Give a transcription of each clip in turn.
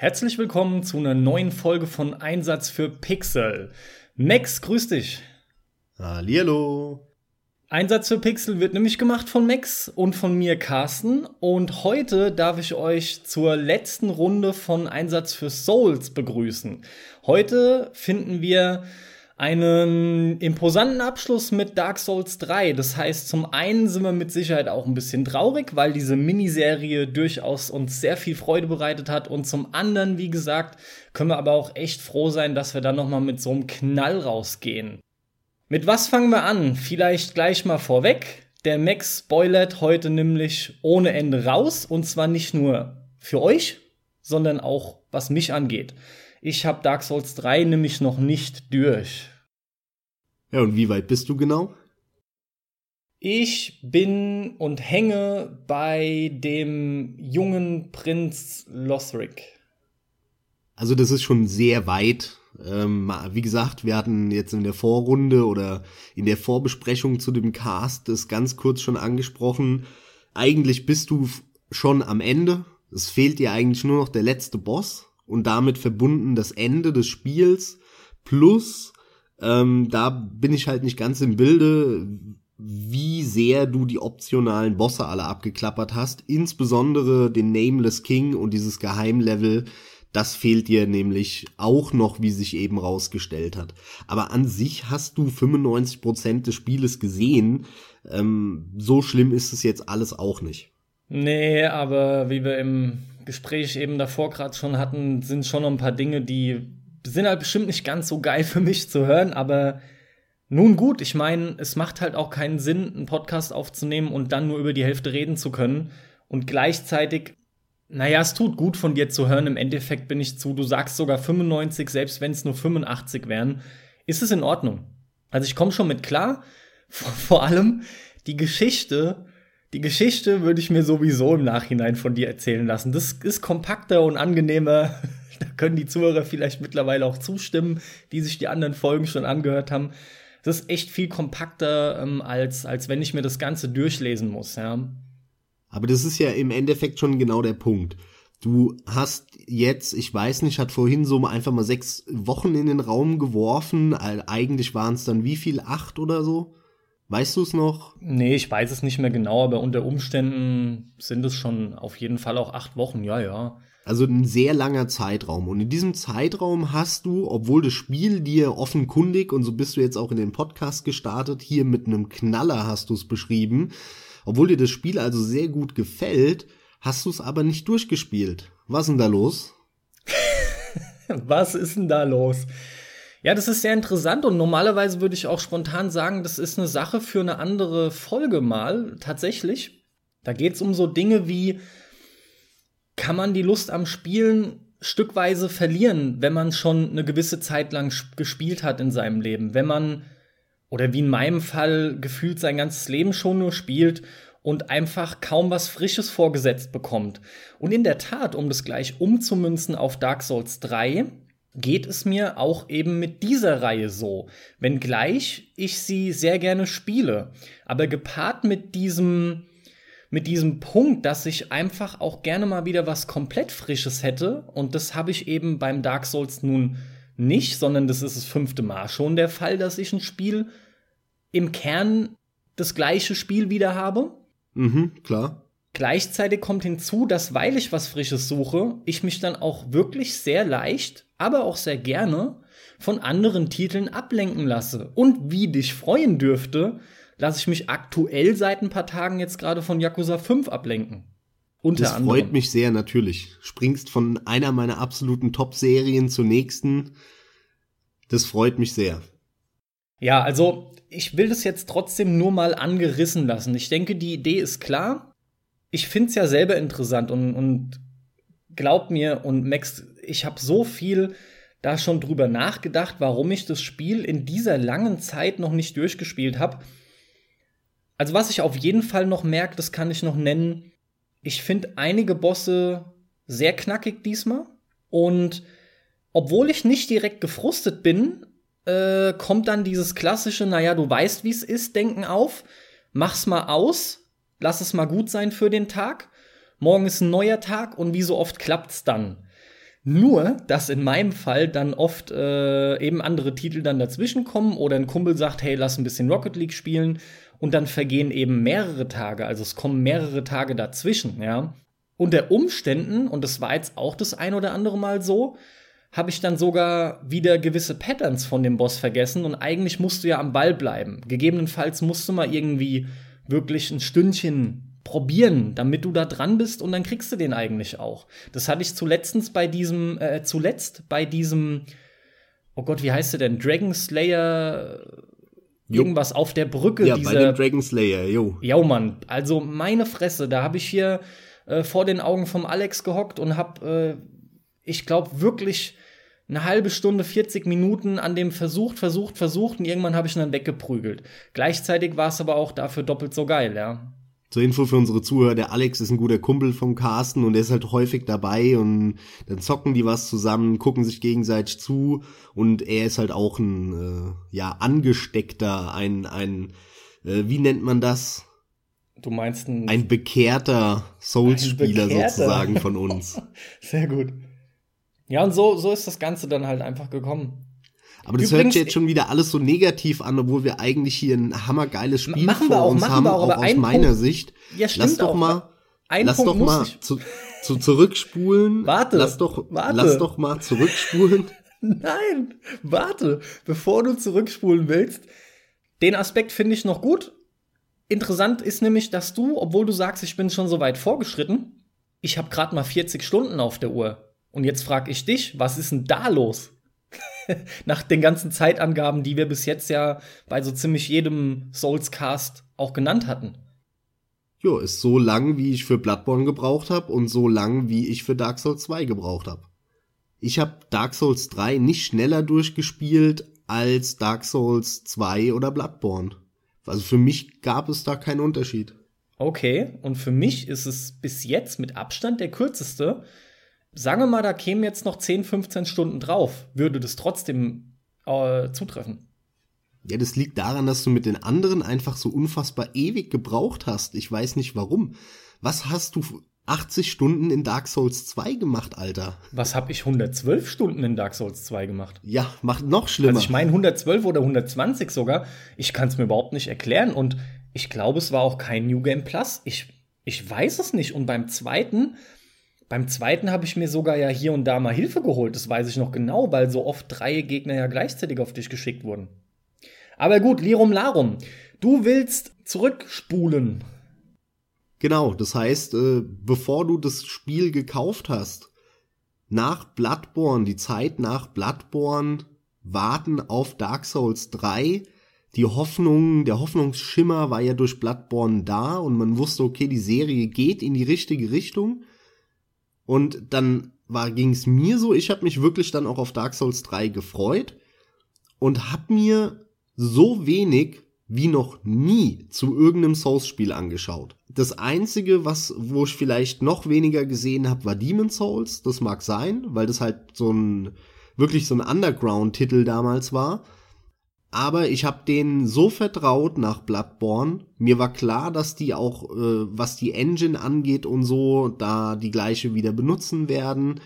Herzlich willkommen zu einer neuen Folge von Einsatz für Pixel. Max, grüß dich. Hallihallo. Einsatz für Pixel wird nämlich gemacht von Max und von mir Carsten und heute darf ich euch zur letzten Runde von Einsatz für Souls begrüßen. Heute finden wir einen imposanten Abschluss mit Dark Souls 3. Das heißt, zum einen sind wir mit Sicherheit auch ein bisschen traurig, weil diese Miniserie durchaus uns sehr viel Freude bereitet hat. Und zum anderen, wie gesagt, können wir aber auch echt froh sein, dass wir dann noch mal mit so einem Knall rausgehen. Mit was fangen wir an? Vielleicht gleich mal vorweg. Der Max spoilert heute nämlich ohne Ende raus. Und zwar nicht nur für euch, sondern auch was mich angeht. Ich habe Dark Souls 3 nämlich noch nicht durch. Ja, und wie weit bist du genau? Ich bin und hänge bei dem jungen Prinz Lothric. Also das ist schon sehr weit. Ähm, wie gesagt, wir hatten jetzt in der Vorrunde oder in der Vorbesprechung zu dem Cast das ganz kurz schon angesprochen. Eigentlich bist du schon am Ende. Es fehlt dir eigentlich nur noch der letzte Boss und damit verbunden das Ende des Spiels plus ähm, da bin ich halt nicht ganz im Bilde, wie sehr du die optionalen Bosse alle abgeklappert hast, insbesondere den Nameless King und dieses Geheimlevel, das fehlt dir nämlich auch noch, wie sich eben rausgestellt hat. Aber an sich hast du 95% des Spieles gesehen. Ähm, so schlimm ist es jetzt alles auch nicht. Nee, aber wie wir im Gespräch eben davor gerade schon hatten, sind schon noch ein paar Dinge, die sind halt bestimmt nicht ganz so geil für mich zu hören, aber nun gut, ich meine, es macht halt auch keinen Sinn, einen Podcast aufzunehmen und dann nur über die Hälfte reden zu können. Und gleichzeitig, naja, es tut gut von dir zu hören. Im Endeffekt bin ich zu, du sagst sogar 95, selbst wenn es nur 85 wären, ist es in Ordnung. Also ich komme schon mit klar. Vor, vor allem die Geschichte die Geschichte würde ich mir sowieso im Nachhinein von dir erzählen lassen. Das ist kompakter und angenehmer. Da können die Zuhörer vielleicht mittlerweile auch zustimmen, die sich die anderen Folgen schon angehört haben. Das ist echt viel kompakter, ähm, als, als wenn ich mir das Ganze durchlesen muss, ja. Aber das ist ja im Endeffekt schon genau der Punkt. Du hast jetzt, ich weiß nicht, hat vorhin so einfach mal sechs Wochen in den Raum geworfen. Eigentlich waren es dann wie viel? Acht oder so? Weißt du es noch? Nee, ich weiß es nicht mehr genau, aber unter Umständen sind es schon auf jeden Fall auch acht Wochen, ja, ja. Also ein sehr langer Zeitraum. Und in diesem Zeitraum hast du, obwohl das Spiel dir offenkundig, und so bist du jetzt auch in den Podcast gestartet, hier mit einem Knaller hast du es beschrieben, obwohl dir das Spiel also sehr gut gefällt, hast du es aber nicht durchgespielt. Was ist denn da los? Was ist denn da los? Ja, das ist sehr interessant und normalerweise würde ich auch spontan sagen, das ist eine Sache für eine andere Folge mal, tatsächlich. Da geht es um so Dinge wie, kann man die Lust am Spielen stückweise verlieren, wenn man schon eine gewisse Zeit lang gespielt hat in seinem Leben, wenn man, oder wie in meinem Fall, gefühlt sein ganzes Leben schon nur spielt und einfach kaum was Frisches vorgesetzt bekommt. Und in der Tat, um das gleich umzumünzen auf Dark Souls 3, geht es mir auch eben mit dieser Reihe so. Wenngleich ich sie sehr gerne spiele. Aber gepaart mit diesem, mit diesem Punkt, dass ich einfach auch gerne mal wieder was komplett Frisches hätte. Und das habe ich eben beim Dark Souls nun nicht, sondern das ist das fünfte Mal schon der Fall, dass ich ein Spiel im Kern das gleiche Spiel wieder habe. Mhm, klar. Gleichzeitig kommt hinzu, dass weil ich was Frisches suche, ich mich dann auch wirklich sehr leicht, aber auch sehr gerne von anderen Titeln ablenken lasse. Und wie dich freuen dürfte, lasse ich mich aktuell seit ein paar Tagen jetzt gerade von Yakuza 5 ablenken. Unter das anderem. freut mich sehr, natürlich. Springst von einer meiner absoluten Top-Serien zur nächsten. Das freut mich sehr. Ja, also ich will das jetzt trotzdem nur mal angerissen lassen. Ich denke, die Idee ist klar ich finde es ja selber interessant und, und glaub mir und Max, ich habe so viel da schon drüber nachgedacht, warum ich das Spiel in dieser langen Zeit noch nicht durchgespielt habe. Also was ich auf jeden Fall noch merke, das kann ich noch nennen. Ich finde einige Bosse sehr knackig diesmal und obwohl ich nicht direkt gefrustet bin, äh, kommt dann dieses klassische, naja, du weißt, wie es ist, Denken auf, mach's mal aus lass es mal gut sein für den Tag. Morgen ist ein neuer Tag und wie so oft klappt's dann. Nur, dass in meinem Fall dann oft äh, eben andere Titel dann dazwischen kommen oder ein Kumpel sagt, hey, lass ein bisschen Rocket League spielen und dann vergehen eben mehrere Tage, also es kommen mehrere Tage dazwischen, ja. Unter Umständen, und das war jetzt auch das ein oder andere Mal so, habe ich dann sogar wieder gewisse Patterns von dem Boss vergessen und eigentlich musst du ja am Ball bleiben. Gegebenenfalls musst du mal irgendwie wirklich ein Stündchen probieren, damit du da dran bist und dann kriegst du den eigentlich auch. Das hatte ich zuletzt bei diesem, äh, zuletzt bei diesem, oh Gott, wie heißt der denn? Dragon Slayer irgendwas auf der Brücke. Ja, diese, bei dem Dragon Slayer, jo. Ja, Mann, also meine Fresse, da habe ich hier äh, vor den Augen vom Alex gehockt und hab, äh, ich glaube, wirklich eine halbe Stunde, 40 Minuten an dem versucht, versucht, versucht und irgendwann habe ich ihn dann weggeprügelt. Gleichzeitig war es aber auch dafür doppelt so geil, ja. Zur Info für unsere Zuhörer, der Alex ist ein guter Kumpel vom Carsten und der ist halt häufig dabei und dann zocken die was zusammen, gucken sich gegenseitig zu und er ist halt auch ein, äh, ja, angesteckter, ein, ein, äh, wie nennt man das? Du meinst ein, ein bekehrter Souls-Spieler sozusagen von uns. Sehr gut. Ja, und so, so ist das Ganze dann halt einfach gekommen. Aber das Übrigens, hört sich jetzt schon wieder alles so negativ an, obwohl wir eigentlich hier ein hammergeiles Spiel machen vor auch, uns haben, auch, auch aus meiner Punkt, Sicht. Ja, stimmt lass doch auch. mal, ein lass Punkt doch mal zu, zu zurückspulen. Warte, lass doch, warte. lass doch mal zurückspulen. Nein, warte, bevor du zurückspulen willst. Den Aspekt finde ich noch gut. Interessant ist nämlich, dass du, obwohl du sagst, ich bin schon so weit vorgeschritten, ich habe gerade mal 40 Stunden auf der Uhr. Und jetzt frage ich dich, was ist denn da los? Nach den ganzen Zeitangaben, die wir bis jetzt ja bei so ziemlich jedem Souls-Cast auch genannt hatten. Jo, ist so lang, wie ich für Bloodborne gebraucht habe und so lang, wie ich für Dark Souls 2 gebraucht habe. Ich habe Dark Souls 3 nicht schneller durchgespielt als Dark Souls 2 oder Bloodborne. Also für mich gab es da keinen Unterschied. Okay, und für mich ist es bis jetzt mit Abstand der kürzeste, Sagen wir mal, da kämen jetzt noch 10, 15 Stunden drauf. Würde das trotzdem äh, zutreffen? Ja, das liegt daran, dass du mit den anderen einfach so unfassbar ewig gebraucht hast. Ich weiß nicht warum. Was hast du 80 Stunden in Dark Souls 2 gemacht, Alter? Was habe ich 112 Stunden in Dark Souls 2 gemacht? Ja, macht noch schlimmer. Also ich meine 112 oder 120 sogar. Ich kann es mir überhaupt nicht erklären und ich glaube, es war auch kein New Game Plus. Ich, ich weiß es nicht. Und beim zweiten beim zweiten habe ich mir sogar ja hier und da mal Hilfe geholt, das weiß ich noch genau, weil so oft drei Gegner ja gleichzeitig auf dich geschickt wurden. Aber gut, Lirum Larum. Du willst zurückspulen. Genau, das heißt, äh, bevor du das Spiel gekauft hast, nach Bloodborne, die Zeit nach Bloodborne, warten auf Dark Souls 3. Die Hoffnung, der Hoffnungsschimmer war ja durch Bloodborne da und man wusste, okay, die Serie geht in die richtige Richtung. Und dann war ging's mir so, ich habe mich wirklich dann auch auf Dark Souls 3 gefreut und hab mir so wenig wie noch nie zu irgendeinem Souls-Spiel angeschaut. Das einzige, was wo ich vielleicht noch weniger gesehen habe, war Demon Souls. Das mag sein, weil das halt so ein wirklich so ein Underground-Titel damals war. Aber ich habe denen so vertraut nach Bloodborne. Mir war klar, dass die auch, äh, was die Engine angeht und so, da die gleiche wieder benutzen werden.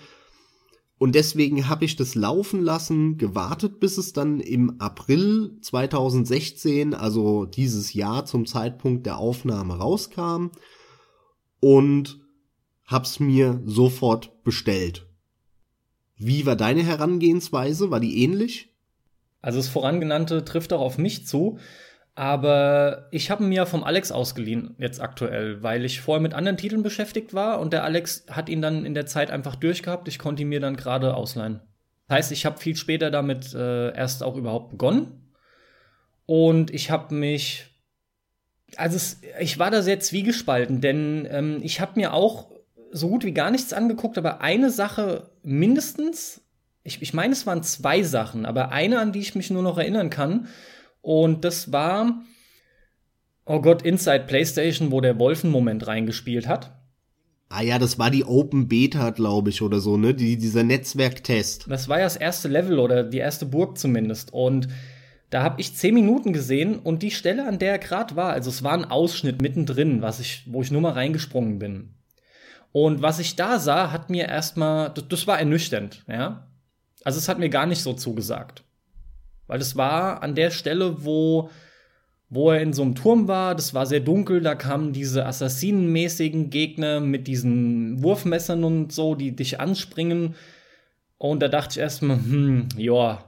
Und deswegen habe ich das laufen lassen, gewartet, bis es dann im April 2016, also dieses Jahr zum Zeitpunkt der Aufnahme rauskam und hab's mir sofort bestellt. Wie war deine Herangehensweise? War die ähnlich? Also das vorangenannte trifft auch auf mich zu. Aber ich habe mir vom Alex ausgeliehen, jetzt aktuell, weil ich vorher mit anderen Titeln beschäftigt war und der Alex hat ihn dann in der Zeit einfach durchgehabt. Ich konnte ihn mir dann gerade ausleihen. Das heißt, ich habe viel später damit äh, erst auch überhaupt begonnen. Und ich habe mich. Also, es, ich war da sehr zwiegespalten, denn ähm, ich habe mir auch so gut wie gar nichts angeguckt, aber eine Sache mindestens ich, ich meine, es waren zwei Sachen, aber eine, an die ich mich nur noch erinnern kann. Und das war, oh Gott, Inside PlayStation, wo der Wolfen-Moment reingespielt hat. Ah ja, das war die Open Beta, glaube ich, oder so, ne? Die, dieser Netzwerktest. Das war ja das erste Level oder die erste Burg zumindest. Und da habe ich zehn Minuten gesehen und die Stelle, an der er gerade war, also es war ein Ausschnitt mittendrin, was ich, wo ich nur mal reingesprungen bin. Und was ich da sah, hat mir erstmal, das, das war ernüchternd, ja. Also es hat mir gar nicht so zugesagt. Weil es war an der Stelle, wo, wo er in so einem Turm war, das war sehr dunkel, da kamen diese assassinenmäßigen Gegner mit diesen Wurfmessern und so, die dich anspringen. Und da dachte ich erstmal, hm, ja,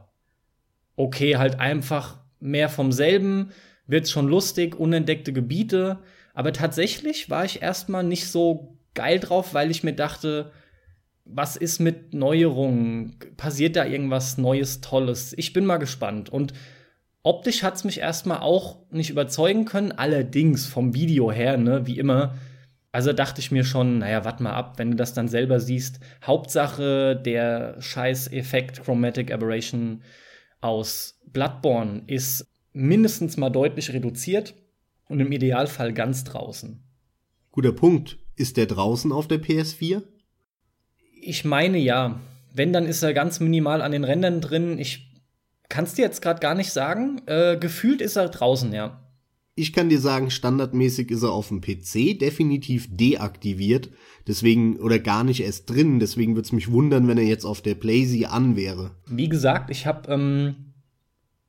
okay, halt einfach mehr vom selben, wird schon lustig, unentdeckte Gebiete. Aber tatsächlich war ich erstmal nicht so geil drauf, weil ich mir dachte, was ist mit Neuerungen? Passiert da irgendwas Neues, Tolles? Ich bin mal gespannt. Und optisch hat es mich erstmal auch nicht überzeugen können, allerdings vom Video her, ne, wie immer. Also dachte ich mir schon, naja, warte mal ab, wenn du das dann selber siehst. Hauptsache, der scheiß Effekt Chromatic Aberration aus Bloodborne ist mindestens mal deutlich reduziert und im Idealfall ganz draußen. Guter Punkt. Ist der draußen auf der PS4? Ich meine ja. Wenn, dann ist er ganz minimal an den Rändern drin. Ich kann es dir jetzt gerade gar nicht sagen. Äh, gefühlt ist er draußen, ja. Ich kann dir sagen, standardmäßig ist er auf dem PC definitiv deaktiviert, deswegen oder gar nicht erst drin. Deswegen würde es mich wundern, wenn er jetzt auf der PlayStation an wäre. Wie gesagt, ich habe ähm,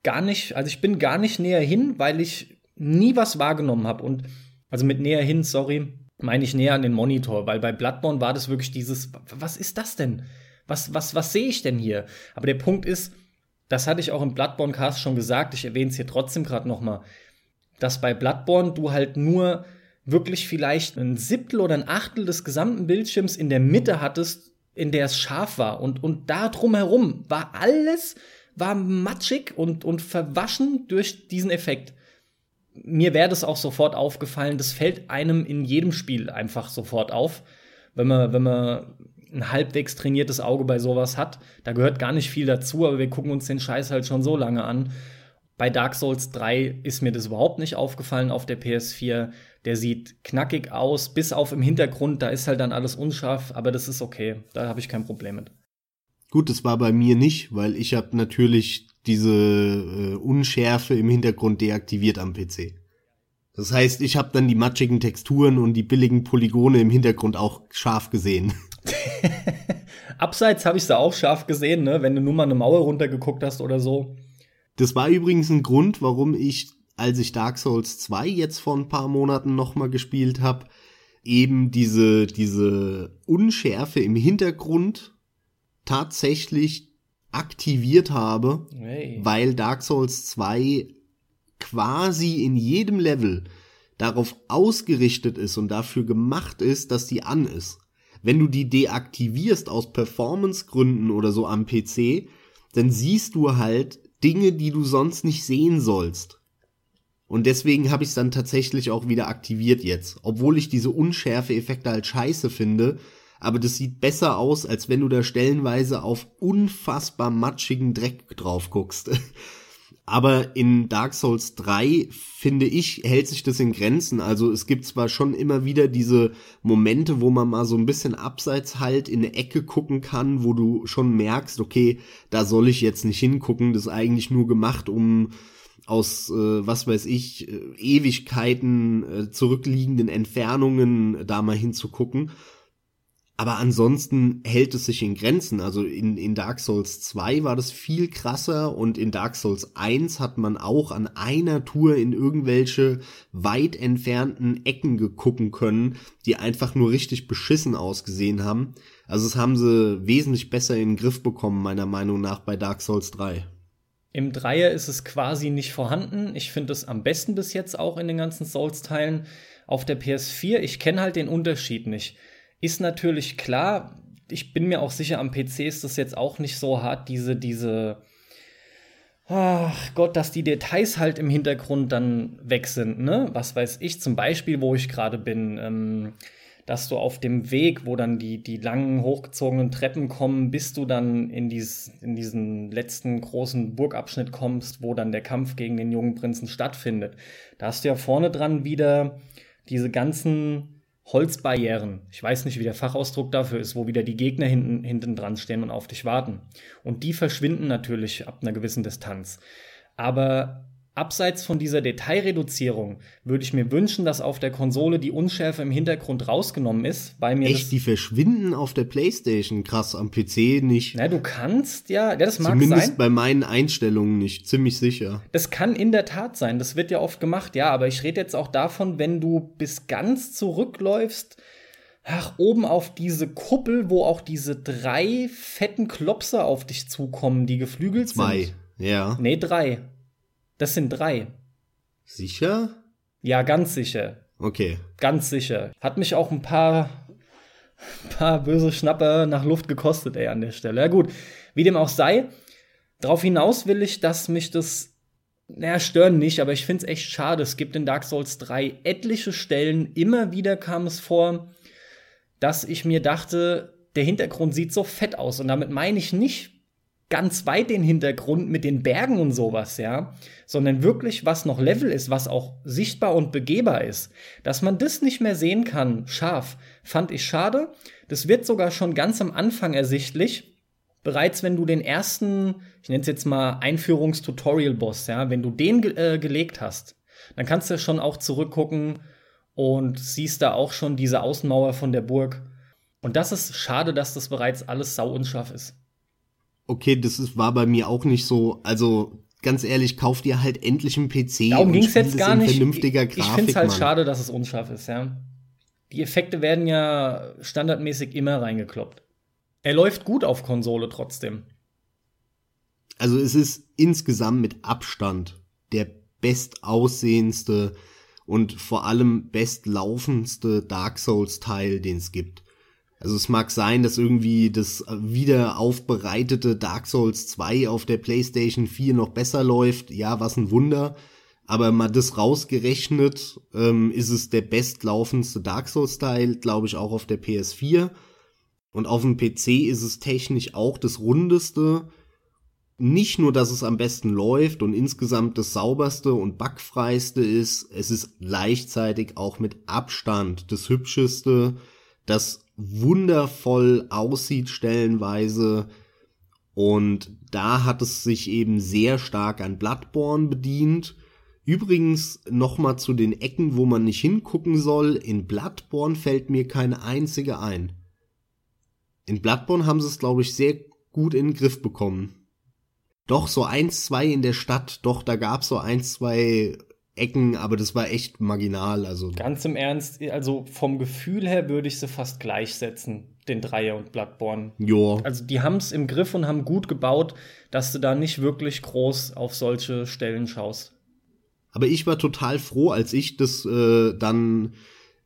gar nicht, also ich bin gar nicht näher hin, weil ich nie was wahrgenommen habe und also mit näher hin, sorry, meine ich näher an den Monitor, weil bei Bloodborne war das wirklich dieses, was ist das denn? Was, was, was sehe ich denn hier? Aber der Punkt ist, das hatte ich auch im Bloodborne Cast schon gesagt, ich erwähne es hier trotzdem gerade noch mal, dass bei Bloodborne du halt nur wirklich vielleicht ein Siebtel oder ein Achtel des gesamten Bildschirms in der Mitte hattest, in der es scharf war und, und da drumherum war alles war matschig und, und verwaschen durch diesen Effekt mir wäre das auch sofort aufgefallen. Das fällt einem in jedem Spiel einfach sofort auf, wenn man, wenn man ein halbwegs trainiertes Auge bei sowas hat. Da gehört gar nicht viel dazu, aber wir gucken uns den Scheiß halt schon so lange an. Bei Dark Souls 3 ist mir das überhaupt nicht aufgefallen auf der PS4. Der sieht knackig aus, bis auf im Hintergrund, da ist halt dann alles unscharf, aber das ist okay. Da habe ich kein Problem mit. Gut, das war bei mir nicht, weil ich habe natürlich diese äh, Unschärfe im Hintergrund deaktiviert am PC. Das heißt, ich habe dann die matschigen Texturen und die billigen Polygone im Hintergrund auch scharf gesehen. Abseits habe ich sie auch scharf gesehen, ne? wenn du nur mal eine Mauer runtergeguckt hast oder so. Das war übrigens ein Grund, warum ich, als ich Dark Souls 2 jetzt vor ein paar Monaten nochmal gespielt habe, eben diese, diese Unschärfe im Hintergrund tatsächlich aktiviert habe, hey. weil Dark Souls 2 quasi in jedem Level darauf ausgerichtet ist und dafür gemacht ist, dass die an ist. Wenn du die deaktivierst aus Performancegründen oder so am PC, dann siehst du halt Dinge, die du sonst nicht sehen sollst. Und deswegen habe ich es dann tatsächlich auch wieder aktiviert jetzt. Obwohl ich diese Unschärfe-Effekte halt scheiße finde, aber das sieht besser aus, als wenn du da stellenweise auf unfassbar matschigen Dreck drauf guckst. Aber in Dark Souls 3, finde ich, hält sich das in Grenzen. Also es gibt zwar schon immer wieder diese Momente, wo man mal so ein bisschen abseits halt in eine Ecke gucken kann, wo du schon merkst, okay, da soll ich jetzt nicht hingucken. Das ist eigentlich nur gemacht, um aus, äh, was weiß ich, äh, Ewigkeiten äh, zurückliegenden Entfernungen da mal hinzugucken. Aber ansonsten hält es sich in Grenzen. Also in, in Dark Souls 2 war das viel krasser und in Dark Souls 1 hat man auch an einer Tour in irgendwelche weit entfernten Ecken gegucken können, die einfach nur richtig beschissen ausgesehen haben. Also es haben sie wesentlich besser in den Griff bekommen, meiner Meinung nach, bei Dark Souls 3. Im Dreier ist es quasi nicht vorhanden. Ich finde es am besten bis jetzt auch in den ganzen Souls-Teilen. Auf der PS4, ich kenne halt den Unterschied nicht ist natürlich klar, ich bin mir auch sicher, am PC ist das jetzt auch nicht so hart, diese, diese, ach Gott, dass die Details halt im Hintergrund dann weg sind, ne? Was weiß ich, zum Beispiel, wo ich gerade bin, ähm, dass du auf dem Weg, wo dann die, die langen, hochgezogenen Treppen kommen, bis du dann in, dies, in diesen letzten großen Burgabschnitt kommst, wo dann der Kampf gegen den jungen Prinzen stattfindet. Da hast du ja vorne dran wieder diese ganzen Holzbarrieren. Ich weiß nicht, wie der Fachausdruck dafür ist, wo wieder die Gegner hinten, hinten dran stehen und auf dich warten. Und die verschwinden natürlich ab einer gewissen Distanz. Aber abseits von dieser Detailreduzierung würde ich mir wünschen, dass auf der Konsole die Unschärfe im Hintergrund rausgenommen ist, weil mir Echt, die verschwinden auf der Playstation krass, am PC nicht. Na, du kannst ja, ja das mag Zumindest sein. bei meinen Einstellungen nicht, ziemlich sicher. Das kann in der Tat sein, das wird ja oft gemacht, ja, aber ich rede jetzt auch davon, wenn du bis ganz zurückläufst, ach, oben auf diese Kuppel, wo auch diese drei fetten Klopse auf dich zukommen, die geflügelt Zwei, sind. ja. Nee, drei. Das sind drei. Sicher? Ja, ganz sicher. Okay. Ganz sicher. Hat mich auch ein paar, paar böse Schnapper nach Luft gekostet, ey, an der Stelle. Ja, gut. Wie dem auch sei. Darauf hinaus will ich, dass mich das, naja, stören nicht, aber ich finde es echt schade. Es gibt in Dark Souls 3 etliche Stellen, immer wieder kam es vor, dass ich mir dachte, der Hintergrund sieht so fett aus. Und damit meine ich nicht ganz weit den Hintergrund mit den Bergen und sowas, ja, sondern wirklich, was noch Level ist, was auch sichtbar und begehbar ist. Dass man das nicht mehr sehen kann, scharf, fand ich schade. Das wird sogar schon ganz am Anfang ersichtlich. Bereits wenn du den ersten, ich nenne es jetzt mal Einführungstutorial-Boss, ja, wenn du den ge äh, gelegt hast, dann kannst du schon auch zurückgucken und siehst da auch schon diese Außenmauer von der Burg. Und das ist schade, dass das bereits alles sau unscharf ist. Okay, das ist, war bei mir auch nicht so. Also ganz ehrlich, kauf dir halt endlich einen PC. Darum ging es jetzt gar nicht. Vernünftiger ich Grafik, finde es halt Mann. schade, dass es unscharf ist, ja. Die Effekte werden ja standardmäßig immer reingekloppt. Er läuft gut auf Konsole trotzdem. Also es ist insgesamt mit Abstand der bestaussehendste und vor allem bestlaufendste Dark Souls Teil, den es gibt. Also es mag sein, dass irgendwie das wieder aufbereitete Dark Souls 2 auf der PlayStation 4 noch besser läuft. Ja, was ein Wunder. Aber mal das rausgerechnet, ähm, ist es der bestlaufendste Dark Souls-Teil, glaube ich, auch auf der PS4. Und auf dem PC ist es technisch auch das rundeste. Nicht nur, dass es am besten läuft und insgesamt das sauberste und bugfreiste ist, es ist gleichzeitig auch mit Abstand das hübscheste, das wundervoll aussieht stellenweise. Und da hat es sich eben sehr stark an Bloodborne bedient. Übrigens nochmal zu den Ecken, wo man nicht hingucken soll. In Bloodborne fällt mir keine einzige ein. In Bloodborne haben sie es, glaube ich, sehr gut in den Griff bekommen. Doch, so eins, zwei in der Stadt, doch, da gab's so eins, zwei Ecken, aber das war echt marginal. Also Ganz im Ernst, also vom Gefühl her würde ich sie fast gleichsetzen, den Dreier und Bloodborne. ja, Also die haben es im Griff und haben gut gebaut, dass du da nicht wirklich groß auf solche Stellen schaust. Aber ich war total froh, als ich das äh, dann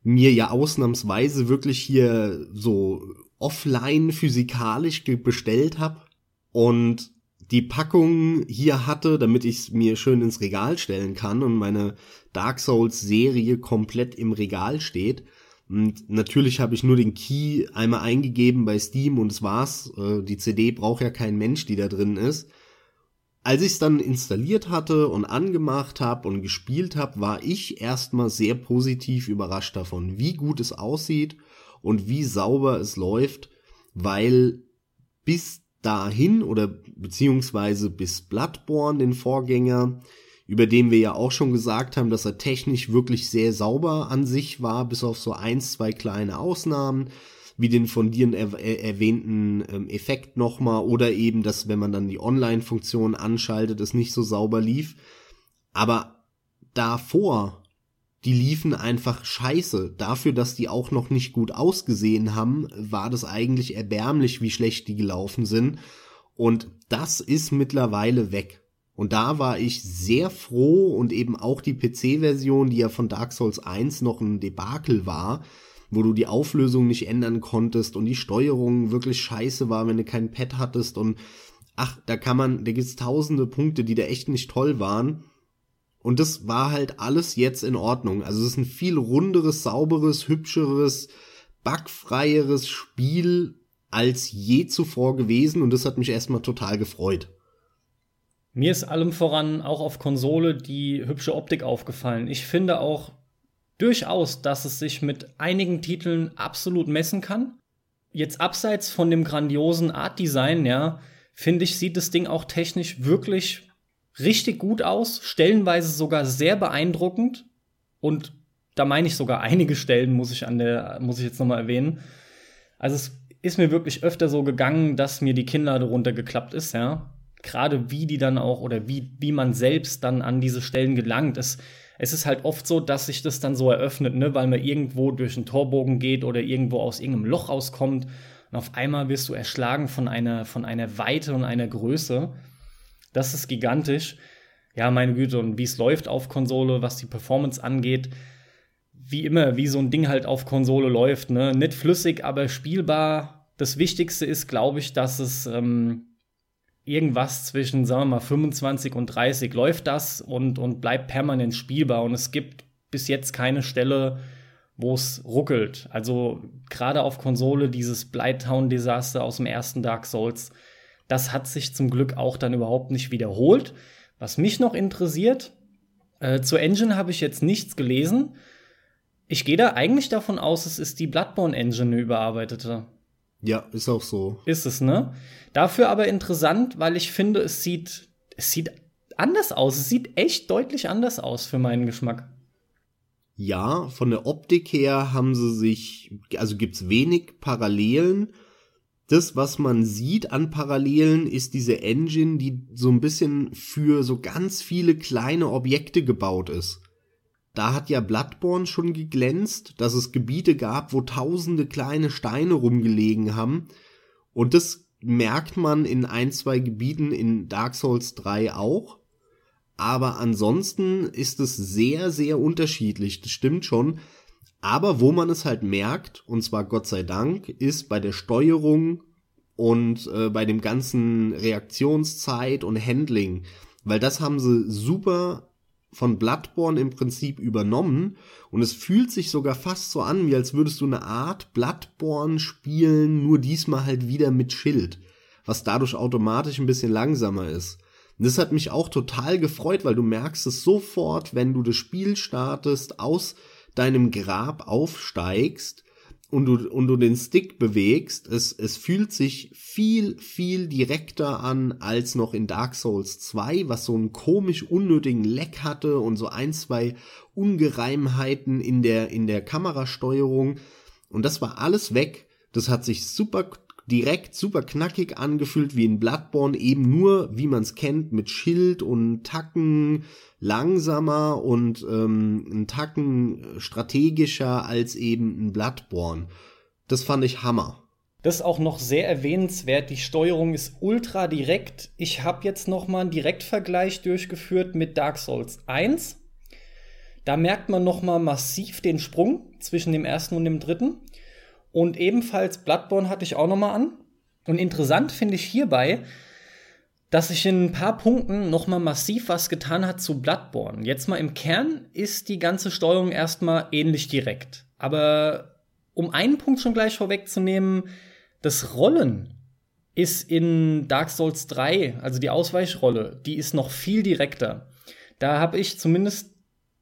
mir ja ausnahmsweise wirklich hier so offline physikalisch bestellt habe und die Packung hier hatte, damit ich es mir schön ins Regal stellen kann und meine Dark Souls Serie komplett im Regal steht. Und natürlich habe ich nur den Key einmal eingegeben bei Steam und es war's. Äh, die CD braucht ja kein Mensch, die da drin ist. Als ich es dann installiert hatte und angemacht habe und gespielt habe, war ich erstmal sehr positiv überrascht davon, wie gut es aussieht und wie sauber es läuft, weil bis dahin oder beziehungsweise bis Bloodborne, den Vorgänger, über den wir ja auch schon gesagt haben, dass er technisch wirklich sehr sauber an sich war, bis auf so eins, zwei kleine Ausnahmen, wie den von dir er er erwähnten ähm, Effekt nochmal oder eben, dass wenn man dann die Online-Funktion anschaltet, es nicht so sauber lief. Aber davor, die liefen einfach scheiße. Dafür, dass die auch noch nicht gut ausgesehen haben, war das eigentlich erbärmlich, wie schlecht die gelaufen sind. Und das ist mittlerweile weg. Und da war ich sehr froh und eben auch die PC-Version, die ja von Dark Souls 1 noch ein Debakel war, wo du die Auflösung nicht ändern konntest und die Steuerung wirklich scheiße war, wenn du kein Pad hattest und ach, da kann man, da gibt's tausende Punkte, die da echt nicht toll waren. Und das war halt alles jetzt in Ordnung. Also es ist ein viel runderes, sauberes, hübscheres, bugfreieres Spiel als je zuvor gewesen und das hat mich erstmal total gefreut. Mir ist allem voran auch auf Konsole die hübsche Optik aufgefallen. Ich finde auch durchaus, dass es sich mit einigen Titeln absolut messen kann. Jetzt abseits von dem grandiosen Art Design, ja, finde ich, sieht das Ding auch technisch wirklich richtig gut aus, stellenweise sogar sehr beeindruckend und da meine ich sogar einige Stellen muss ich an der muss ich jetzt noch mal erwähnen. Also es ist mir wirklich öfter so gegangen, dass mir die Kinnlade runtergeklappt ist, ja. Gerade wie die dann auch oder wie wie man selbst dann an diese Stellen gelangt. Es, es ist halt oft so, dass sich das dann so eröffnet, ne, weil man irgendwo durch einen Torbogen geht oder irgendwo aus irgendeinem Loch rauskommt und auf einmal wirst du erschlagen von einer von einer Weite und einer Größe. Das ist gigantisch. Ja, meine Güte, und wie es läuft auf Konsole, was die Performance angeht, wie immer, wie so ein Ding halt auf Konsole läuft, ne? Nicht flüssig, aber spielbar. Das Wichtigste ist, glaube ich, dass es ähm, irgendwas zwischen, sagen wir mal, 25 und 30 läuft das und, und bleibt permanent spielbar. Und es gibt bis jetzt keine Stelle, wo es ruckelt. Also gerade auf Konsole dieses Blighttown-Desaster aus dem ersten Dark Souls, das hat sich zum Glück auch dann überhaupt nicht wiederholt. Was mich noch interessiert, äh, zur Engine habe ich jetzt nichts gelesen. Ich gehe da eigentlich davon aus, es ist die Bloodborne Engine eine überarbeitete. Ja, ist auch so. Ist es, ne? Dafür aber interessant, weil ich finde, es sieht, es sieht anders aus. Es sieht echt deutlich anders aus für meinen Geschmack. Ja, von der Optik her haben sie sich, also gibt's wenig Parallelen das, was man sieht an Parallelen, ist diese Engine, die so ein bisschen für so ganz viele kleine Objekte gebaut ist. Da hat ja Bloodborne schon geglänzt, dass es Gebiete gab, wo tausende kleine Steine rumgelegen haben. Und das merkt man in ein, zwei Gebieten in Dark Souls 3 auch. Aber ansonsten ist es sehr, sehr unterschiedlich. Das stimmt schon. Aber wo man es halt merkt, und zwar Gott sei Dank, ist bei der Steuerung und äh, bei dem ganzen Reaktionszeit und Handling, weil das haben sie super von Bloodborne im Prinzip übernommen. Und es fühlt sich sogar fast so an, wie als würdest du eine Art Bloodborne spielen, nur diesmal halt wieder mit Schild, was dadurch automatisch ein bisschen langsamer ist. Und das hat mich auch total gefreut, weil du merkst es sofort, wenn du das Spiel startest, aus deinem Grab aufsteigst und du, und du den Stick bewegst, es, es fühlt sich viel, viel direkter an als noch in Dark Souls 2, was so einen komisch unnötigen Leck hatte und so ein, zwei Ungereimheiten in der, in der Kamerasteuerung. Und das war alles weg. Das hat sich super direkt super knackig angefühlt wie in Bloodborne, eben nur, wie man es kennt, mit Schild und Tacken, langsamer und ähm, ein Tacken strategischer als eben ein Bloodborne. Das fand ich Hammer. Das ist auch noch sehr erwähnenswert. Die Steuerung ist ultra direkt. Ich habe jetzt noch mal einen Direktvergleich durchgeführt mit Dark Souls 1. Da merkt man noch mal massiv den Sprung zwischen dem ersten und dem dritten. Und ebenfalls Bloodborne hatte ich auch noch mal an. Und interessant finde ich hierbei, dass sich in ein paar Punkten noch mal massiv was getan hat zu Bloodborne. Jetzt mal im Kern ist die ganze Steuerung erstmal ähnlich direkt. Aber um einen Punkt schon gleich vorwegzunehmen, das Rollen ist in Dark Souls 3, also die Ausweichrolle, die ist noch viel direkter. Da habe ich zumindest,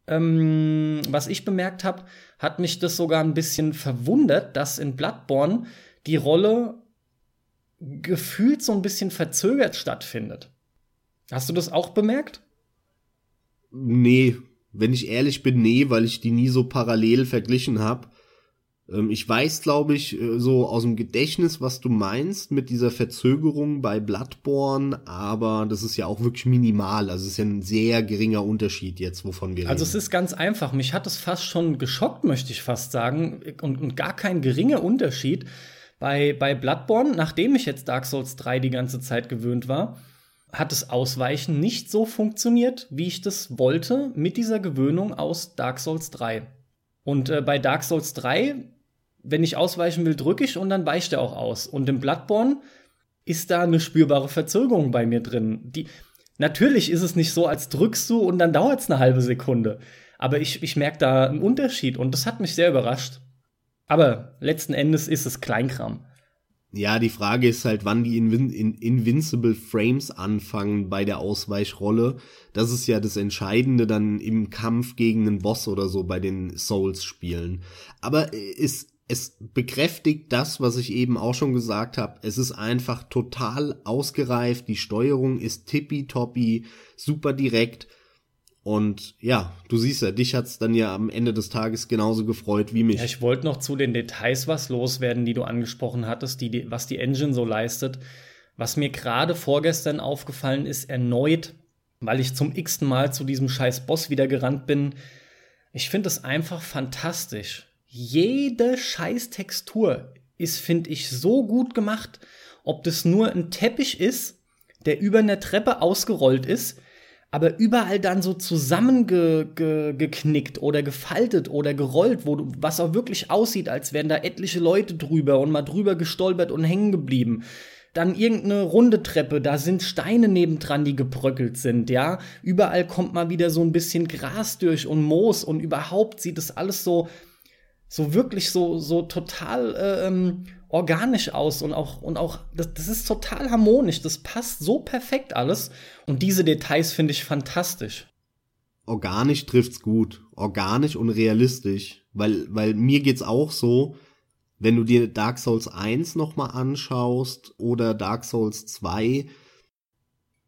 ähm, was ich bemerkt habe, hat mich das sogar ein bisschen verwundert, dass in Bloodborne die Rolle gefühlt so ein bisschen verzögert stattfindet. Hast du das auch bemerkt? Nee, wenn ich ehrlich bin, nee, weil ich die nie so parallel verglichen habe. Ähm, ich weiß, glaube ich, äh, so aus dem Gedächtnis, was du meinst mit dieser Verzögerung bei Bloodborne, aber das ist ja auch wirklich minimal. Also es ist ja ein sehr geringer Unterschied jetzt, wovon wir also reden. Also es ist ganz einfach. Mich hat es fast schon geschockt, möchte ich fast sagen, und, und gar kein geringer Unterschied. Bei, bei Bloodborne, nachdem ich jetzt Dark Souls 3 die ganze Zeit gewöhnt war, hat das Ausweichen nicht so funktioniert, wie ich das wollte, mit dieser Gewöhnung aus Dark Souls 3. Und äh, bei Dark Souls 3, wenn ich ausweichen will, drücke ich und dann weicht er auch aus. Und im Bloodborne ist da eine spürbare Verzögerung bei mir drin. Die, natürlich ist es nicht so, als drückst du und dann dauert es eine halbe Sekunde. Aber ich, ich merke da einen Unterschied und das hat mich sehr überrascht. Aber letzten Endes ist es Kleinkram. Ja, die Frage ist halt, wann die Invin in Invincible Frames anfangen bei der Ausweichrolle. Das ist ja das Entscheidende dann im Kampf gegen einen Boss oder so bei den Souls-Spielen. Aber es es bekräftigt das, was ich eben auch schon gesagt habe. Es ist einfach total ausgereift. Die Steuerung ist tippitoppi, super direkt. Und ja, du siehst ja, dich hat's dann ja am Ende des Tages genauso gefreut wie mich. Ja, ich wollte noch zu den Details was loswerden, die du angesprochen hattest, die, was die Engine so leistet. Was mir gerade vorgestern aufgefallen ist, erneut, weil ich zum x-ten Mal zu diesem scheiß Boss wieder gerannt bin. Ich finde es einfach fantastisch jede scheiß Textur ist, finde ich, so gut gemacht. Ob das nur ein Teppich ist, der über eine Treppe ausgerollt ist, aber überall dann so zusammengeknickt oder gefaltet oder gerollt, wo du, was auch wirklich aussieht, als wären da etliche Leute drüber und mal drüber gestolpert und hängen geblieben. Dann irgendeine runde Treppe, da sind Steine nebendran, die gebröckelt sind, ja. Überall kommt mal wieder so ein bisschen Gras durch und Moos und überhaupt sieht das alles so, so wirklich so, so total äh, ähm, organisch aus und auch, und auch, das, das ist total harmonisch, das passt so perfekt alles. Und diese Details finde ich fantastisch. Organisch trifft's gut. Organisch und realistisch. Weil, weil mir geht's auch so, wenn du dir Dark Souls 1 nochmal anschaust oder Dark Souls 2,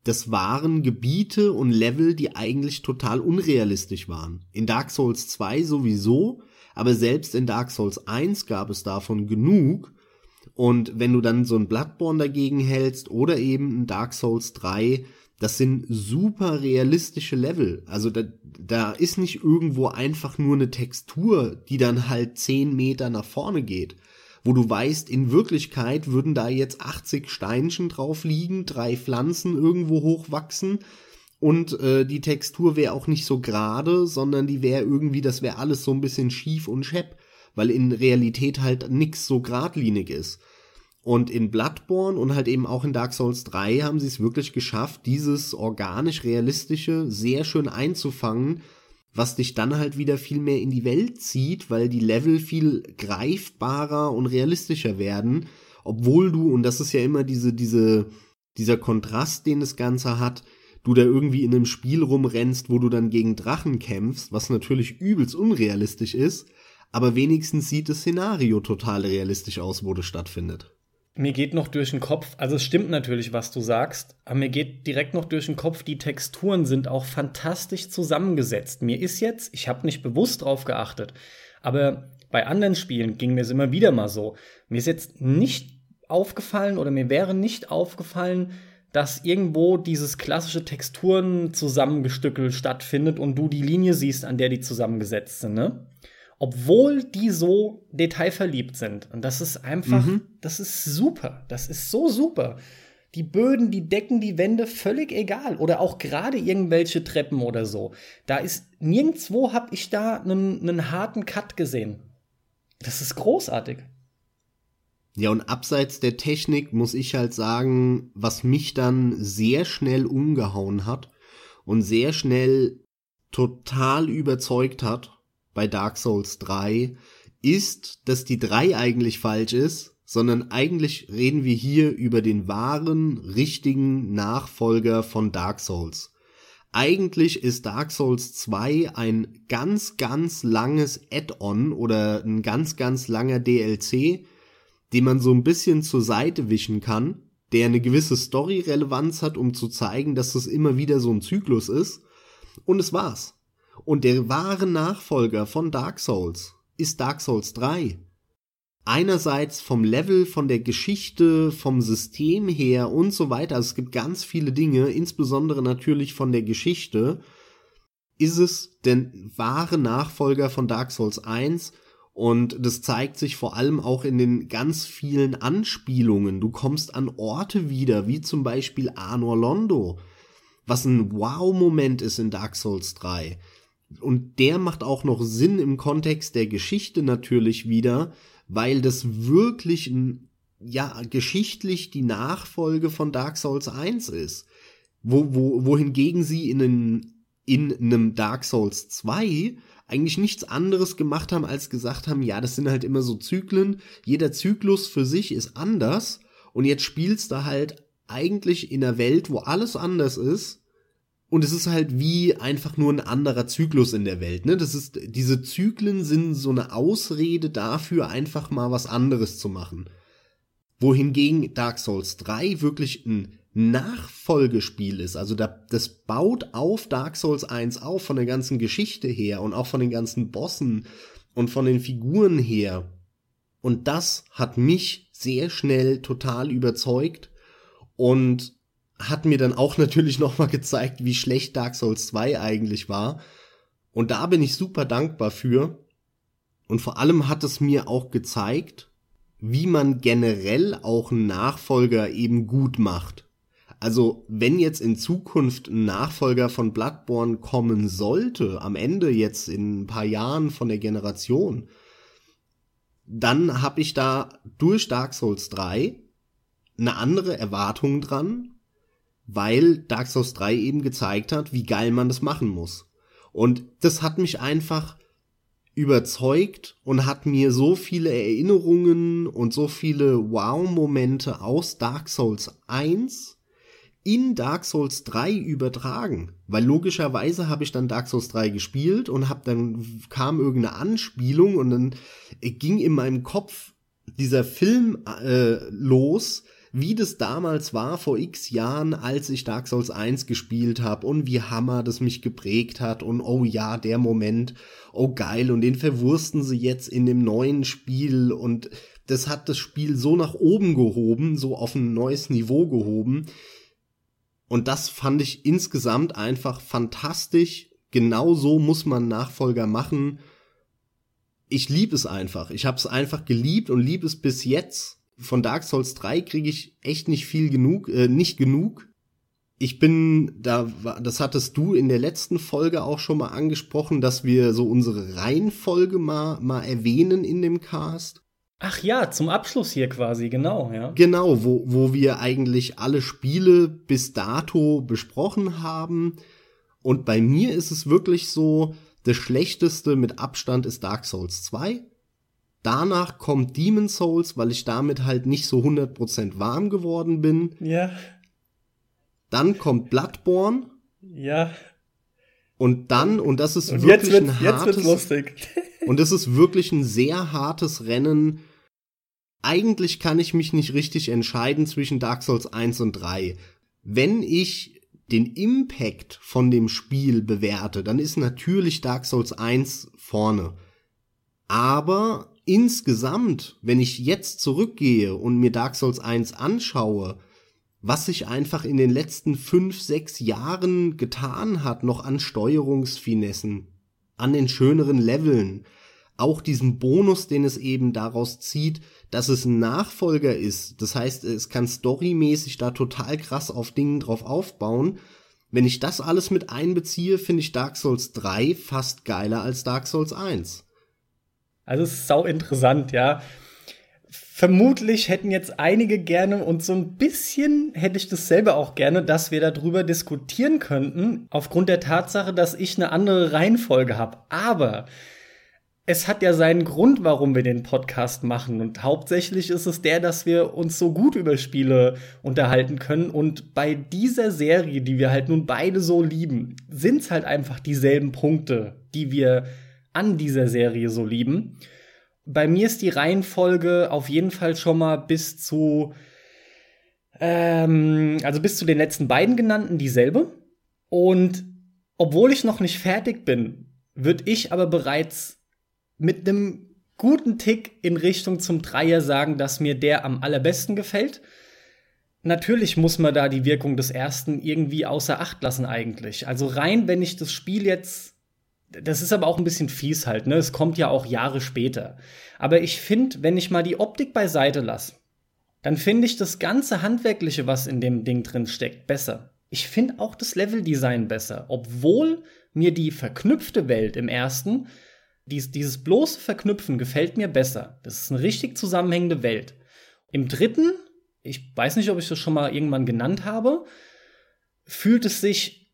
das waren Gebiete und Level, die eigentlich total unrealistisch waren. In Dark Souls 2 sowieso, aber selbst in Dark Souls 1 gab es davon genug. Und wenn du dann so ein Bloodborne dagegen hältst oder eben ein Dark Souls 3, das sind super realistische Level. Also da, da ist nicht irgendwo einfach nur eine Textur, die dann halt 10 Meter nach vorne geht. Wo du weißt, in Wirklichkeit würden da jetzt 80 Steinchen drauf liegen, drei Pflanzen irgendwo hochwachsen und äh, die Textur wäre auch nicht so gerade, sondern die wäre irgendwie, das wäre alles so ein bisschen schief und schepp, weil in Realität halt nix so geradlinig ist. Und in Bloodborne und halt eben auch in Dark Souls 3 haben sie es wirklich geschafft, dieses organisch realistische sehr schön einzufangen, was dich dann halt wieder viel mehr in die Welt zieht, weil die Level viel greifbarer und realistischer werden, obwohl du und das ist ja immer diese diese dieser Kontrast, den das Ganze hat, du da irgendwie in einem Spiel rumrennst, wo du dann gegen Drachen kämpfst, was natürlich übelst unrealistisch ist, aber wenigstens sieht das Szenario total realistisch aus, wo das stattfindet. Mir geht noch durch den Kopf, also es stimmt natürlich, was du sagst, aber mir geht direkt noch durch den Kopf, die Texturen sind auch fantastisch zusammengesetzt. Mir ist jetzt, ich habe nicht bewusst drauf geachtet, aber bei anderen Spielen ging mir es immer wieder mal so. Mir ist jetzt nicht aufgefallen oder mir wäre nicht aufgefallen, dass irgendwo dieses klassische Texturen-Zusammengestückel stattfindet und du die Linie siehst, an der die zusammengesetzt sind, ne? Obwohl die so detailverliebt sind. Und das ist einfach, mhm. das ist super. Das ist so super. Die Böden, die Decken, die Wände, völlig egal. Oder auch gerade irgendwelche Treppen oder so. Da ist nirgendwo hab ich da einen harten Cut gesehen. Das ist großartig. Ja, und abseits der Technik muss ich halt sagen, was mich dann sehr schnell umgehauen hat und sehr schnell total überzeugt hat bei Dark Souls 3, ist, dass die 3 eigentlich falsch ist, sondern eigentlich reden wir hier über den wahren, richtigen Nachfolger von Dark Souls. Eigentlich ist Dark Souls 2 ein ganz, ganz langes Add-on oder ein ganz, ganz langer DLC, den man so ein bisschen zur Seite wischen kann, der eine gewisse Story-Relevanz hat, um zu zeigen, dass das immer wieder so ein Zyklus ist. Und es war's. Und der wahre Nachfolger von Dark Souls ist Dark Souls 3. Einerseits vom Level, von der Geschichte, vom System her und so weiter. Also es gibt ganz viele Dinge, insbesondere natürlich von der Geschichte. Ist es der wahre Nachfolger von Dark Souls 1 und das zeigt sich vor allem auch in den ganz vielen Anspielungen. Du kommst an Orte wieder, wie zum Beispiel Anor Londo, was ein Wow-Moment ist in Dark Souls 3. Und der macht auch noch Sinn im Kontext der Geschichte natürlich wieder, weil das wirklich ein, ja, geschichtlich die Nachfolge von Dark Souls 1 ist. Wo, wo, wohingegen sie in, einen, in einem Dark Souls 2 eigentlich nichts anderes gemacht haben, als gesagt haben, ja, das sind halt immer so Zyklen, jeder Zyklus für sich ist anders und jetzt spielst du halt eigentlich in einer Welt, wo alles anders ist Und es ist halt wie einfach nur ein anderer Zyklus in der Welt, ne? Das ist, diese Zyklen sind so eine Ausrede dafür, einfach mal was anderes zu machen. Wohingegen Dark Souls 3 wirklich ein Nachfolgespiel ist. Also da, das baut auf Dark Souls 1 auf, von der ganzen Geschichte her und auch von den ganzen Bossen und von den Figuren her. Und das hat mich sehr schnell total überzeugt und hat mir dann auch natürlich nochmal gezeigt, wie schlecht Dark Souls 2 eigentlich war. Und da bin ich super dankbar für. Und vor allem hat es mir auch gezeigt, wie man generell auch einen Nachfolger eben gut macht. Also, wenn jetzt in Zukunft ein Nachfolger von Bloodborne kommen sollte, am Ende jetzt in ein paar Jahren von der Generation, dann habe ich da durch Dark Souls 3 eine andere Erwartung dran, weil Dark Souls 3 eben gezeigt hat, wie geil man das machen muss. Und das hat mich einfach überzeugt und hat mir so viele Erinnerungen und so viele Wow-Momente aus Dark Souls 1 in Dark Souls 3 übertragen, weil logischerweise habe ich dann Dark Souls 3 gespielt und hab dann kam irgendeine Anspielung und dann ging in meinem Kopf dieser Film äh, los, wie das damals war vor x Jahren, als ich Dark Souls 1 gespielt habe und wie Hammer das mich geprägt hat und oh ja, der Moment, oh geil und den verwursten sie jetzt in dem neuen Spiel und das hat das Spiel so nach oben gehoben, so auf ein neues Niveau gehoben. Und das fand ich insgesamt einfach fantastisch. Genau so muss man Nachfolger machen. Ich lieb es einfach. Ich habe es einfach geliebt und lieb es bis jetzt von Dark Souls 3 kriege ich echt nicht viel genug, äh, nicht genug. Ich bin da, das hattest du in der letzten Folge auch schon mal angesprochen, dass wir so unsere Reihenfolge mal, mal erwähnen in dem Cast. Ach ja, zum Abschluss hier quasi, genau, ja. Genau, wo, wo wir eigentlich alle Spiele bis dato besprochen haben. Und bei mir ist es wirklich so, das schlechteste mit Abstand ist Dark Souls 2. Danach kommt Demon Souls, weil ich damit halt nicht so 100% warm geworden bin. Ja. Dann kommt Bloodborne. Ja. Und dann, und das ist und wirklich jetzt ein hartes. Jetzt lustig. und das ist wirklich ein sehr hartes Rennen. Eigentlich kann ich mich nicht richtig entscheiden zwischen Dark Souls 1 und 3. Wenn ich den Impact von dem Spiel bewerte, dann ist natürlich Dark Souls 1 vorne. Aber insgesamt, wenn ich jetzt zurückgehe und mir Dark Souls 1 anschaue, was sich einfach in den letzten fünf, sechs Jahren getan hat, noch an Steuerungsfinessen, an den schöneren Leveln, auch diesen Bonus, den es eben daraus zieht, dass es ein Nachfolger ist. Das heißt, es kann storymäßig da total krass auf Dingen drauf aufbauen. Wenn ich das alles mit einbeziehe, finde ich Dark Souls 3 fast geiler als Dark Souls 1. Also es ist sau interessant, ja. Vermutlich hätten jetzt einige gerne und so ein bisschen hätte ich das selber auch gerne, dass wir darüber diskutieren könnten, aufgrund der Tatsache, dass ich eine andere Reihenfolge habe. Aber es hat ja seinen Grund, warum wir den Podcast machen. Und hauptsächlich ist es der, dass wir uns so gut über Spiele unterhalten können. Und bei dieser Serie, die wir halt nun beide so lieben, sind es halt einfach dieselben Punkte, die wir an dieser Serie so lieben. Bei mir ist die Reihenfolge auf jeden Fall schon mal bis zu, ähm, also bis zu den letzten beiden genannten dieselbe. Und obwohl ich noch nicht fertig bin, würde ich aber bereits mit einem guten Tick in Richtung zum Dreier sagen, dass mir der am allerbesten gefällt. Natürlich muss man da die Wirkung des ersten irgendwie außer Acht lassen eigentlich. Also rein, wenn ich das Spiel jetzt das ist aber auch ein bisschen fies halt, ne? Es kommt ja auch Jahre später. Aber ich finde, wenn ich mal die Optik beiseite lasse, dann finde ich das ganze Handwerkliche, was in dem Ding drin steckt, besser. Ich finde auch das Leveldesign besser, obwohl mir die verknüpfte Welt im ersten, dies, dieses bloße Verknüpfen gefällt mir besser. Das ist eine richtig zusammenhängende Welt. Im dritten, ich weiß nicht, ob ich das schon mal irgendwann genannt habe, fühlt es sich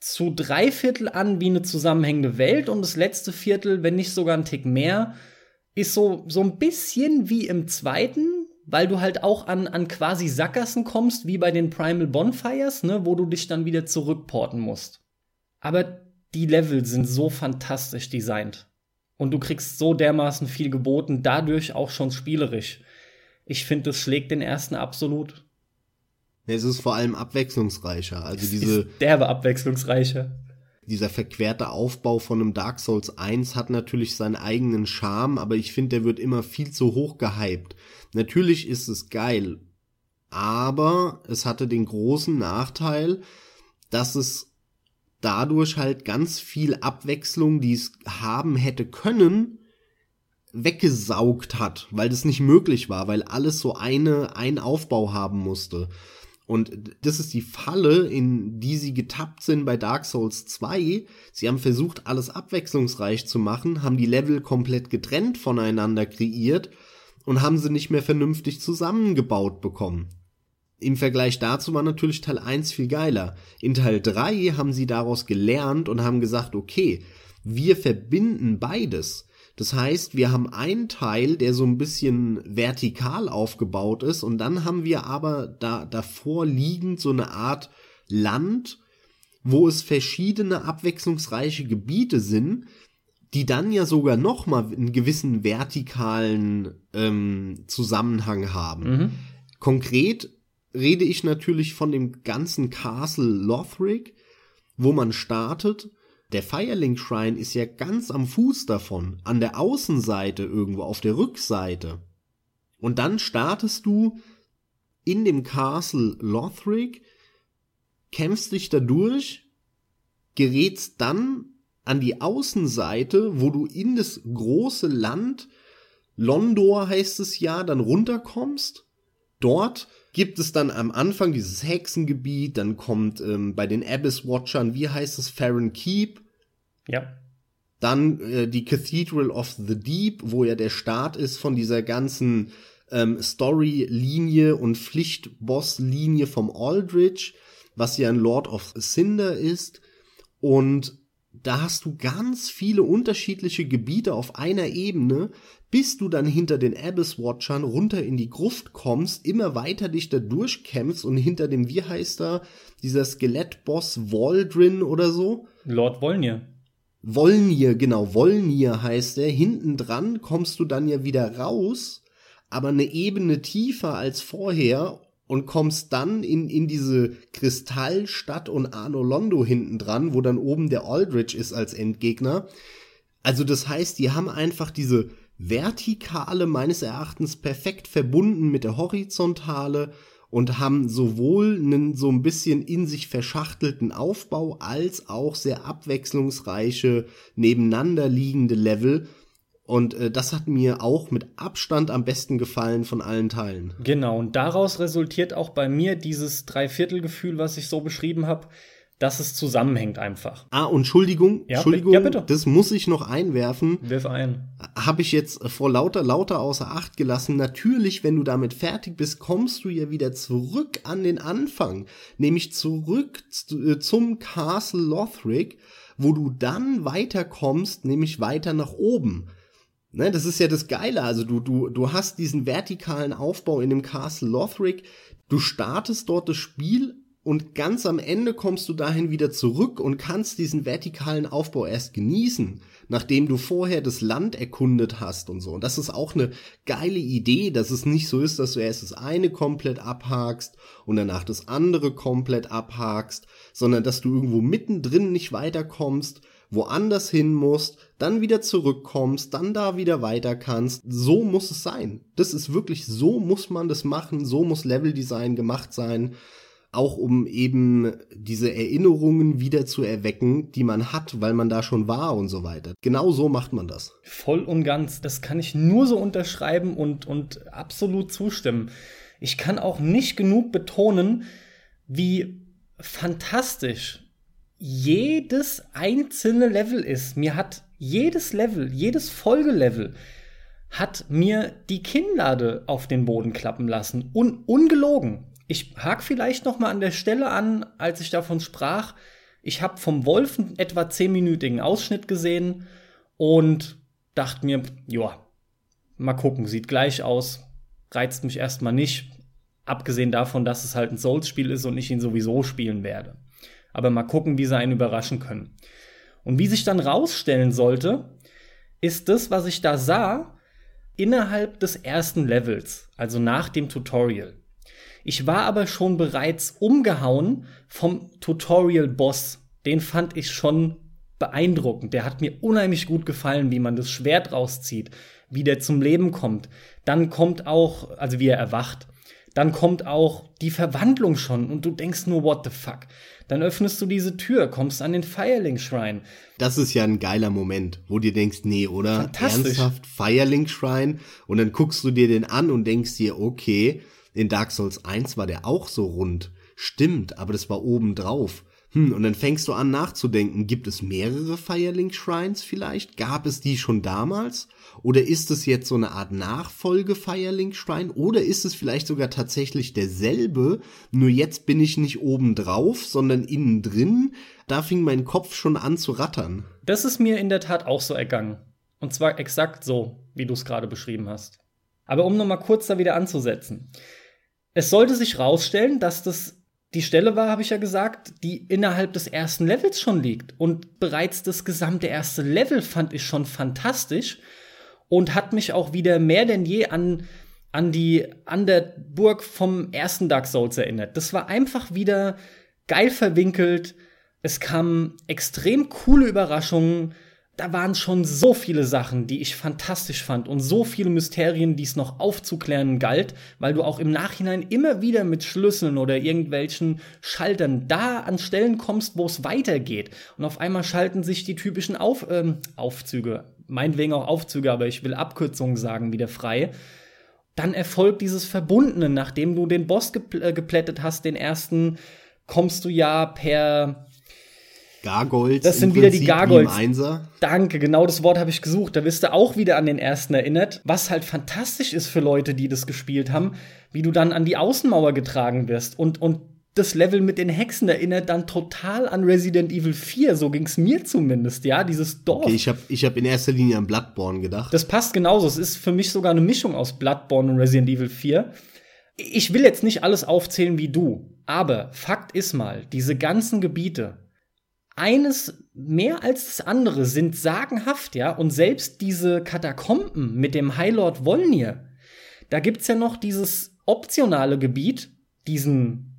zu drei Viertel an wie eine zusammenhängende Welt und das letzte Viertel, wenn nicht sogar ein Tick mehr, ist so, so ein bisschen wie im zweiten, weil du halt auch an, an quasi Sackgassen kommst, wie bei den Primal Bonfires, ne, wo du dich dann wieder zurückporten musst. Aber die Level sind so fantastisch designt. Und du kriegst so dermaßen viel geboten, dadurch auch schon spielerisch. Ich finde, das schlägt den ersten absolut. Es ist vor allem abwechslungsreicher. Also Es diese, ist derbe abwechslungsreicher. dieser verquerte Aufbau von einem Dark Souls 1 hat natürlich seinen eigenen Charme, aber ich finde, der wird immer viel zu hoch gehypt. Natürlich ist es geil, aber es hatte den großen Nachteil, dass es dadurch halt ganz viel Abwechslung, die es haben hätte können, weggesaugt hat, weil das nicht möglich war, weil alles so eine, ein Aufbau haben musste. Und das ist die Falle, in die sie getappt sind bei Dark Souls 2. Sie haben versucht, alles abwechslungsreich zu machen, haben die Level komplett getrennt voneinander kreiert und haben sie nicht mehr vernünftig zusammengebaut bekommen. Im Vergleich dazu war natürlich Teil 1 viel geiler. In Teil 3 haben sie daraus gelernt und haben gesagt, okay, wir verbinden beides. Das heißt, wir haben einen Teil, der so ein bisschen vertikal aufgebaut ist und dann haben wir aber da davor liegend so eine Art Land, wo es verschiedene abwechslungsreiche Gebiete sind, die dann ja sogar noch mal einen gewissen vertikalen ähm, Zusammenhang haben. Mhm. Konkret rede ich natürlich von dem ganzen Castle Lothric, wo man startet. Der Firelink Shrine ist ja ganz am Fuß davon, an der Außenseite irgendwo, auf der Rückseite. Und dann startest du in dem Castle Lothric, kämpfst dich da durch, gerätst dann an die Außenseite, wo du in das große Land, Londor heißt es ja, dann runterkommst. Dort gibt es dann am Anfang dieses Hexengebiet, dann kommt ähm, bei den Abyss Watchern, wie heißt es, Farron Keep, Ja. dann äh, die Cathedral of the Deep, wo ja der Start ist von dieser ganzen ähm, Story-Linie und Pflichtboss-Linie vom Aldrich, was ja ein Lord of Cinder ist. Und da hast du ganz viele unterschiedliche Gebiete auf einer Ebene, bis du dann hinter den Abyss Watchern runter in die Gruft kommst, immer weiter dich da durchkämpfst und hinter dem, wie heißt er, dieser Skelettboss Waldrin oder so, Lord Wolnir. Wolnir, genau, Wolnir heißt er. Hinten dran kommst du dann ja wieder raus, aber eine Ebene tiefer als vorher und kommst dann in, in diese Kristallstadt und Arno Londo hinten dran, wo dann oben der Aldrich ist als Endgegner. Also das heißt, die haben einfach diese Vertikale meines Erachtens perfekt verbunden mit der Horizontale und haben sowohl einen so ein bisschen in sich verschachtelten Aufbau als auch sehr abwechslungsreiche nebeneinander liegende Level. Und äh, das hat mir auch mit Abstand am besten gefallen von allen Teilen. Genau, und daraus resultiert auch bei mir dieses Dreiviertelgefühl, was ich so beschrieben habe, dass es zusammenhängt einfach. Ah, und Entschuldigung, Ja, Entschuldigung, ja, bitte. das muss ich noch einwerfen. Wirf ein. habe ich jetzt vor lauter lauter außer Acht gelassen. Natürlich, wenn du damit fertig bist, kommst du ja wieder zurück an den Anfang, nämlich zurück zu, äh, zum Castle Lothric, wo du dann weiterkommst, nämlich weiter nach oben. Ne, das ist ja das Geile. Also du, du, du hast diesen vertikalen Aufbau in dem Castle Lothric. Du startest dort das Spiel und ganz am Ende kommst du dahin wieder zurück und kannst diesen vertikalen Aufbau erst genießen, nachdem du vorher das Land erkundet hast und so. Und das ist auch eine geile Idee, dass es nicht so ist, dass du erst das eine komplett abhakst und danach das andere komplett abhakst, sondern dass du irgendwo mittendrin nicht weiterkommst, woanders hin musst, dann wieder zurückkommst, dann da wieder weiter kannst. So muss es sein. Das ist wirklich, so muss man das machen, so muss Leveldesign gemacht sein auch um eben diese Erinnerungen wieder zu erwecken, die man hat, weil man da schon war und so weiter. Genau so macht man das. Voll und ganz. Das kann ich nur so unterschreiben und, und absolut zustimmen. Ich kann auch nicht genug betonen, wie fantastisch jedes einzelne Level ist. Mir hat jedes Level, jedes Folgelevel hat mir die Kinnlade auf den Boden klappen lassen. Un ungelogen. Ich hake vielleicht noch mal an der Stelle an, als ich davon sprach. Ich habe vom Wolf einen etwa zehnminütigen Ausschnitt gesehen und dachte mir, ja, mal gucken, sieht gleich aus. reizt mich erstmal nicht. Abgesehen davon, dass es halt ein Souls-Spiel ist und ich ihn sowieso spielen werde. Aber mal gucken, wie sie einen überraschen können. Und wie sich dann rausstellen sollte, ist das, was ich da sah, innerhalb des ersten Levels, also nach dem Tutorial. Ich war aber schon bereits umgehauen vom Tutorial-Boss. Den fand ich schon beeindruckend. Der hat mir unheimlich gut gefallen, wie man das Schwert rauszieht, wie der zum Leben kommt. Dann kommt auch, also wie er erwacht. Dann kommt auch die Verwandlung schon und du denkst nur, what the fuck. Dann öffnest du diese Tür, kommst an den Firelink Shrine. Das ist ja ein geiler Moment, wo du denkst, nee, oder? Ernsthaft, Firelink Shrine? Und dann guckst du dir den an und denkst dir, okay, in Dark Souls 1 war der auch so rund. Stimmt, aber das war oben drauf. Hm, und dann fängst du an nachzudenken, gibt es mehrere Firelink Shrines vielleicht? Gab es die schon damals? Oder ist es jetzt so eine Art Nachfolge Firelink Shrine? Oder ist es vielleicht sogar tatsächlich derselbe, nur jetzt bin ich nicht oben drauf, sondern innen drin? Da fing mein Kopf schon an zu rattern. Das ist mir in der Tat auch so ergangen. Und zwar exakt so, wie du es gerade beschrieben hast. Aber um nochmal kurz da wieder anzusetzen. Es sollte sich rausstellen, dass das die Stelle war, habe ich ja gesagt, die innerhalb des ersten Levels schon liegt. Und bereits das gesamte erste Level fand ich schon fantastisch und hat mich auch wieder mehr denn je an, an die an der Burg vom ersten Dark Souls erinnert. Das war einfach wieder geil verwinkelt. Es kamen extrem coole Überraschungen da waren schon so viele Sachen, die ich fantastisch fand und so viele Mysterien, die es noch aufzuklären galt, weil du auch im Nachhinein immer wieder mit Schlüsseln oder irgendwelchen Schaltern da an Stellen kommst, wo es weitergeht. Und auf einmal schalten sich die typischen Auf, ähm, Aufzüge, meinetwegen auch Aufzüge, aber ich will Abkürzungen sagen, wieder frei. Dann erfolgt dieses Verbundene, nachdem du den Boss äh, geplättet hast, den ersten, kommst du ja per Gargoyles. Das sind wieder die Gargoyles. Danke, genau das Wort habe ich gesucht. Da wirst du auch wieder an den ersten erinnert. Was halt fantastisch ist für Leute, die das gespielt haben, wie du dann an die Außenmauer getragen wirst und, und das Level mit den Hexen erinnert dann total an Resident Evil 4, so ging es mir zumindest, ja, dieses Dorf. Okay, ich habe ich hab in erster Linie an Bloodborne gedacht. Das passt genauso, es ist für mich sogar eine Mischung aus Bloodborne und Resident Evil 4. Ich will jetzt nicht alles aufzählen wie du, aber Fakt ist mal, diese ganzen Gebiete, eines mehr als das andere sind sagenhaft, ja. Und selbst diese Katakomben mit dem High Lord Volnir, da gibt's ja noch dieses optionale Gebiet, diesen,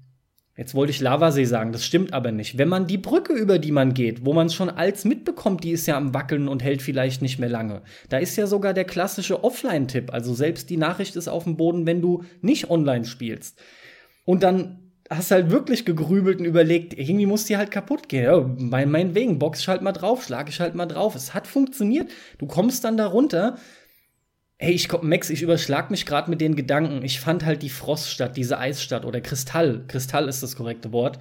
jetzt wollte ich Lavasee sagen, das stimmt aber nicht. Wenn man die Brücke, über die man geht, wo man schon als mitbekommt, die ist ja am Wackeln und hält vielleicht nicht mehr lange. Da ist ja sogar der klassische Offline-Tipp, also selbst die Nachricht ist auf dem Boden, wenn du nicht online spielst. Und dann hast halt wirklich gegrübelt und überlegt, irgendwie muss die halt kaputt gehen. Ja, mein, meinetwegen, box ich halt mal drauf, schlag ich halt mal drauf. Es hat funktioniert. Du kommst dann da runter. Hey, ich komm, Max, ich überschlag mich gerade mit den Gedanken. Ich fand halt die Froststadt, diese Eisstadt oder Kristall, Kristall ist das korrekte Wort.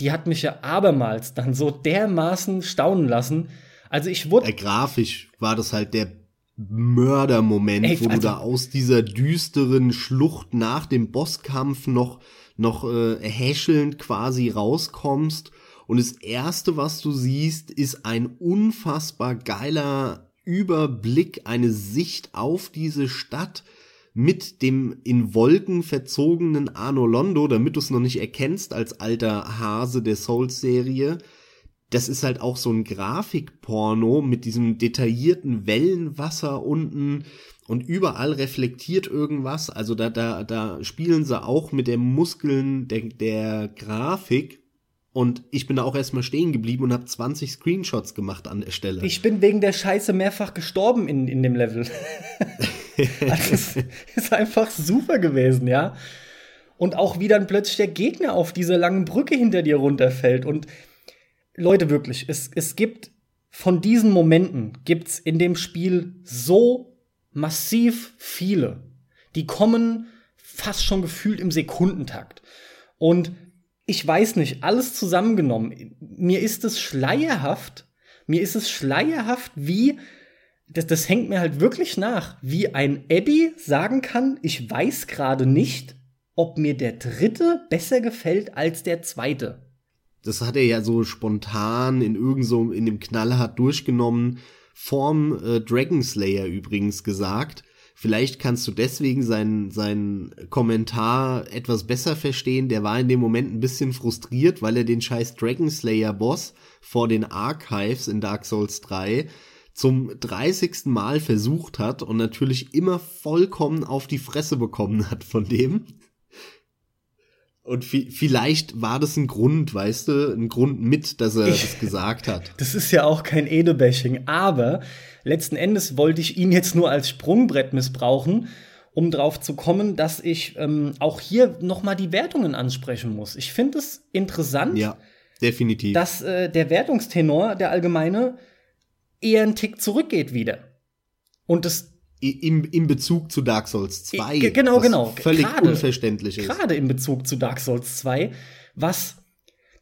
Die hat mich ja abermals dann so dermaßen staunen lassen. Also ich wurde. Ja, grafisch war das halt der Mördermoment, Ey, wo also, du da aus dieser düsteren Schlucht nach dem Bosskampf noch noch äh, häschelnd quasi rauskommst und das erste, was du siehst, ist ein unfassbar geiler Überblick, eine Sicht auf diese Stadt mit dem in Wolken verzogenen Arno Londo, damit du es noch nicht erkennst als alter Hase der Souls-Serie. Das ist halt auch so ein Grafikporno mit diesem detaillierten Wellenwasser unten, und überall reflektiert irgendwas. Also da, da, da spielen sie auch mit den Muskeln der, der Grafik. Und ich bin da auch erstmal stehen geblieben und habe 20 Screenshots gemacht an der Stelle. Ich bin wegen der Scheiße mehrfach gestorben in, in dem Level. also es ist einfach super gewesen, ja. Und auch wie dann plötzlich der Gegner auf dieser langen Brücke hinter dir runterfällt. Und Leute, wirklich, es, es gibt von diesen Momenten gibt's in dem Spiel so massiv viele. Die kommen fast schon gefühlt im Sekundentakt. Und ich weiß nicht, alles zusammengenommen, mir ist es schleierhaft, mir ist es schleierhaft, wie, das, das hängt mir halt wirklich nach, wie ein Abby sagen kann, ich weiß gerade nicht, ob mir der dritte besser gefällt als der zweite. Das hat er ja so spontan in irgend so, in dem Knallhart durchgenommen, vorm äh, Dragon Slayer übrigens gesagt, Vielleicht kannst du deswegen seinen, seinen Kommentar etwas besser verstehen. Der war in dem Moment ein bisschen frustriert, weil er den scheiß Dragon Slayer Boss vor den Archives in Dark Souls 3 zum 30. Mal versucht hat und natürlich immer vollkommen auf die Fresse bekommen hat von dem. Und vielleicht war das ein Grund, weißt du, ein Grund mit, dass er ich, das gesagt hat. Das ist ja auch kein Ede-Bashing, aber letzten Endes wollte ich ihn jetzt nur als Sprungbrett missbrauchen, um drauf zu kommen, dass ich ähm, auch hier noch mal die Wertungen ansprechen muss. Ich finde es interessant, ja, definitiv. dass äh, der Wertungstenor, der allgemeine, eher einen Tick zurückgeht wieder. Und das im, im Bezug zu Dark Souls 2. G genau, genau. Völlig grade, unverständlich ist. Gerade in Bezug zu Dark Souls 2, was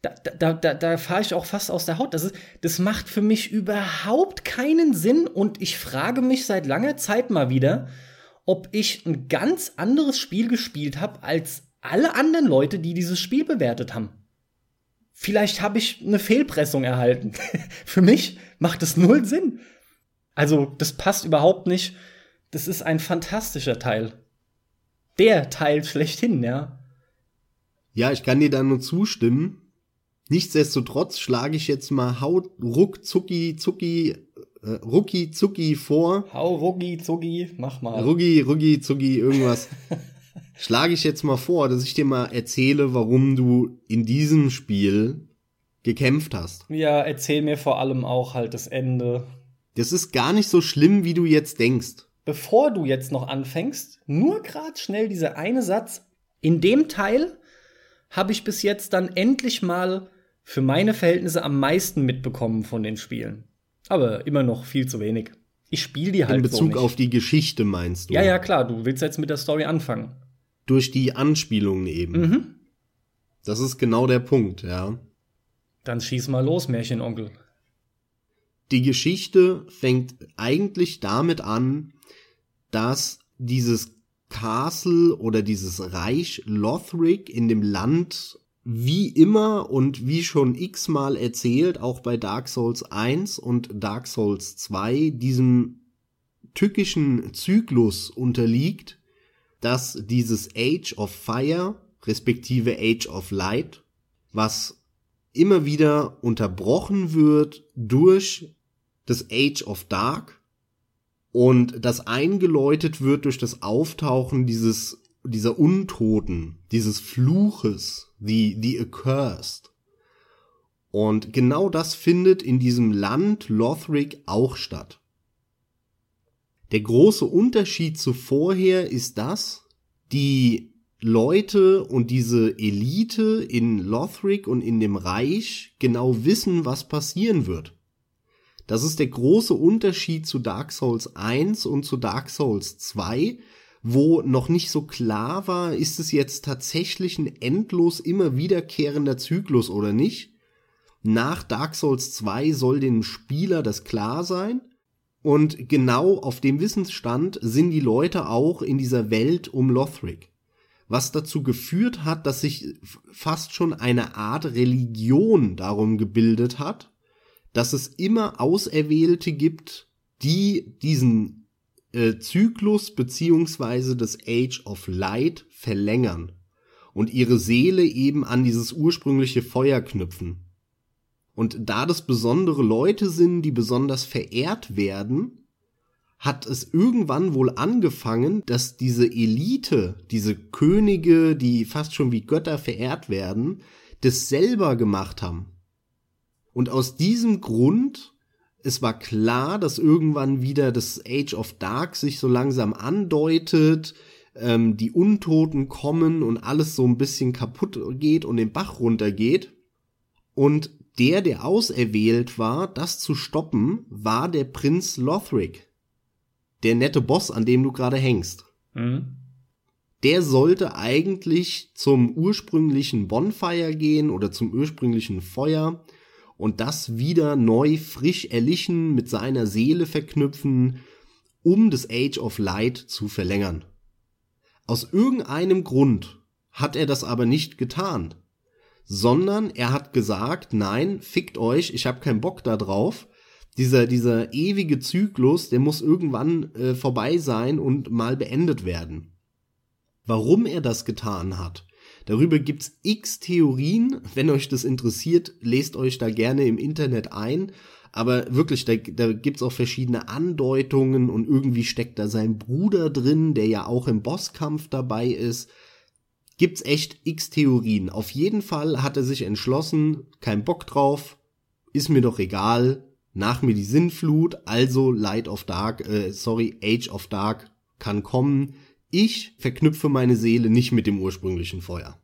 da, da, da, da fahre ich auch fast aus der Haut. Das, ist, das macht für mich überhaupt keinen Sinn und ich frage mich seit langer Zeit mal wieder, ob ich ein ganz anderes Spiel gespielt habe als alle anderen Leute, die dieses Spiel bewertet haben. Vielleicht habe ich eine Fehlpressung erhalten. für mich macht es null Sinn. Also, das passt überhaupt nicht das ist ein fantastischer Teil. Der Teil schlechthin, ja. Ja, ich kann dir da nur zustimmen. Nichtsdestotrotz schlage ich jetzt mal Haut ruck zucki zucki äh, rucki zucki vor. Hau rucki zucki, mach mal. Rucki rucki zucki irgendwas. schlage ich jetzt mal vor, dass ich dir mal erzähle, warum du in diesem Spiel gekämpft hast. Ja, erzähl mir vor allem auch halt das Ende. Das ist gar nicht so schlimm, wie du jetzt denkst bevor du jetzt noch anfängst, nur gerade schnell dieser eine Satz. In dem Teil habe ich bis jetzt dann endlich mal für meine Verhältnisse am meisten mitbekommen von den Spielen. Aber immer noch viel zu wenig. Ich spiele die halt In Bezug so auf die Geschichte meinst du? Ja, ja, klar. Du willst jetzt mit der Story anfangen. Durch die Anspielungen eben. Mhm. Das ist genau der Punkt, ja. Dann schieß mal los, Märchenonkel. Die Geschichte fängt eigentlich damit an, dass dieses Castle oder dieses Reich Lothric in dem Land wie immer und wie schon x-mal erzählt, auch bei Dark Souls 1 und Dark Souls 2, diesem tückischen Zyklus unterliegt, dass dieses Age of Fire respektive Age of Light, was immer wieder unterbrochen wird durch das Age of Dark, und das eingeläutet wird durch das Auftauchen dieses, dieser Untoten, dieses Fluches, the, the Accursed. Und genau das findet in diesem Land Lothric auch statt. Der große Unterschied zu vorher ist das, die Leute und diese Elite in Lothric und in dem Reich genau wissen, was passieren wird. Das ist der große Unterschied zu Dark Souls 1 und zu Dark Souls 2, wo noch nicht so klar war, ist es jetzt tatsächlich ein endlos immer wiederkehrender Zyklus oder nicht. Nach Dark Souls 2 soll dem Spieler das klar sein. Und genau auf dem Wissensstand sind die Leute auch in dieser Welt um Lothric. Was dazu geführt hat, dass sich fast schon eine Art Religion darum gebildet hat, dass es immer Auserwählte gibt, die diesen äh, Zyklus beziehungsweise das Age of Light verlängern und ihre Seele eben an dieses ursprüngliche Feuer knüpfen. Und da das besondere Leute sind, die besonders verehrt werden, hat es irgendwann wohl angefangen, dass diese Elite, diese Könige, die fast schon wie Götter verehrt werden, das selber gemacht haben. Und aus diesem Grund, es war klar, dass irgendwann wieder das Age of Dark sich so langsam andeutet, ähm, die Untoten kommen und alles so ein bisschen kaputt geht und den Bach runtergeht. Und der, der auserwählt war, das zu stoppen, war der Prinz Lothric. Der nette Boss, an dem du gerade hängst. Mhm. Der sollte eigentlich zum ursprünglichen Bonfire gehen oder zum ursprünglichen Feuer und das wieder neu frisch erlichen mit seiner Seele verknüpfen, um das Age of Light zu verlängern. Aus irgendeinem Grund hat er das aber nicht getan, sondern er hat gesagt, nein, fickt euch, ich hab keinen Bock da drauf, Dieser, dieser ewige Zyklus, der muss irgendwann äh, vorbei sein und mal beendet werden. Warum er das getan hat, darüber gibt's x Theorien. Wenn euch das interessiert, lest euch da gerne im Internet ein. Aber wirklich, da, da gibt's auch verschiedene Andeutungen und irgendwie steckt da sein Bruder drin, der ja auch im Bosskampf dabei ist. Gibt's echt x Theorien. Auf jeden Fall hat er sich entschlossen, kein Bock drauf, ist mir doch egal, nach mir die Sinnflut, also Light of Dark, äh, sorry, Age of Dark kann kommen. Ich verknüpfe meine Seele nicht mit dem ursprünglichen Feuer.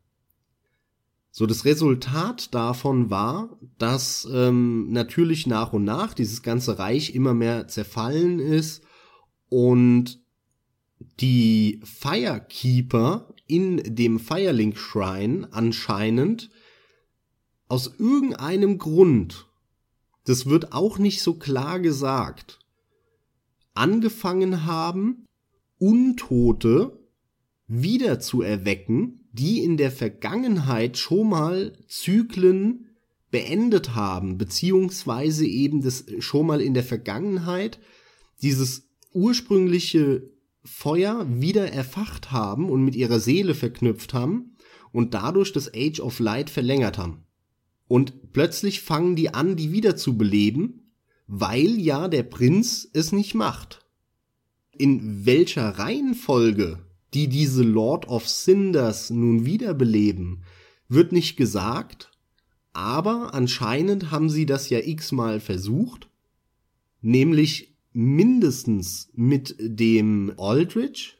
So, das Resultat davon war, dass ähm, natürlich nach und nach dieses ganze Reich immer mehr zerfallen ist und die Firekeeper in dem Firelink Shrine anscheinend aus irgendeinem Grund, das wird auch nicht so klar gesagt, angefangen haben, Untote wieder zu erwecken, die in der Vergangenheit schon mal Zyklen beendet haben, beziehungsweise eben das schon mal in der Vergangenheit dieses ursprüngliche Feuer wieder erfacht haben und mit ihrer Seele verknüpft haben und dadurch das Age of Light verlängert haben. Und plötzlich fangen die an, die wieder zu beleben, weil ja der Prinz es nicht macht. In welcher Reihenfolge die diese Lord of Cinders nun wiederbeleben, wird nicht gesagt, aber anscheinend haben sie das ja x-mal versucht, nämlich mindestens mit dem Aldrich,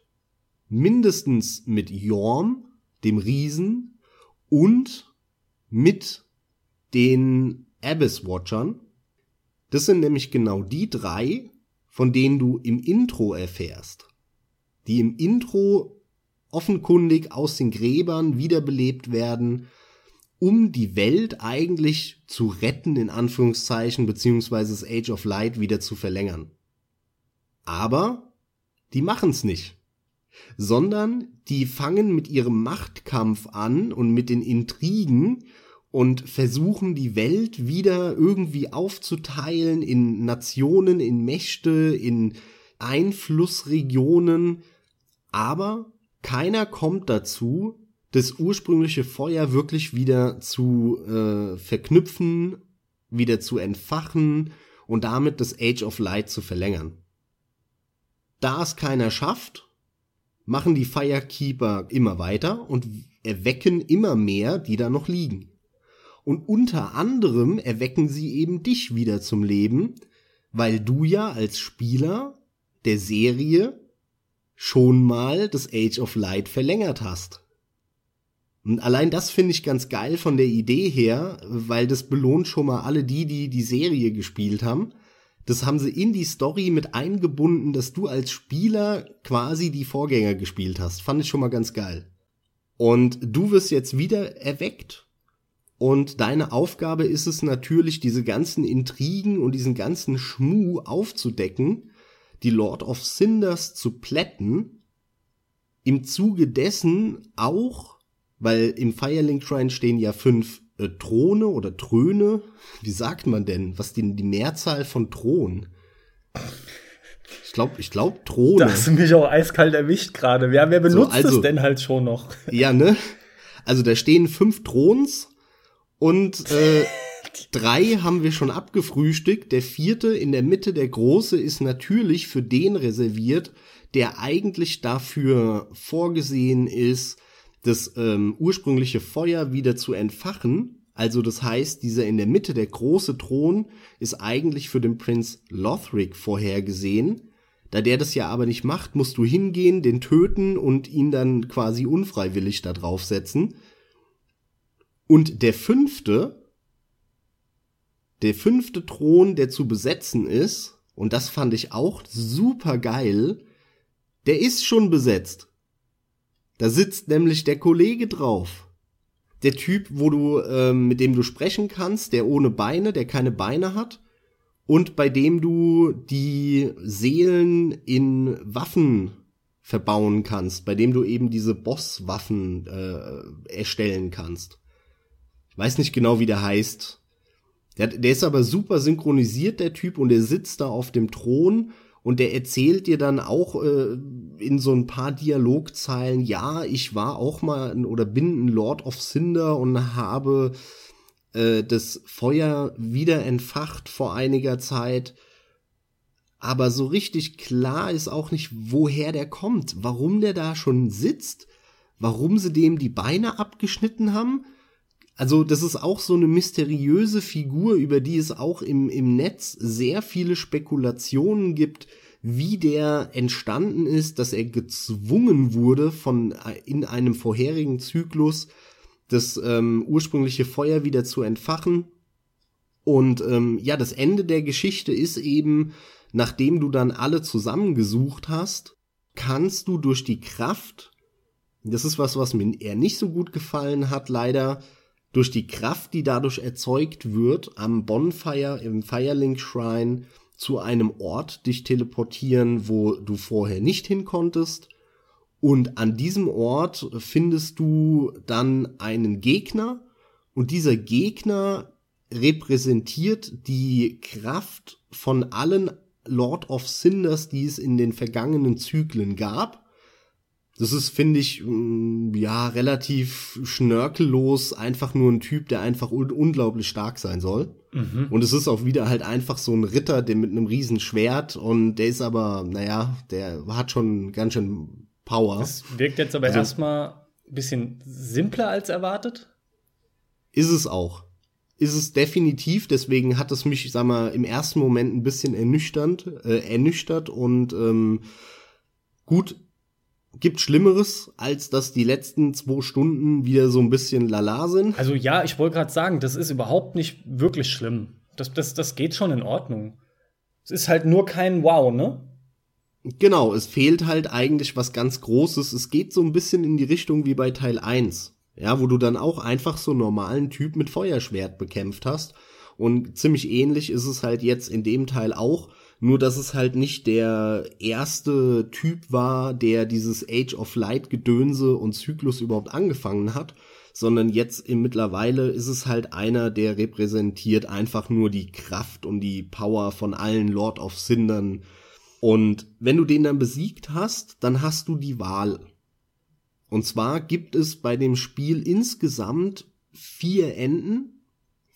mindestens mit Yorm, dem Riesen, und mit den Abyss Watchern. Das sind nämlich genau die drei, von denen du im Intro erfährst die im Intro offenkundig aus den Gräbern wiederbelebt werden, um die Welt eigentlich zu retten, in Anführungszeichen, beziehungsweise das Age of Light wieder zu verlängern. Aber die machen's nicht. Sondern die fangen mit ihrem Machtkampf an und mit den Intrigen und versuchen die Welt wieder irgendwie aufzuteilen in Nationen, in Mächte, in Einflussregionen, aber keiner kommt dazu, das ursprüngliche Feuer wirklich wieder zu äh, verknüpfen, wieder zu entfachen und damit das Age of Light zu verlängern. Da es keiner schafft, machen die Firekeeper immer weiter und erwecken immer mehr, die da noch liegen. Und unter anderem erwecken sie eben dich wieder zum Leben, weil du ja als Spieler der Serie schon mal das Age of Light verlängert hast. Und allein das finde ich ganz geil von der Idee her, weil das belohnt schon mal alle die, die die Serie gespielt haben. Das haben sie in die Story mit eingebunden, dass du als Spieler quasi die Vorgänger gespielt hast. Fand ich schon mal ganz geil. Und du wirst jetzt wieder erweckt. Und deine Aufgabe ist es natürlich, diese ganzen Intrigen und diesen ganzen Schmuh aufzudecken die Lord of Cinders zu plätten, im Zuge dessen auch, weil im Firelink Shrine stehen ja fünf äh, Throne oder Tröne, wie sagt man denn, was die, die Mehrzahl von Thron? Ich glaube, ich glaube Throne. Da hast du mich auch eiskalt erwischt gerade. Wer, wer benutzt so, also, es denn halt schon noch? Ja, ne? Also da stehen fünf Throns und äh, Drei haben wir schon abgefrühstückt. Der vierte in der Mitte, der große, ist natürlich für den reserviert, der eigentlich dafür vorgesehen ist, das ähm, ursprüngliche Feuer wieder zu entfachen. Also das heißt, dieser in der Mitte, der große Thron, ist eigentlich für den Prinz Lothric vorhergesehen. Da der das ja aber nicht macht, musst du hingehen, den töten und ihn dann quasi unfreiwillig da draufsetzen. Und der fünfte, der fünfte Thron, der zu besetzen ist, und das fand ich auch super geil, der ist schon besetzt. Da sitzt nämlich der Kollege drauf. Der Typ, wo du, ähm, mit dem du sprechen kannst, der ohne Beine, der keine Beine hat, und bei dem du die Seelen in Waffen verbauen kannst, bei dem du eben diese Bosswaffen äh, erstellen kannst. Weiß nicht genau, wie der heißt. Der, der ist aber super synchronisiert, der Typ, und der sitzt da auf dem Thron und der erzählt dir dann auch äh, in so ein paar Dialogzeilen, ja, ich war auch mal ein, oder bin ein Lord of Cinder und habe äh, das Feuer wieder entfacht vor einiger Zeit. Aber so richtig klar ist auch nicht, woher der kommt, warum der da schon sitzt, warum sie dem die Beine abgeschnitten haben also das ist auch so eine mysteriöse Figur, über die es auch im, im Netz sehr viele Spekulationen gibt, wie der entstanden ist, dass er gezwungen wurde, von in einem vorherigen Zyklus das ähm, ursprüngliche Feuer wieder zu entfachen. Und ähm, ja, das Ende der Geschichte ist eben, nachdem du dann alle zusammengesucht hast, kannst du durch die Kraft, das ist was, was mir eher nicht so gut gefallen hat, leider, durch die Kraft, die dadurch erzeugt wird, am Bonfire im Firelink Shrine zu einem Ort dich teleportieren, wo du vorher nicht hin konntest. Und an diesem Ort findest du dann einen Gegner und dieser Gegner repräsentiert die Kraft von allen Lord of Cinders, die es in den vergangenen Zyklen gab. Das ist, finde ich, mm, ja, relativ schnörkellos, einfach nur ein Typ, der einfach un unglaublich stark sein soll. Mhm. Und es ist auch wieder halt einfach so ein Ritter, der mit einem riesen Schwert und der ist aber, naja, der hat schon ganz schön Power. Das wirkt jetzt aber also, erstmal ein bisschen simpler als erwartet. Ist es auch. Ist es definitiv, deswegen hat es mich, sag mal, im ersten Moment ein bisschen ernüchternd, äh, ernüchtert und ähm, gut, gibt Schlimmeres, als dass die letzten zwei Stunden wieder so ein bisschen lala sind? Also ja, ich wollte gerade sagen, das ist überhaupt nicht wirklich schlimm. Das, das, das geht schon in Ordnung. Es ist halt nur kein Wow, ne? Genau, es fehlt halt eigentlich was ganz Großes. Es geht so ein bisschen in die Richtung wie bei Teil 1. Ja, wo du dann auch einfach so einen normalen Typ mit Feuerschwert bekämpft hast. Und ziemlich ähnlich ist es halt jetzt in dem Teil auch nur, dass es halt nicht der erste Typ war, der dieses Age of Light Gedönse und Zyklus überhaupt angefangen hat, sondern jetzt im mittlerweile ist es halt einer, der repräsentiert einfach nur die Kraft und die Power von allen Lord of Cindern. Und wenn du den dann besiegt hast, dann hast du die Wahl. Und zwar gibt es bei dem Spiel insgesamt vier Enden,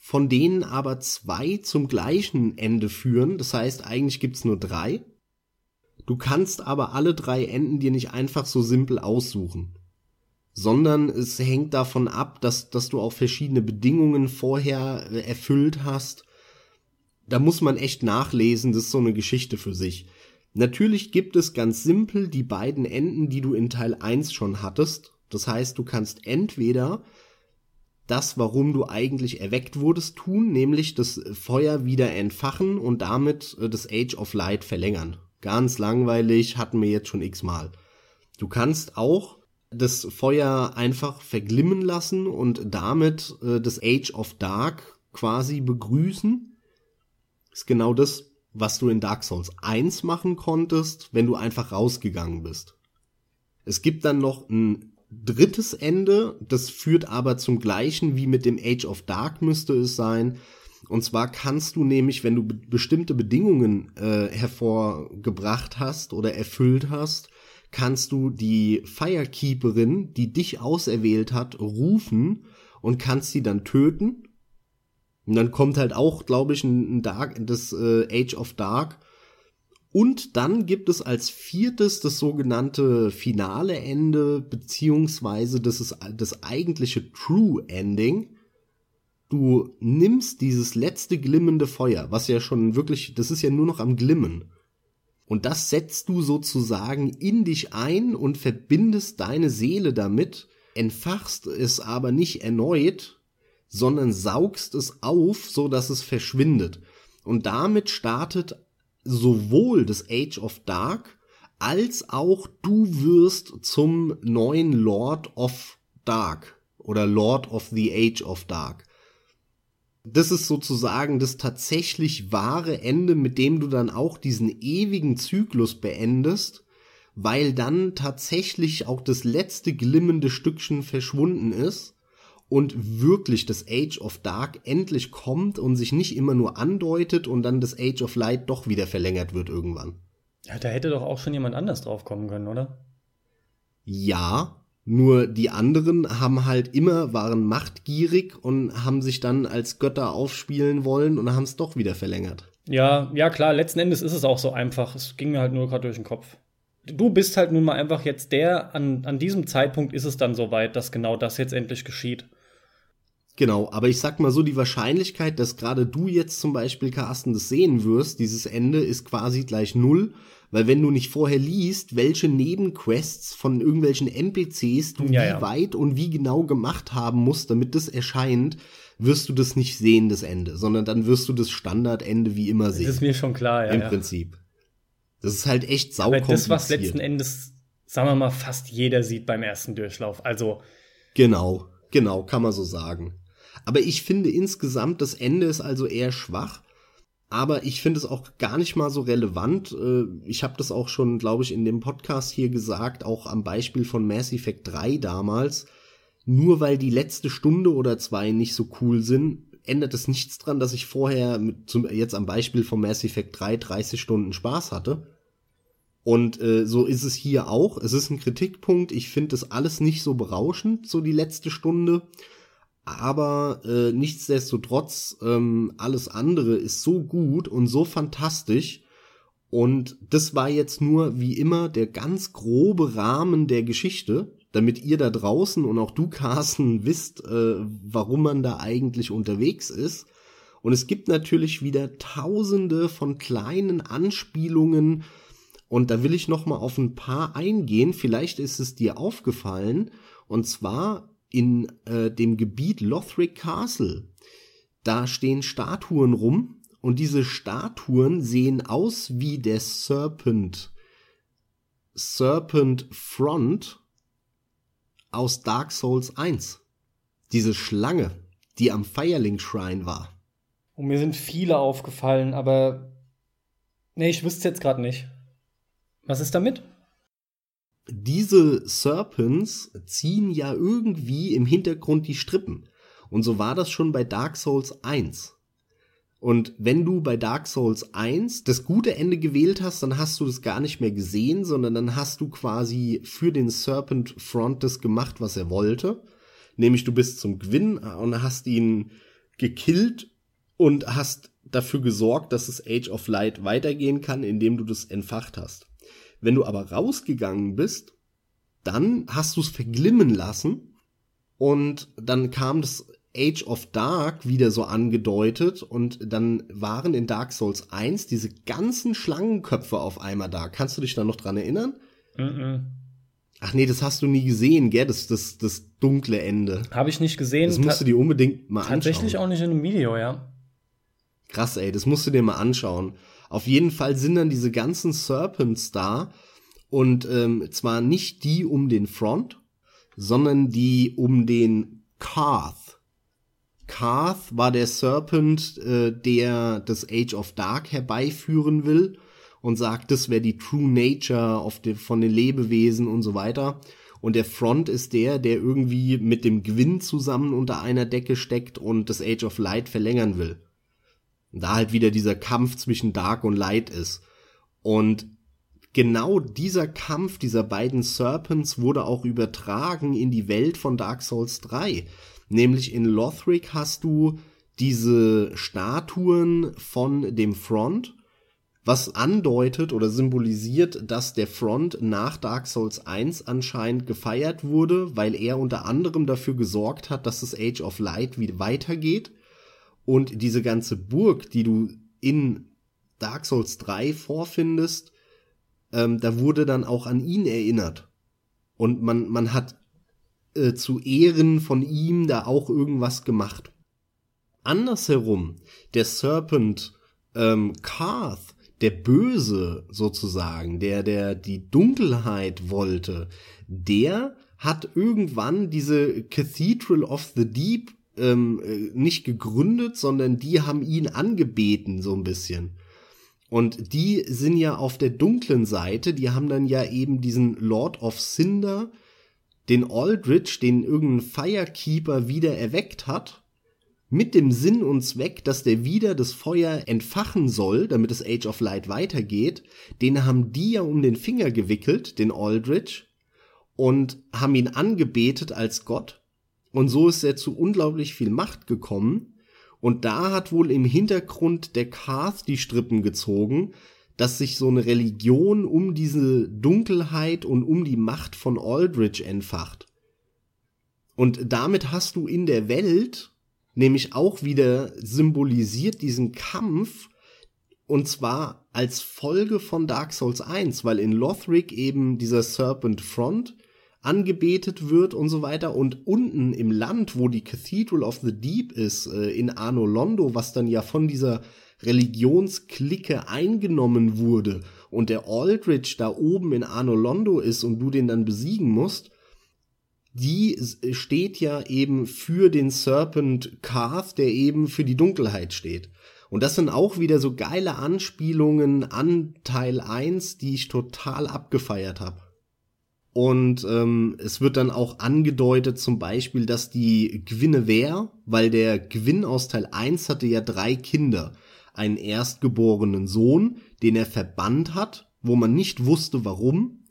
von denen aber zwei zum gleichen Ende führen. Das heißt, eigentlich gibt's nur drei. Du kannst aber alle drei Enden dir nicht einfach so simpel aussuchen, sondern es hängt davon ab, dass, dass du auch verschiedene Bedingungen vorher äh, erfüllt hast. Da muss man echt nachlesen, das ist so eine Geschichte für sich. Natürlich gibt es ganz simpel die beiden Enden, die du in Teil 1 schon hattest. Das heißt, du kannst entweder das, warum du eigentlich erweckt wurdest, tun, nämlich das Feuer wieder entfachen und damit äh, das Age of Light verlängern. Ganz langweilig, hatten wir jetzt schon x-mal. Du kannst auch das Feuer einfach verglimmen lassen und damit äh, das Age of Dark quasi begrüßen. Ist genau das, was du in Dark Souls 1 machen konntest, wenn du einfach rausgegangen bist. Es gibt dann noch ein drittes Ende, das führt aber zum gleichen wie mit dem Age of Dark müsste es sein. Und zwar kannst du nämlich, wenn du be bestimmte Bedingungen äh, hervorgebracht hast oder erfüllt hast, kannst du die Firekeeperin, die dich auserwählt hat, rufen und kannst sie dann töten. Und dann kommt halt auch, glaube ich, ein Dark, das äh, Age of Dark und dann gibt es als viertes das sogenannte finale Ende, beziehungsweise das ist das eigentliche True Ending. Du nimmst dieses letzte glimmende Feuer, was ja schon wirklich, das ist ja nur noch am Glimmen. Und das setzt du sozusagen in dich ein und verbindest deine Seele damit, entfachst es aber nicht erneut, sondern saugst es auf, so dass es verschwindet. Und damit startet sowohl das Age of Dark als auch du wirst zum neuen Lord of Dark oder Lord of the Age of Dark. Das ist sozusagen das tatsächlich wahre Ende, mit dem du dann auch diesen ewigen Zyklus beendest, weil dann tatsächlich auch das letzte glimmende Stückchen verschwunden ist und wirklich das Age of Dark endlich kommt und sich nicht immer nur andeutet und dann das Age of Light doch wieder verlängert wird irgendwann. Ja, da hätte doch auch schon jemand anders drauf kommen können, oder? Ja, nur die anderen haben halt immer, waren machtgierig und haben sich dann als Götter aufspielen wollen und haben es doch wieder verlängert. Ja, ja klar, letzten Endes ist es auch so einfach. Es ging mir halt nur gerade durch den Kopf. Du bist halt nun mal einfach jetzt der, an, an diesem Zeitpunkt ist es dann soweit, dass genau das jetzt endlich geschieht. Genau, aber ich sag mal so, die Wahrscheinlichkeit, dass gerade du jetzt zum Beispiel, Carsten, das sehen wirst, dieses Ende ist quasi gleich null, weil wenn du nicht vorher liest, welche Nebenquests von irgendwelchen NPCs du ja, wie ja. weit und wie genau gemacht haben musst, damit das erscheint, wirst du das nicht sehen, das Ende, sondern dann wirst du das Standardende wie immer sehen. Das ist mir schon klar, ja. Im ja. Prinzip. Das ist halt echt saukompliziert. Aber das, was letzten Endes, sagen wir mal, fast jeder sieht beim ersten Durchlauf. Also. Genau, genau, kann man so sagen. Aber ich finde insgesamt, das Ende ist also eher schwach aber ich finde es auch gar nicht mal so relevant. Äh, ich habe das auch schon, glaube ich, in dem Podcast hier gesagt, auch am Beispiel von Mass Effect 3 damals. Nur weil die letzte Stunde oder zwei nicht so cool sind, ändert es nichts dran, dass ich vorher mit, zum, jetzt am Beispiel von Mass Effect 3 30 Stunden Spaß hatte. Und äh, so ist es hier auch. Es ist ein Kritikpunkt. Ich finde das alles nicht so berauschend, so die letzte Stunde aber äh, nichtsdestotrotz, ähm, alles andere ist so gut und so fantastisch. Und das war jetzt nur, wie immer, der ganz grobe Rahmen der Geschichte, damit ihr da draußen und auch du, Carsten, wisst, äh, warum man da eigentlich unterwegs ist. Und es gibt natürlich wieder tausende von kleinen Anspielungen. Und da will ich noch mal auf ein paar eingehen. Vielleicht ist es dir aufgefallen. Und zwar in äh, dem Gebiet Lothric Castle. Da stehen Statuen rum und diese Statuen sehen aus wie der Serpent. Serpent Front aus Dark Souls 1. Diese Schlange, die am Firelink Shrine war. Und mir sind viele aufgefallen, aber nee, ich wüsste jetzt gerade nicht. Was ist damit? Diese Serpents ziehen ja irgendwie im Hintergrund die Strippen. Und so war das schon bei Dark Souls 1. Und wenn du bei Dark Souls 1 das gute Ende gewählt hast, dann hast du das gar nicht mehr gesehen, sondern dann hast du quasi für den Serpent Front das gemacht, was er wollte. Nämlich du bist zum Gwyn und hast ihn gekillt und hast dafür gesorgt, dass das Age of Light weitergehen kann, indem du das entfacht hast. Wenn du aber rausgegangen bist, dann hast du es verglimmen lassen und dann kam das Age of Dark wieder so angedeutet und dann waren in Dark Souls 1 diese ganzen Schlangenköpfe auf einmal da. Kannst du dich da noch dran erinnern? Mm, -mm. Ach nee, das hast du nie gesehen, gell? Das, das, das dunkle Ende. Habe ich nicht gesehen. Das musst du dir unbedingt mal Tatsächlich anschauen. Tatsächlich auch nicht in einem Video, ja. Krass, ey, das musst du dir mal anschauen. Auf jeden Fall sind dann diese ganzen Serpents da und ähm, zwar nicht die um den Front, sondern die um den Karth. Karth war der Serpent, äh, der das Age of Dark herbeiführen will und sagt, das wäre die True Nature the, von den Lebewesen und so weiter. Und der Front ist der, der irgendwie mit dem Gwyn zusammen unter einer Decke steckt und das Age of Light verlängern will da halt wieder dieser Kampf zwischen Dark und Light ist. Und genau dieser Kampf dieser beiden Serpents wurde auch übertragen in die Welt von Dark Souls 3. Nämlich in Lothric hast du diese Statuen von dem Front, was andeutet oder symbolisiert, dass der Front nach Dark Souls 1 anscheinend gefeiert wurde, weil er unter anderem dafür gesorgt hat, dass das Age of Light wieder weitergeht. Und diese ganze Burg, die du in Dark Souls 3 vorfindest, ähm, da wurde dann auch an ihn erinnert. Und man, man hat äh, zu Ehren von ihm da auch irgendwas gemacht. Andersherum, der Serpent ähm, Karth, der Böse sozusagen, der, der die Dunkelheit wollte, der hat irgendwann diese Cathedral of the Deep ähm, äh, nicht gegründet, sondern die haben ihn angebeten so ein bisschen. Und die sind ja auf der dunklen Seite, die haben dann ja eben diesen Lord of Cinder, den Aldrich, den irgendein Firekeeper wieder erweckt hat, mit dem Sinn und Zweck, dass der wieder das Feuer entfachen soll, damit das Age of Light weitergeht, den haben die ja um den Finger gewickelt, den Aldrich, und haben ihn angebetet als Gott. Und so ist er zu unglaublich viel Macht gekommen. Und da hat wohl im Hintergrund der Karth die Strippen gezogen, dass sich so eine Religion um diese Dunkelheit und um die Macht von Aldrich entfacht. Und damit hast du in der Welt nämlich auch wieder symbolisiert diesen Kampf und zwar als Folge von Dark Souls 1, weil in Lothric eben dieser Serpent Front angebetet wird und so weiter. Und unten im Land, wo die Cathedral of the Deep ist, äh, in Arno Londo, was dann ja von dieser Religionsklicke eingenommen wurde und der Aldrich da oben in Arno Londo ist und du den dann besiegen musst, die steht ja eben für den Serpent Karth, der eben für die Dunkelheit steht. Und das sind auch wieder so geile Anspielungen an Teil 1, die ich total abgefeiert habe. Und ähm, es wird dann auch angedeutet zum Beispiel, dass die Guinevere, weil der Gwyn aus Teil 1 hatte ja drei Kinder. Einen erstgeborenen Sohn, den er verbannt hat, wo man nicht wusste warum.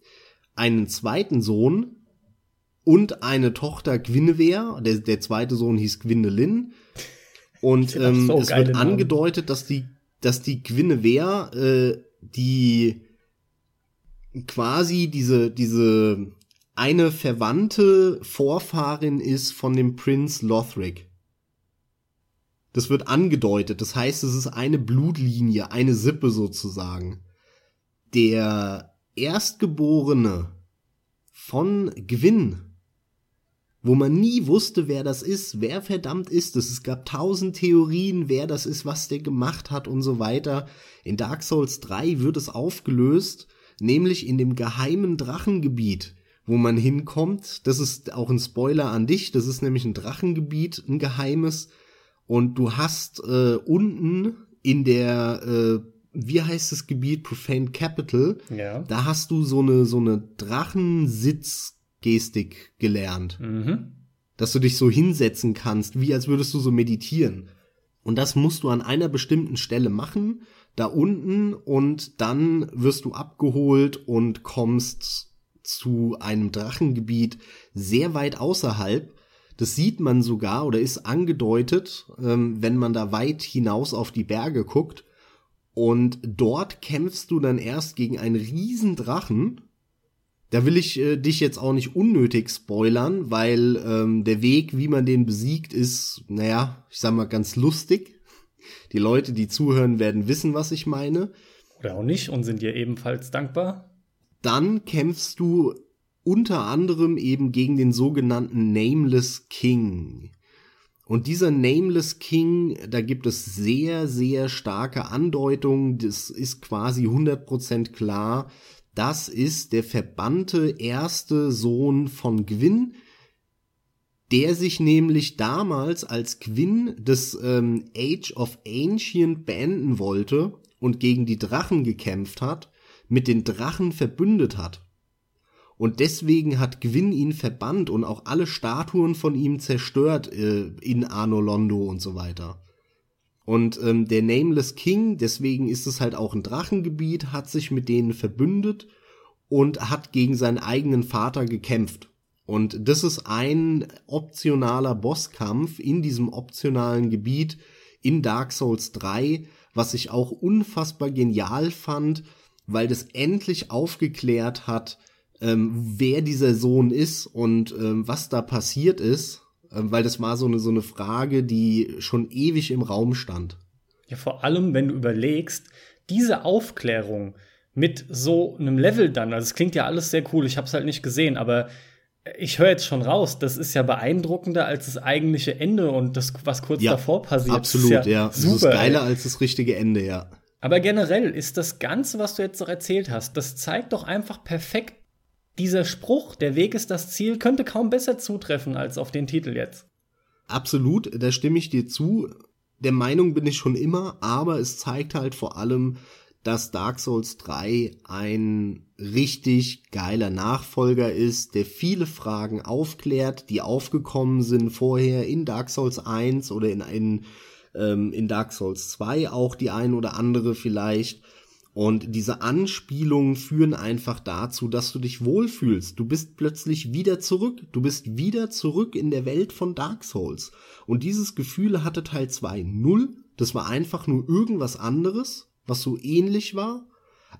Einen zweiten Sohn und eine Tochter Guinevere. Der, der zweite Sohn hieß Gwynelin. Und ähm, so es wird angedeutet, dass die, dass die Guinevere äh, die quasi diese, diese eine verwandte Vorfahrin ist von dem Prinz Lothric. Das wird angedeutet. Das heißt, es ist eine Blutlinie, eine Sippe sozusagen. Der Erstgeborene von Gwyn, wo man nie wusste, wer das ist, wer verdammt ist es. Es gab tausend Theorien, wer das ist, was der gemacht hat und so weiter. In Dark Souls 3 wird es aufgelöst nämlich in dem geheimen Drachengebiet, wo man hinkommt. Das ist auch ein Spoiler an dich, das ist nämlich ein Drachengebiet, ein geheimes. Und du hast äh, unten in der, äh, wie heißt das Gebiet, Profane Capital, ja. da hast du so eine, so eine Drachensitzgestik gelernt. Mhm. Dass du dich so hinsetzen kannst, wie als würdest du so meditieren. Und das musst du an einer bestimmten Stelle machen da unten und dann wirst du abgeholt und kommst zu einem Drachengebiet sehr weit außerhalb. Das sieht man sogar oder ist angedeutet, ähm, wenn man da weit hinaus auf die Berge guckt. Und dort kämpfst du dann erst gegen einen riesen Drachen. Da will ich äh, dich jetzt auch nicht unnötig spoilern, weil ähm, der Weg, wie man den besiegt, ist, naja, ich sag mal ganz lustig. Die Leute, die zuhören, werden wissen, was ich meine. Oder auch nicht und sind dir ebenfalls dankbar. Dann kämpfst du unter anderem eben gegen den sogenannten Nameless King. Und dieser Nameless King, da gibt es sehr, sehr starke Andeutungen. Das ist quasi 100% klar. Das ist der verbannte erste Sohn von Gwyn, der sich nämlich damals als Quinn des ähm, Age of Ancient beenden wollte und gegen die Drachen gekämpft hat, mit den Drachen verbündet hat. Und deswegen hat Gwyn ihn verbannt und auch alle Statuen von ihm zerstört äh, in Arno Londo und so weiter. Und ähm, der Nameless King, deswegen ist es halt auch ein Drachengebiet, hat sich mit denen verbündet und hat gegen seinen eigenen Vater gekämpft. Und das ist ein optionaler Bosskampf in diesem optionalen Gebiet in Dark Souls 3, was ich auch unfassbar genial fand, weil das endlich aufgeklärt hat, ähm, wer dieser Sohn ist und ähm, was da passiert ist, ähm, weil das war so eine, so eine Frage, die schon ewig im Raum stand. Ja, vor allem, wenn du überlegst, diese Aufklärung mit so einem Level dann, also es klingt ja alles sehr cool, ich habe es halt nicht gesehen, aber ich höre jetzt schon raus, das ist ja beeindruckender als das eigentliche Ende und das, was kurz ja, davor passiert. Absolut, ja. ja. Super, das ist geiler ey. als das richtige Ende, ja. Aber generell ist das Ganze, was du jetzt noch erzählt hast, das zeigt doch einfach perfekt, dieser Spruch, der Weg ist das Ziel, könnte kaum besser zutreffen als auf den Titel jetzt. Absolut, da stimme ich dir zu. Der Meinung bin ich schon immer, aber es zeigt halt vor allem, dass Dark Souls 3 ein richtig geiler Nachfolger ist, der viele Fragen aufklärt, die aufgekommen sind vorher in Dark Souls 1 oder in, in, ähm, in Dark Souls 2 auch die ein oder andere vielleicht. Und diese Anspielungen führen einfach dazu, dass du dich wohlfühlst. Du bist plötzlich wieder zurück. Du bist wieder zurück in der Welt von Dark Souls. Und dieses Gefühl hatte Teil 2 null. Das war einfach nur irgendwas anderes was so ähnlich war,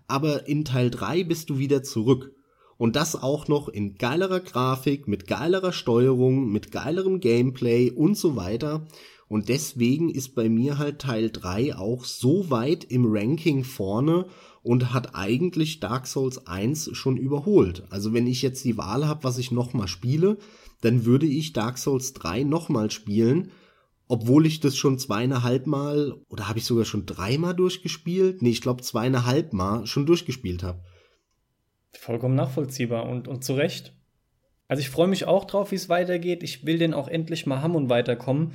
aber in Teil 3 bist du wieder zurück. Und das auch noch in geilerer Grafik, mit geilerer Steuerung, mit geilerem Gameplay und so weiter. Und deswegen ist bei mir halt Teil 3 auch so weit im Ranking vorne und hat eigentlich Dark Souls 1 schon überholt. Also wenn ich jetzt die Wahl habe, was ich nochmal spiele, dann würde ich Dark Souls 3 nochmal spielen, obwohl ich das schon zweieinhalb Mal oder habe ich sogar schon dreimal durchgespielt? Nee, ich glaube zweieinhalb Mal schon durchgespielt habe. Vollkommen nachvollziehbar und, und zu Recht. Also ich freue mich auch drauf, wie es weitergeht. Ich will den auch endlich mal haben und weiterkommen.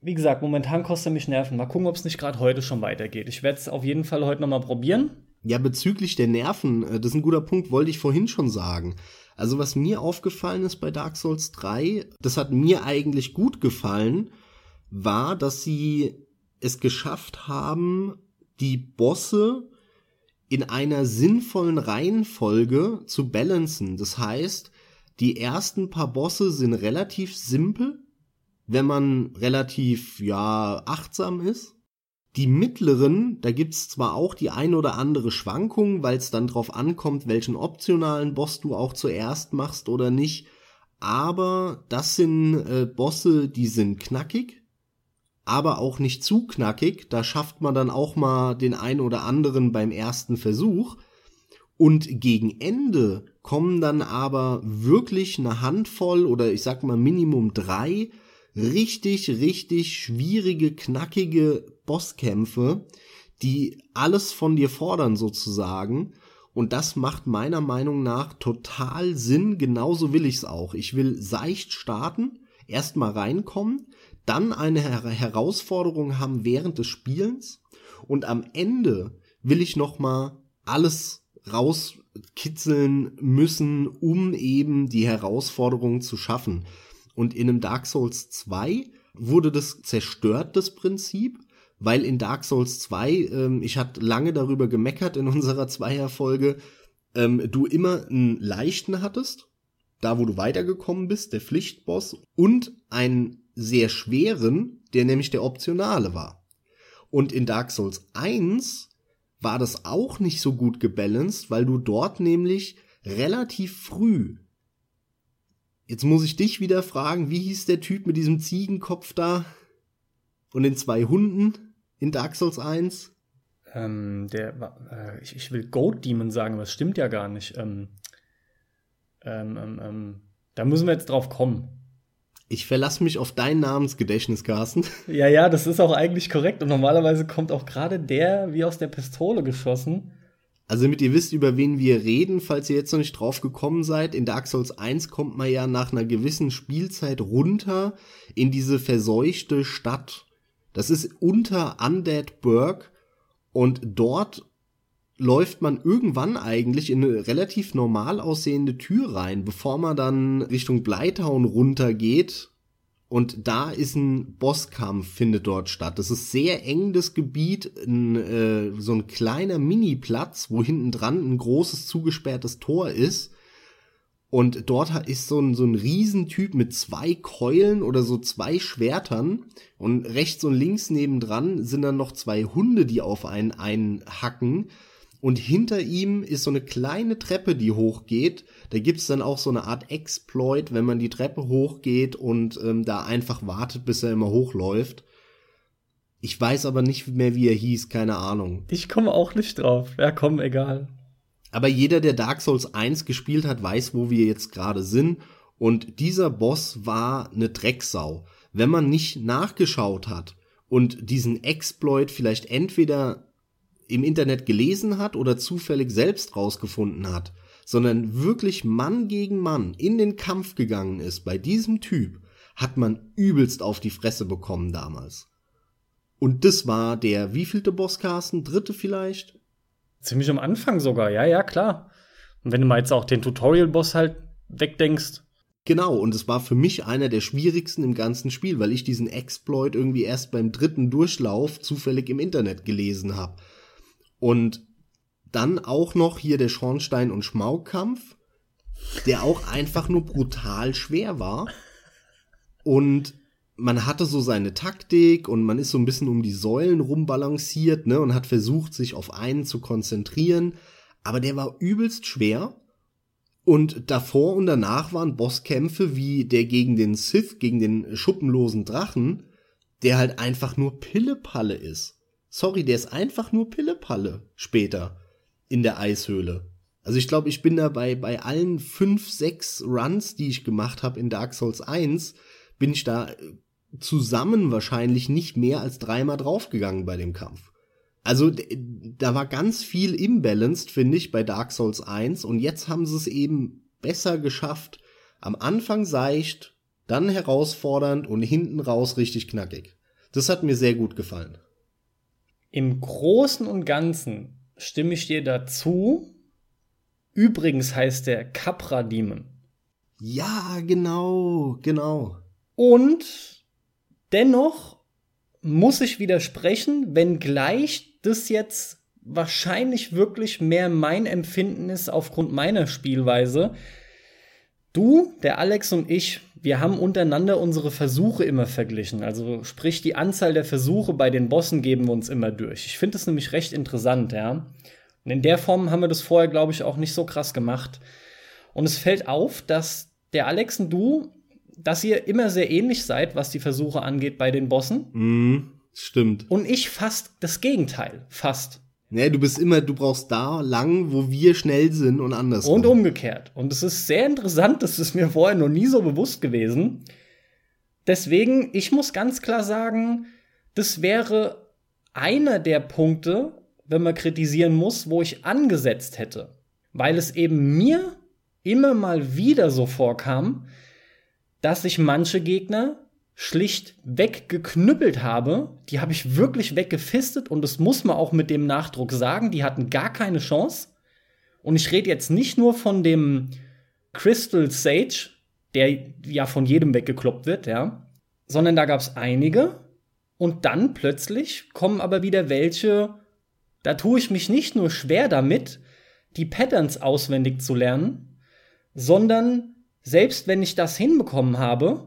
Wie gesagt, momentan kostet er mich Nerven. Mal gucken, ob es nicht gerade heute schon weitergeht. Ich werde es auf jeden Fall heute noch mal probieren. Ja, bezüglich der Nerven, äh, das ist ein guter Punkt, wollte ich vorhin schon sagen. Also was mir aufgefallen ist bei Dark Souls 3, das hat mir eigentlich gut gefallen, war, dass sie es geschafft haben, die Bosse in einer sinnvollen Reihenfolge zu balancen. Das heißt, die ersten paar Bosse sind relativ simpel, wenn man relativ, ja, achtsam ist. Die mittleren, da gibt's zwar auch die ein oder andere Schwankung, weil es dann drauf ankommt, welchen optionalen Boss du auch zuerst machst oder nicht, aber das sind äh, Bosse, die sind knackig, aber auch nicht zu knackig, da schafft man dann auch mal den ein oder anderen beim ersten Versuch. Und gegen Ende kommen dann aber wirklich eine Handvoll oder ich sag mal Minimum drei richtig, richtig schwierige, knackige Bosskämpfe, die alles von dir fordern sozusagen. Und das macht meiner Meinung nach total Sinn. Genauso will ich's auch. Ich will seicht starten, erstmal reinkommen, dann eine Her Herausforderung haben während des Spielens und am Ende will ich noch mal alles rauskitzeln müssen, um eben die Herausforderung zu schaffen. Und in einem Dark Souls 2 wurde das zerstört, das Prinzip, weil in Dark Souls 2, ähm, ich hatte lange darüber gemeckert in unserer Zweierfolge, ähm, du immer einen leichten hattest, da wo du weitergekommen bist, der Pflichtboss, und einen sehr schweren, der nämlich der optionale war. Und in Dark Souls 1 war das auch nicht so gut gebalanced, weil du dort nämlich relativ früh Jetzt muss ich dich wieder fragen, wie hieß der Typ mit diesem Ziegenkopf da und den zwei Hunden in Dark Souls 1? Ähm, der, äh, ich, ich, will Goat Demon sagen, aber das stimmt ja gar nicht. Ähm, ähm, ähm, ähm, da müssen wir jetzt drauf kommen. Ich verlasse mich auf dein Namensgedächtnis, Carsten. Ja, ja, das ist auch eigentlich korrekt. Und normalerweise kommt auch gerade der wie aus der Pistole geschossen. Also damit ihr wisst, über wen wir reden, falls ihr jetzt noch nicht drauf gekommen seid, in Dark Souls 1 kommt man ja nach einer gewissen Spielzeit runter in diese verseuchte Stadt. Das ist unter Undead Burg und dort läuft man irgendwann eigentlich in eine relativ normal aussehende Tür rein, bevor man dann Richtung Bleitown runtergeht und da ist ein Bosskampf, findet dort statt. Das ist sehr eng, das Gebiet, ein, äh, so ein kleiner Mini-Platz, wo hinten dran ein großes zugesperrtes Tor ist. Und dort ist so ein, so ein Riesentyp mit zwei Keulen oder so zwei Schwertern. Und rechts und links nebendran sind dann noch zwei Hunde, die auf einen einhacken und hinter ihm ist so eine kleine Treppe, die hochgeht. Da gibt's dann auch so eine Art Exploit, wenn man die Treppe hochgeht und ähm, da einfach wartet, bis er immer hochläuft. Ich weiß aber nicht mehr, wie er hieß, keine Ahnung. Ich komme auch nicht drauf. Ja, komm, egal. Aber jeder, der Dark Souls 1 gespielt hat, weiß, wo wir jetzt gerade sind. Und dieser Boss war eine Drecksau. Wenn man nicht nachgeschaut hat und diesen Exploit vielleicht entweder im Internet gelesen hat oder zufällig selbst rausgefunden hat, sondern wirklich Mann gegen Mann in den Kampf gegangen ist bei diesem Typ, hat man übelst auf die Fresse bekommen damals. Und das war der wievielte Boss, Carsten? Dritte vielleicht? Ziemlich am Anfang sogar, ja, ja, klar. Und wenn du mal jetzt auch den Tutorial-Boss halt wegdenkst. Genau, und es war für mich einer der schwierigsten im ganzen Spiel, weil ich diesen Exploit irgendwie erst beim dritten Durchlauf zufällig im Internet gelesen habe. Und dann auch noch hier der Schornstein- und Schmaukkampf, der auch einfach nur brutal schwer war. Und man hatte so seine Taktik und man ist so ein bisschen um die Säulen rumbalanciert, ne, und hat versucht, sich auf einen zu konzentrieren. Aber der war übelst schwer. Und davor und danach waren Bosskämpfe wie der gegen den Sith, gegen den schuppenlosen Drachen, der halt einfach nur Pillepalle ist. Sorry, der ist einfach nur Pillepalle später in der Eishöhle. Also ich glaube, ich bin da bei, bei allen fünf, sechs Runs, die ich gemacht habe in Dark Souls 1, bin ich da zusammen wahrscheinlich nicht mehr als dreimal draufgegangen bei dem Kampf. Also da war ganz viel imbalanced, finde ich, bei Dark Souls 1 und jetzt haben sie es eben besser geschafft. Am Anfang seicht, dann herausfordernd und hinten raus richtig knackig. Das hat mir sehr gut gefallen. Im Großen und Ganzen stimme ich dir dazu. Übrigens heißt der Capra Demon. Ja, genau, genau. Und dennoch muss ich widersprechen, wenngleich das jetzt wahrscheinlich wirklich mehr mein Empfinden ist aufgrund meiner Spielweise. Du, der Alex und ich, wir haben untereinander unsere Versuche immer verglichen. Also sprich, die Anzahl der Versuche bei den Bossen geben wir uns immer durch. Ich finde das nämlich recht interessant, ja. Und in der Form haben wir das vorher, glaube ich, auch nicht so krass gemacht. Und es fällt auf, dass der Alex und du, dass ihr immer sehr ähnlich seid, was die Versuche angeht bei den Bossen. Mm, stimmt. Und ich fast das Gegenteil. Fast. Nee, du bist immer, du brauchst da lang, wo wir schnell sind und anders. Und umgekehrt. Und es ist sehr interessant, das ist mir vorher noch nie so bewusst gewesen. Deswegen, ich muss ganz klar sagen, das wäre einer der Punkte, wenn man kritisieren muss, wo ich angesetzt hätte. Weil es eben mir immer mal wieder so vorkam, dass ich manche Gegner schlicht weggeknüppelt habe. Die habe ich wirklich weggefistet und das muss man auch mit dem Nachdruck sagen. Die hatten gar keine Chance. Und ich rede jetzt nicht nur von dem Crystal Sage, der ja von jedem weggekloppt wird, ja, sondern da gab es einige. Und dann plötzlich kommen aber wieder welche, da tue ich mich nicht nur schwer damit, die Patterns auswendig zu lernen, sondern selbst wenn ich das hinbekommen habe,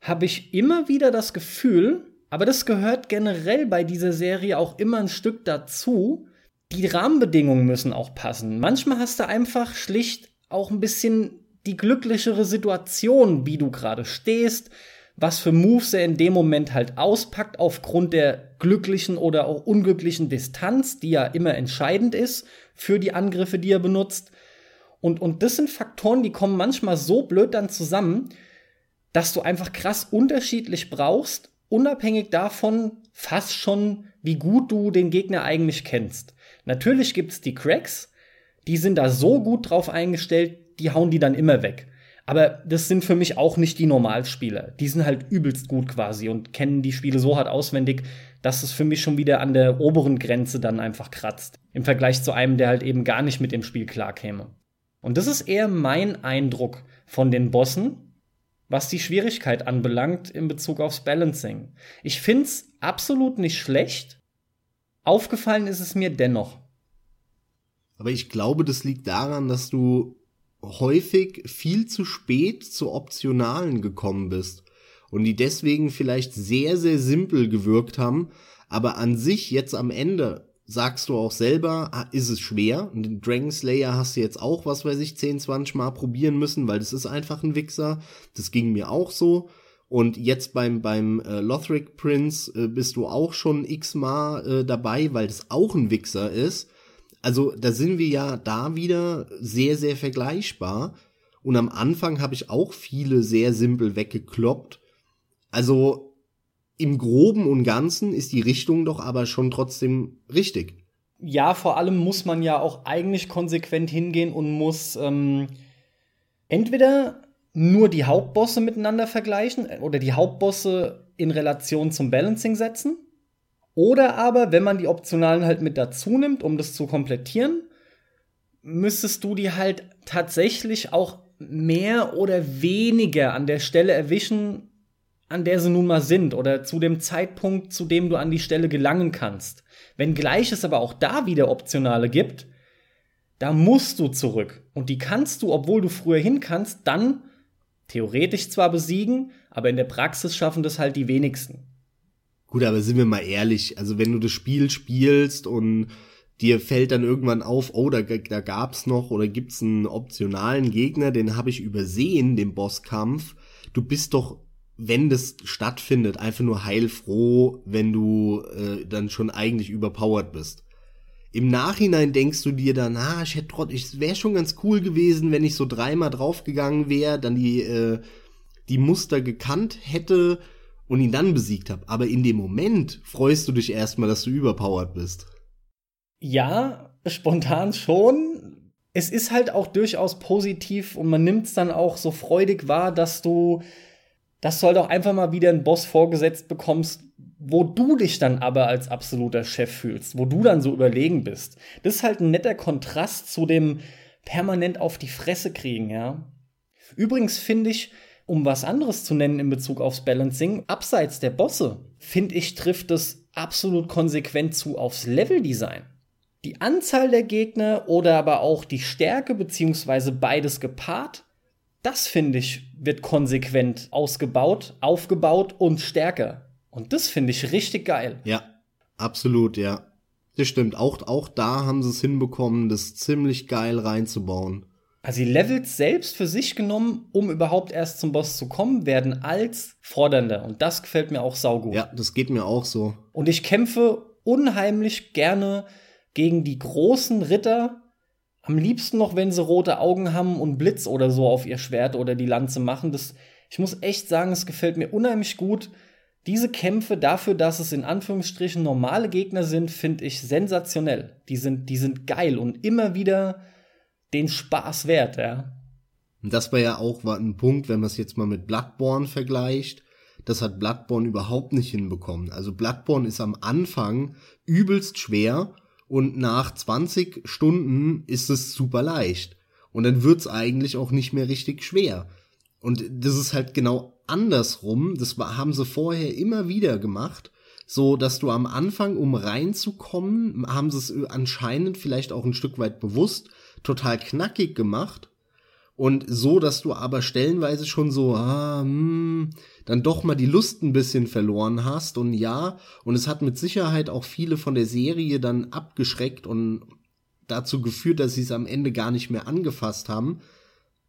habe ich immer wieder das Gefühl, aber das gehört generell bei dieser Serie auch immer ein Stück dazu, die Rahmenbedingungen müssen auch passen. Manchmal hast du einfach schlicht auch ein bisschen die glücklichere Situation, wie du gerade stehst, was für Moves er in dem Moment halt auspackt, aufgrund der glücklichen oder auch unglücklichen Distanz, die ja immer entscheidend ist für die Angriffe, die er benutzt. Und, und das sind Faktoren, die kommen manchmal so blöd dann zusammen, dass du einfach krass unterschiedlich brauchst, unabhängig davon fast schon, wie gut du den Gegner eigentlich kennst. Natürlich gibt's die Cracks, die sind da so gut drauf eingestellt, die hauen die dann immer weg. Aber das sind für mich auch nicht die Normalspieler. Die sind halt übelst gut quasi und kennen die Spiele so hart auswendig, dass es für mich schon wieder an der oberen Grenze dann einfach kratzt. Im Vergleich zu einem, der halt eben gar nicht mit dem Spiel klarkäme. Und das ist eher mein Eindruck von den Bossen, was die Schwierigkeit anbelangt in Bezug aufs Balancing. Ich find's absolut nicht schlecht. Aufgefallen ist es mir dennoch. Aber ich glaube, das liegt daran, dass du häufig viel zu spät zu Optionalen gekommen bist und die deswegen vielleicht sehr, sehr simpel gewirkt haben, aber an sich jetzt am Ende sagst du auch selber, ah, ist es schwer. Und den Dragon Slayer hast du jetzt auch, was weiß ich, 10, 20 Mal probieren müssen, weil das ist einfach ein Wichser. Das ging mir auch so. Und jetzt beim, beim äh, Lothric Prince äh, bist du auch schon x-mal äh, dabei, weil das auch ein Wichser ist. Also da sind wir ja da wieder sehr, sehr vergleichbar. Und am Anfang habe ich auch viele sehr simpel weggekloppt. Also im Groben und Ganzen ist die Richtung doch aber schon trotzdem richtig. Ja, vor allem muss man ja auch eigentlich konsequent hingehen und muss ähm, entweder nur die Hauptbosse miteinander vergleichen oder die Hauptbosse in Relation zum Balancing setzen. Oder aber, wenn man die Optionalen halt mit dazu nimmt, um das zu komplettieren, müsstest du die halt tatsächlich auch mehr oder weniger an der Stelle erwischen, an der sie nun mal sind oder zu dem Zeitpunkt, zu dem du an die Stelle gelangen kannst. Wenngleich es aber auch da wieder Optionale gibt, da musst du zurück. Und die kannst du, obwohl du früher hin kannst, dann theoretisch zwar besiegen, aber in der Praxis schaffen das halt die wenigsten. Gut, aber sind wir mal ehrlich, also wenn du das Spiel spielst und dir fällt dann irgendwann auf, oh, da, da gab's noch oder gibt's einen optionalen Gegner, den habe ich übersehen, den Bosskampf. Du bist doch, wenn das stattfindet, einfach nur heilfroh, wenn du äh, dann schon eigentlich überpowered bist. Im Nachhinein denkst du dir dann, ah, ich hätte trotzdem, es wäre schon ganz cool gewesen, wenn ich so dreimal draufgegangen wäre, dann die äh, die Muster gekannt hätte und ihn dann besiegt habe. Aber in dem Moment freust du dich erstmal, dass du überpowered bist. Ja, spontan schon. Es ist halt auch durchaus positiv und man nimmt es dann auch so freudig wahr, dass du, dass du halt auch einfach mal wieder einen Boss vorgesetzt bekommst, wo du dich dann aber als absoluter Chef fühlst, wo du dann so überlegen bist. Das ist halt ein netter Kontrast zu dem permanent auf die Fresse kriegen, ja. Übrigens finde ich, um was anderes zu nennen in Bezug aufs Balancing, abseits der Bosse, finde ich, trifft es absolut konsequent zu aufs Leveldesign. Die Anzahl der Gegner oder aber auch die Stärke beziehungsweise beides gepaart, das finde ich, wird konsequent ausgebaut, aufgebaut und stärker. Und das finde ich richtig geil. Ja, absolut, ja. Das stimmt. Auch, auch da haben sie es hinbekommen, das ziemlich geil reinzubauen. Also die Levels selbst für sich genommen, um überhaupt erst zum Boss zu kommen, werden als fordernder. Und das gefällt mir auch saugut. Ja, das geht mir auch so. Und ich kämpfe unheimlich gerne gegen die großen Ritter. Am liebsten noch, wenn sie rote Augen haben und Blitz oder so auf ihr Schwert oder die Lanze machen. Das, ich muss echt sagen, es gefällt mir unheimlich gut. Diese Kämpfe dafür, dass es in Anführungsstrichen normale Gegner sind, finde ich sensationell. Die sind, die sind geil und immer wieder den Spaß wert, ja. Das war ja auch ein Punkt, wenn man es jetzt mal mit Bloodborne vergleicht. Das hat Bloodborne überhaupt nicht hinbekommen. Also Bloodborne ist am Anfang übelst schwer und nach 20 Stunden ist es super leicht. Und dann wird's eigentlich auch nicht mehr richtig schwer. Und das ist halt genau andersrum. Das haben sie vorher immer wieder gemacht. So, dass du am Anfang, um reinzukommen, haben sie es anscheinend vielleicht auch ein Stück weit bewusst total knackig gemacht und so, dass du aber stellenweise schon so, ah, hm, dann doch mal die Lust ein bisschen verloren hast und ja, und es hat mit Sicherheit auch viele von der Serie dann abgeschreckt und dazu geführt, dass sie es am Ende gar nicht mehr angefasst haben,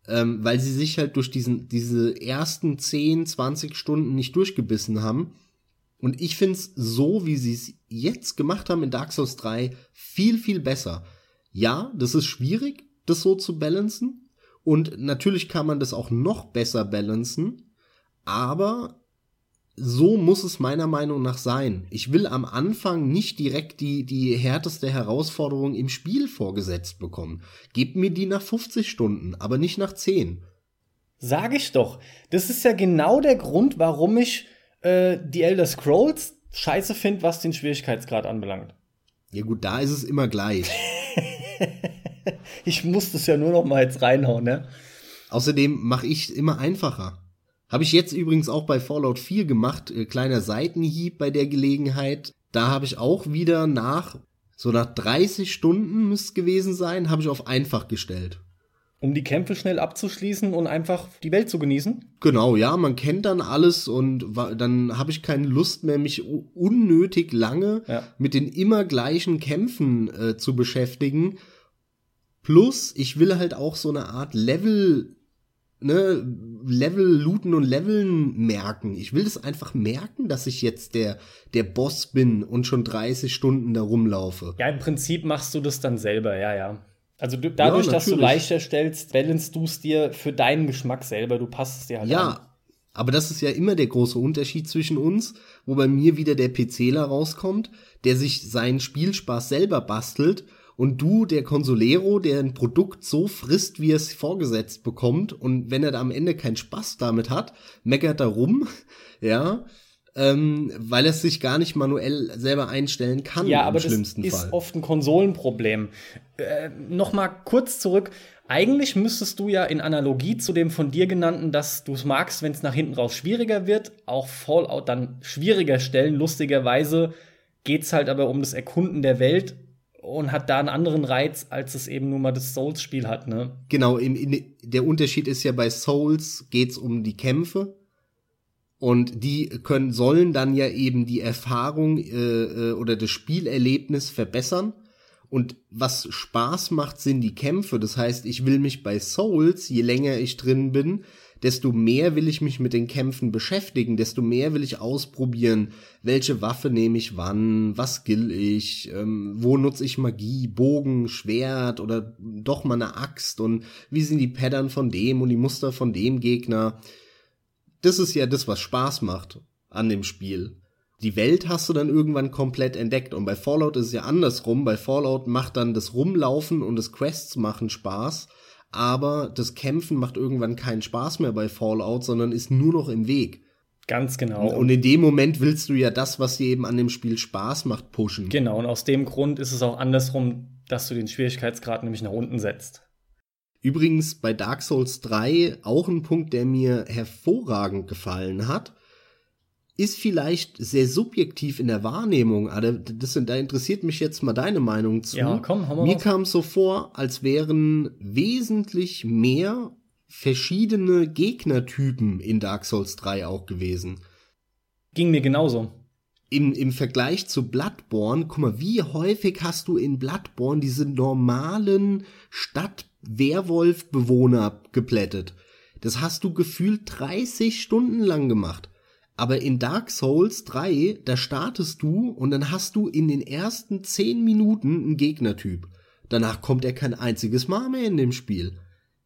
ähm, weil sie sich halt durch diesen, diese ersten 10, 20 Stunden nicht durchgebissen haben. Und ich find's so, wie sie es jetzt gemacht haben in Dark Souls 3, viel, viel besser. Ja, das ist schwierig, das so zu balancen. Und natürlich kann man das auch noch besser balancen. Aber so muss es meiner Meinung nach sein. Ich will am Anfang nicht direkt die, die härteste Herausforderung im Spiel vorgesetzt bekommen. Gebt mir die nach 50 Stunden, aber nicht nach 10. Sag ich doch. Das ist ja genau der Grund, warum ich äh, die Elder Scrolls scheiße finde, was den Schwierigkeitsgrad anbelangt. Ja gut, da ist es immer gleich. ich muss das ja nur noch mal jetzt reinhauen, ne? Außerdem mache ich immer einfacher. Habe ich jetzt übrigens auch bei Fallout 4 gemacht, äh, kleiner Seitenhieb bei der Gelegenheit. Da habe ich auch wieder nach, so nach 30 Stunden müsste es gewesen sein, habe ich auf einfach gestellt. Um die Kämpfe schnell abzuschließen und einfach die Welt zu genießen? Genau, ja, man kennt dann alles und dann habe ich keine Lust mehr, mich unnötig lange ja. mit den immer gleichen Kämpfen äh, zu beschäftigen. Plus, ich will halt auch so eine Art Level, ne, Level looten und Leveln merken. Ich will es einfach merken, dass ich jetzt der, der Boss bin und schon 30 Stunden da rumlaufe. Ja, im Prinzip machst du das dann selber, ja, ja. Also du, dadurch, ja, dass du leichter stellst, balance du es dir für deinen Geschmack selber. Du passt es dir halt ja, an. Ja, aber das ist ja immer der große Unterschied zwischen uns, wo bei mir wieder der PCler rauskommt, der sich seinen Spielspaß selber bastelt und du, der Consolero, der ein Produkt so frisst, wie er es vorgesetzt bekommt und wenn er da am Ende keinen Spaß damit hat, meckert er rum, ja, ähm, weil es sich gar nicht manuell selber einstellen kann. Ja, aber das ist oft ein Konsolenproblem. Äh, Nochmal kurz zurück. Eigentlich müsstest du ja in Analogie zu dem von dir genannten, dass du es magst, wenn es nach hinten raus schwieriger wird, auch Fallout dann schwieriger stellen. Lustigerweise geht's halt aber um das Erkunden der Welt und hat da einen anderen Reiz, als es eben nur mal das Souls-Spiel hat, ne? Genau, in, in, der Unterschied ist ja bei Souls geht's um die Kämpfe und die können sollen dann ja eben die Erfahrung äh, äh oder das Spielerlebnis verbessern und was Spaß macht, sind die Kämpfe. Das heißt, ich will mich bei Souls, je länger ich drin bin, desto mehr will ich mich mit den Kämpfen beschäftigen, desto mehr will ich ausprobieren, welche Waffe nehme ich wann, was skill ich, ähm, wo nutze ich Magie, Bogen, Schwert oder doch mal eine Axt und wie sind die Pattern von dem und die Muster von dem Gegner. Das ist ja das, was Spaß macht an dem Spiel die Welt hast du dann irgendwann komplett entdeckt. Und bei Fallout ist es ja andersrum. Bei Fallout macht dann das Rumlaufen und das Quests machen Spaß. Aber das Kämpfen macht irgendwann keinen Spaß mehr bei Fallout, sondern ist nur noch im Weg. Ganz genau. Und in dem Moment willst du ja das, was dir eben an dem Spiel Spaß macht, pushen. Genau, und aus dem Grund ist es auch andersrum, dass du den Schwierigkeitsgrad nämlich nach unten setzt. Übrigens bei Dark Souls 3 auch ein Punkt, der mir hervorragend gefallen hat ist vielleicht sehr subjektiv in der Wahrnehmung, aber das, da interessiert mich jetzt mal deine Meinung zu. Ja, komm, hau mal Mir kam es so vor, als wären wesentlich mehr verschiedene Gegnertypen in Dark Souls 3 auch gewesen. Ging mir genauso. Im, Im Vergleich zu Bloodborne, guck mal, wie häufig hast du in Bloodborne diese normalen Stadt-Werwolf-Bewohner geplättet? Das hast du gefühlt 30 Stunden lang gemacht. Aber in Dark Souls 3, da startest du und dann hast du in den ersten 10 Minuten einen Gegnertyp. Danach kommt er kein einziges Mal mehr in dem Spiel.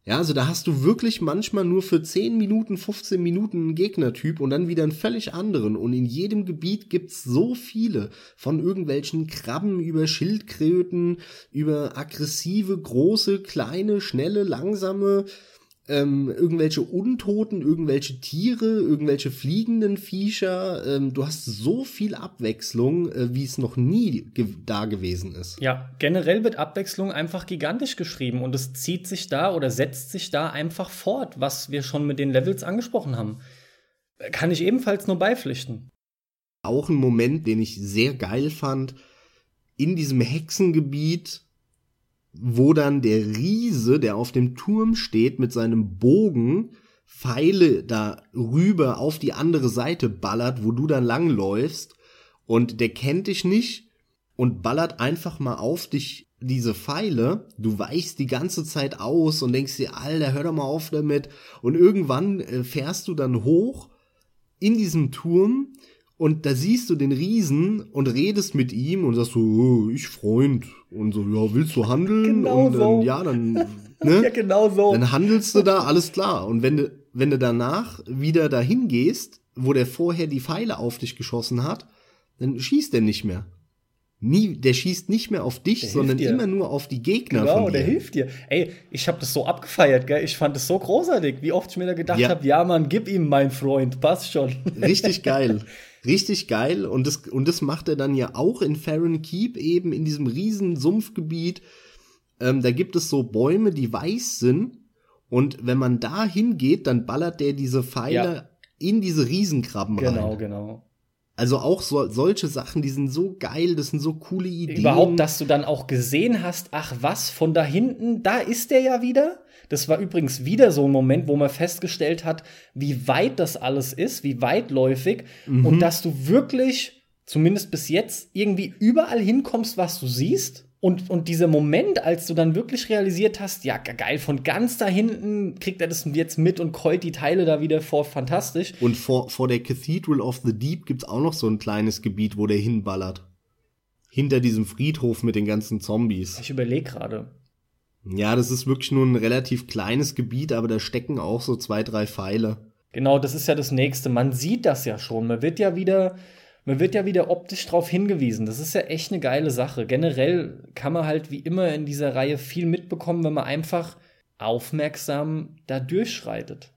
Ja, also da hast du wirklich manchmal nur für 10 Minuten, 15 Minuten einen Gegnertyp und dann wieder einen völlig anderen. Und in jedem Gebiet gibt's so viele. Von irgendwelchen Krabben über Schildkröten, über aggressive, große, kleine, schnelle, langsame, ähm, irgendwelche Untoten, irgendwelche Tiere, irgendwelche fliegenden Viecher. Ähm, du hast so viel Abwechslung, äh, wie es noch nie ge da gewesen ist. Ja, generell wird Abwechslung einfach gigantisch geschrieben und es zieht sich da oder setzt sich da einfach fort, was wir schon mit den Levels angesprochen haben. Kann ich ebenfalls nur beipflichten. Auch ein Moment, den ich sehr geil fand, in diesem Hexengebiet wo dann der Riese, der auf dem Turm steht, mit seinem Bogen Pfeile da rüber auf die andere Seite ballert, wo du dann langläufst und der kennt dich nicht und ballert einfach mal auf dich diese Pfeile, du weichst die ganze Zeit aus und denkst dir, Alter, hör doch mal auf damit. Und irgendwann äh, fährst du dann hoch in diesem Turm und da siehst du den Riesen und redest mit ihm und sagst so, oh, ich Freund. Und so, ja, willst du handeln? Genau und dann, so. ja, dann, ne? ja, genau so. Dann handelst du da, alles klar. Und wenn du, wenn du danach wieder dahin gehst, wo der vorher die Pfeile auf dich geschossen hat, dann schießt er nicht mehr. Nie, der schießt nicht mehr auf dich, der sondern immer nur auf die Gegner genau, von dir. der hilft dir. Ey, ich habe das so abgefeiert, gell? Ich fand das so großartig, wie oft ich mir da gedacht ja. habe, ja, Mann, gib ihm, mein Freund, passt schon. Richtig geil. Richtig geil. Und das, und das macht er dann ja auch in Farron Keep, eben in diesem riesen Sumpfgebiet. Ähm, da gibt es so Bäume, die weiß sind. Und wenn man da hingeht, dann ballert der diese Pfeile ja. in diese Riesenkrabben genau, rein. Genau, genau. Also auch so, solche Sachen, die sind so geil, das sind so coole Ideen. Überhaupt, dass du dann auch gesehen hast, ach was, von da hinten, da ist der ja wieder. Das war übrigens wieder so ein Moment, wo man festgestellt hat, wie weit das alles ist, wie weitläufig mhm. und dass du wirklich, zumindest bis jetzt, irgendwie überall hinkommst, was du siehst und, und dieser Moment, als du dann wirklich realisiert hast, ja, geil, von ganz da hinten kriegt er das jetzt mit und keult die Teile da wieder vor, fantastisch. Und vor, vor der Cathedral of the Deep gibt's auch noch so ein kleines Gebiet, wo der hinballert. Hinter diesem Friedhof mit den ganzen Zombies. Ich überlege gerade. Ja, das ist wirklich nur ein relativ kleines Gebiet, aber da stecken auch so zwei, drei Pfeile. Genau, das ist ja das nächste. Man sieht das ja schon. Man wird ja wieder man wird ja wieder optisch drauf hingewiesen. Das ist ja echt eine geile Sache. Generell kann man halt wie immer in dieser Reihe viel mitbekommen, wenn man einfach aufmerksam da durchschreitet.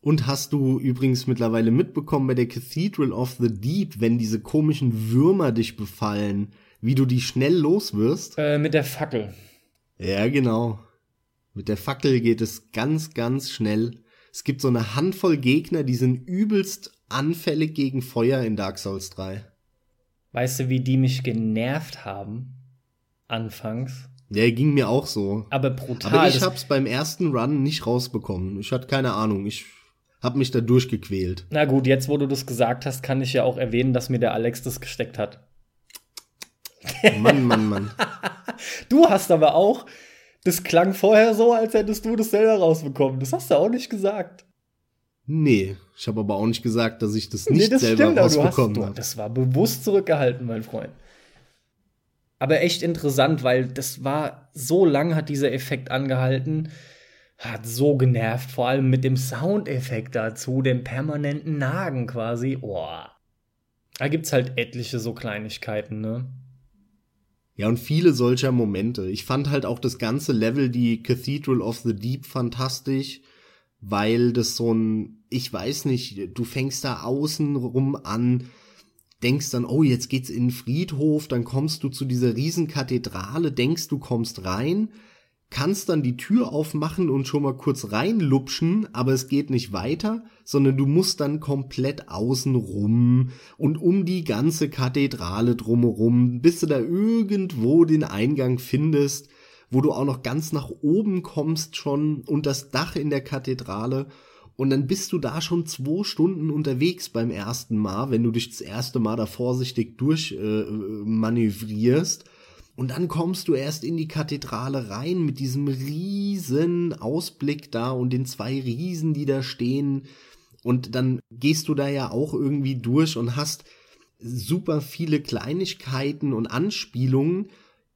Und hast du übrigens mittlerweile mitbekommen bei der Cathedral of the Deep, wenn diese komischen Würmer dich befallen, wie du die schnell los wirst? Äh, mit der Fackel. Ja, genau. Mit der Fackel geht es ganz, ganz schnell. Es gibt so eine Handvoll Gegner, die sind übelst anfällig gegen Feuer in Dark Souls 3. Weißt du, wie die mich genervt haben? Anfangs. Der ging mir auch so. Aber brutal. Aber ich hab's beim ersten Run nicht rausbekommen. Ich hatte keine Ahnung. Ich hab mich da durchgequält. Na gut, jetzt wo du das gesagt hast, kann ich ja auch erwähnen, dass mir der Alex das gesteckt hat. Mann, Mann, Mann. Du hast aber auch, das klang vorher so, als hättest du das selber rausbekommen. Das hast du auch nicht gesagt. Nee, ich habe aber auch nicht gesagt, dass ich das nicht nee, das selber stimmt, rausbekommen habe. Das war bewusst zurückgehalten, mein Freund. Aber echt interessant, weil das war so lang hat dieser Effekt angehalten, hat so genervt, vor allem mit dem Soundeffekt dazu, dem permanenten Nagen quasi. Boah. Da gibt's halt etliche so Kleinigkeiten, ne? Ja, und viele solcher Momente. Ich fand halt auch das ganze Level, die Cathedral of the Deep, fantastisch, weil das so ein, ich weiß nicht, du fängst da außen rum an, denkst dann, oh, jetzt geht's in den Friedhof, dann kommst du zu dieser Riesenkathedrale, denkst, du kommst rein, kannst dann die Tür aufmachen und schon mal kurz reinlupschen, aber es geht nicht weiter, sondern du musst dann komplett außen rum und um die ganze Kathedrale drumherum, bis du da irgendwo den Eingang findest, wo du auch noch ganz nach oben kommst schon und das Dach in der Kathedrale und dann bist du da schon zwei Stunden unterwegs beim ersten Mal, wenn du dich das erste Mal da vorsichtig durchmanövrierst. Äh, und dann kommst du erst in die Kathedrale rein mit diesem riesen Ausblick da und den zwei Riesen, die da stehen. Und dann gehst du da ja auch irgendwie durch und hast super viele Kleinigkeiten und Anspielungen.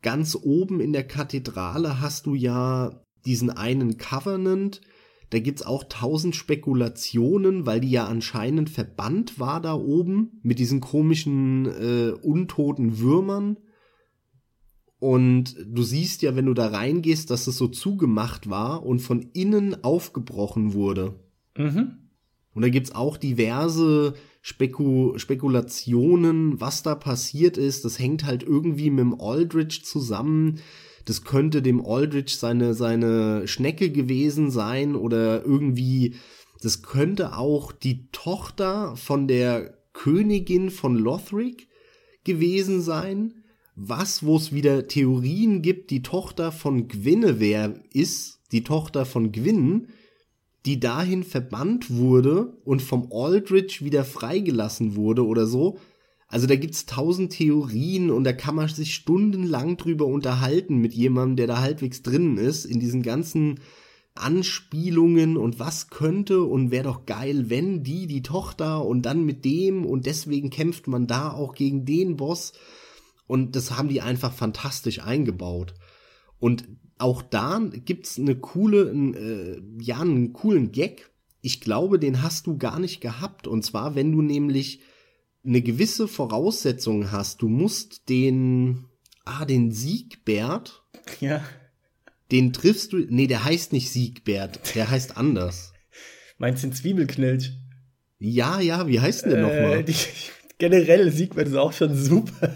Ganz oben in der Kathedrale hast du ja diesen einen Covenant. Da gibt's auch tausend Spekulationen, weil die ja anscheinend verbannt war da oben mit diesen komischen äh, untoten Würmern und du siehst ja, wenn du da reingehst, dass es so zugemacht war und von innen aufgebrochen wurde. Mhm. Und da gibt's auch diverse Speku Spekulationen, was da passiert ist. Das hängt halt irgendwie mit dem Aldrich zusammen. Das könnte dem Aldrich seine, seine Schnecke gewesen sein oder irgendwie, das könnte auch die Tochter von der Königin von Lothric gewesen sein was, wo es wieder Theorien gibt, die Tochter von Guinevere ist, die Tochter von Gwyn, die dahin verbannt wurde und vom Aldrich wieder freigelassen wurde oder so. Also da gibt's tausend Theorien und da kann man sich stundenlang drüber unterhalten mit jemandem, der da halbwegs drinnen ist, in diesen ganzen Anspielungen und was könnte und wäre doch geil, wenn die die Tochter und dann mit dem und deswegen kämpft man da auch gegen den Boss und das haben die einfach fantastisch eingebaut. Und auch da gibt's eine coole, äh, ja, einen coolen Gag. Ich glaube, den hast du gar nicht gehabt. Und zwar, wenn du nämlich eine gewisse Voraussetzung hast, du musst den, ah, den Siegbert. Ja. Den triffst du, nee, der heißt nicht Siegbert, der heißt anders. Meinst du den Zwiebelknilch? Ja, ja, wie heißt denn der äh, nochmal? Generell Siegbert ist auch schon super.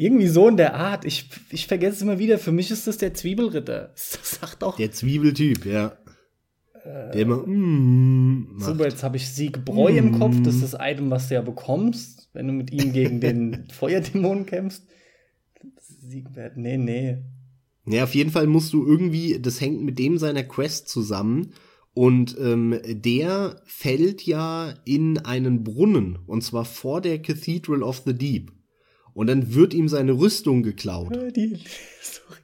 Irgendwie so in der Art. Ich, ich vergesse es immer wieder. Für mich ist das der Zwiebelritter. Das sagt auch. Der Zwiebeltyp, ja. Äh, der immer. Mm, super, jetzt habe ich Siegbräu mm. im Kopf. Das ist das Item, was du ja bekommst, wenn du mit ihm gegen den Feuerdämon kämpfst. Siegbert, nee, nee. Ja, auf jeden Fall musst du irgendwie, das hängt mit dem seiner Quest zusammen. Und ähm, der fällt ja in einen Brunnen, und zwar vor der Cathedral of the Deep. Und dann wird ihm seine Rüstung geklaut. Die, sorry,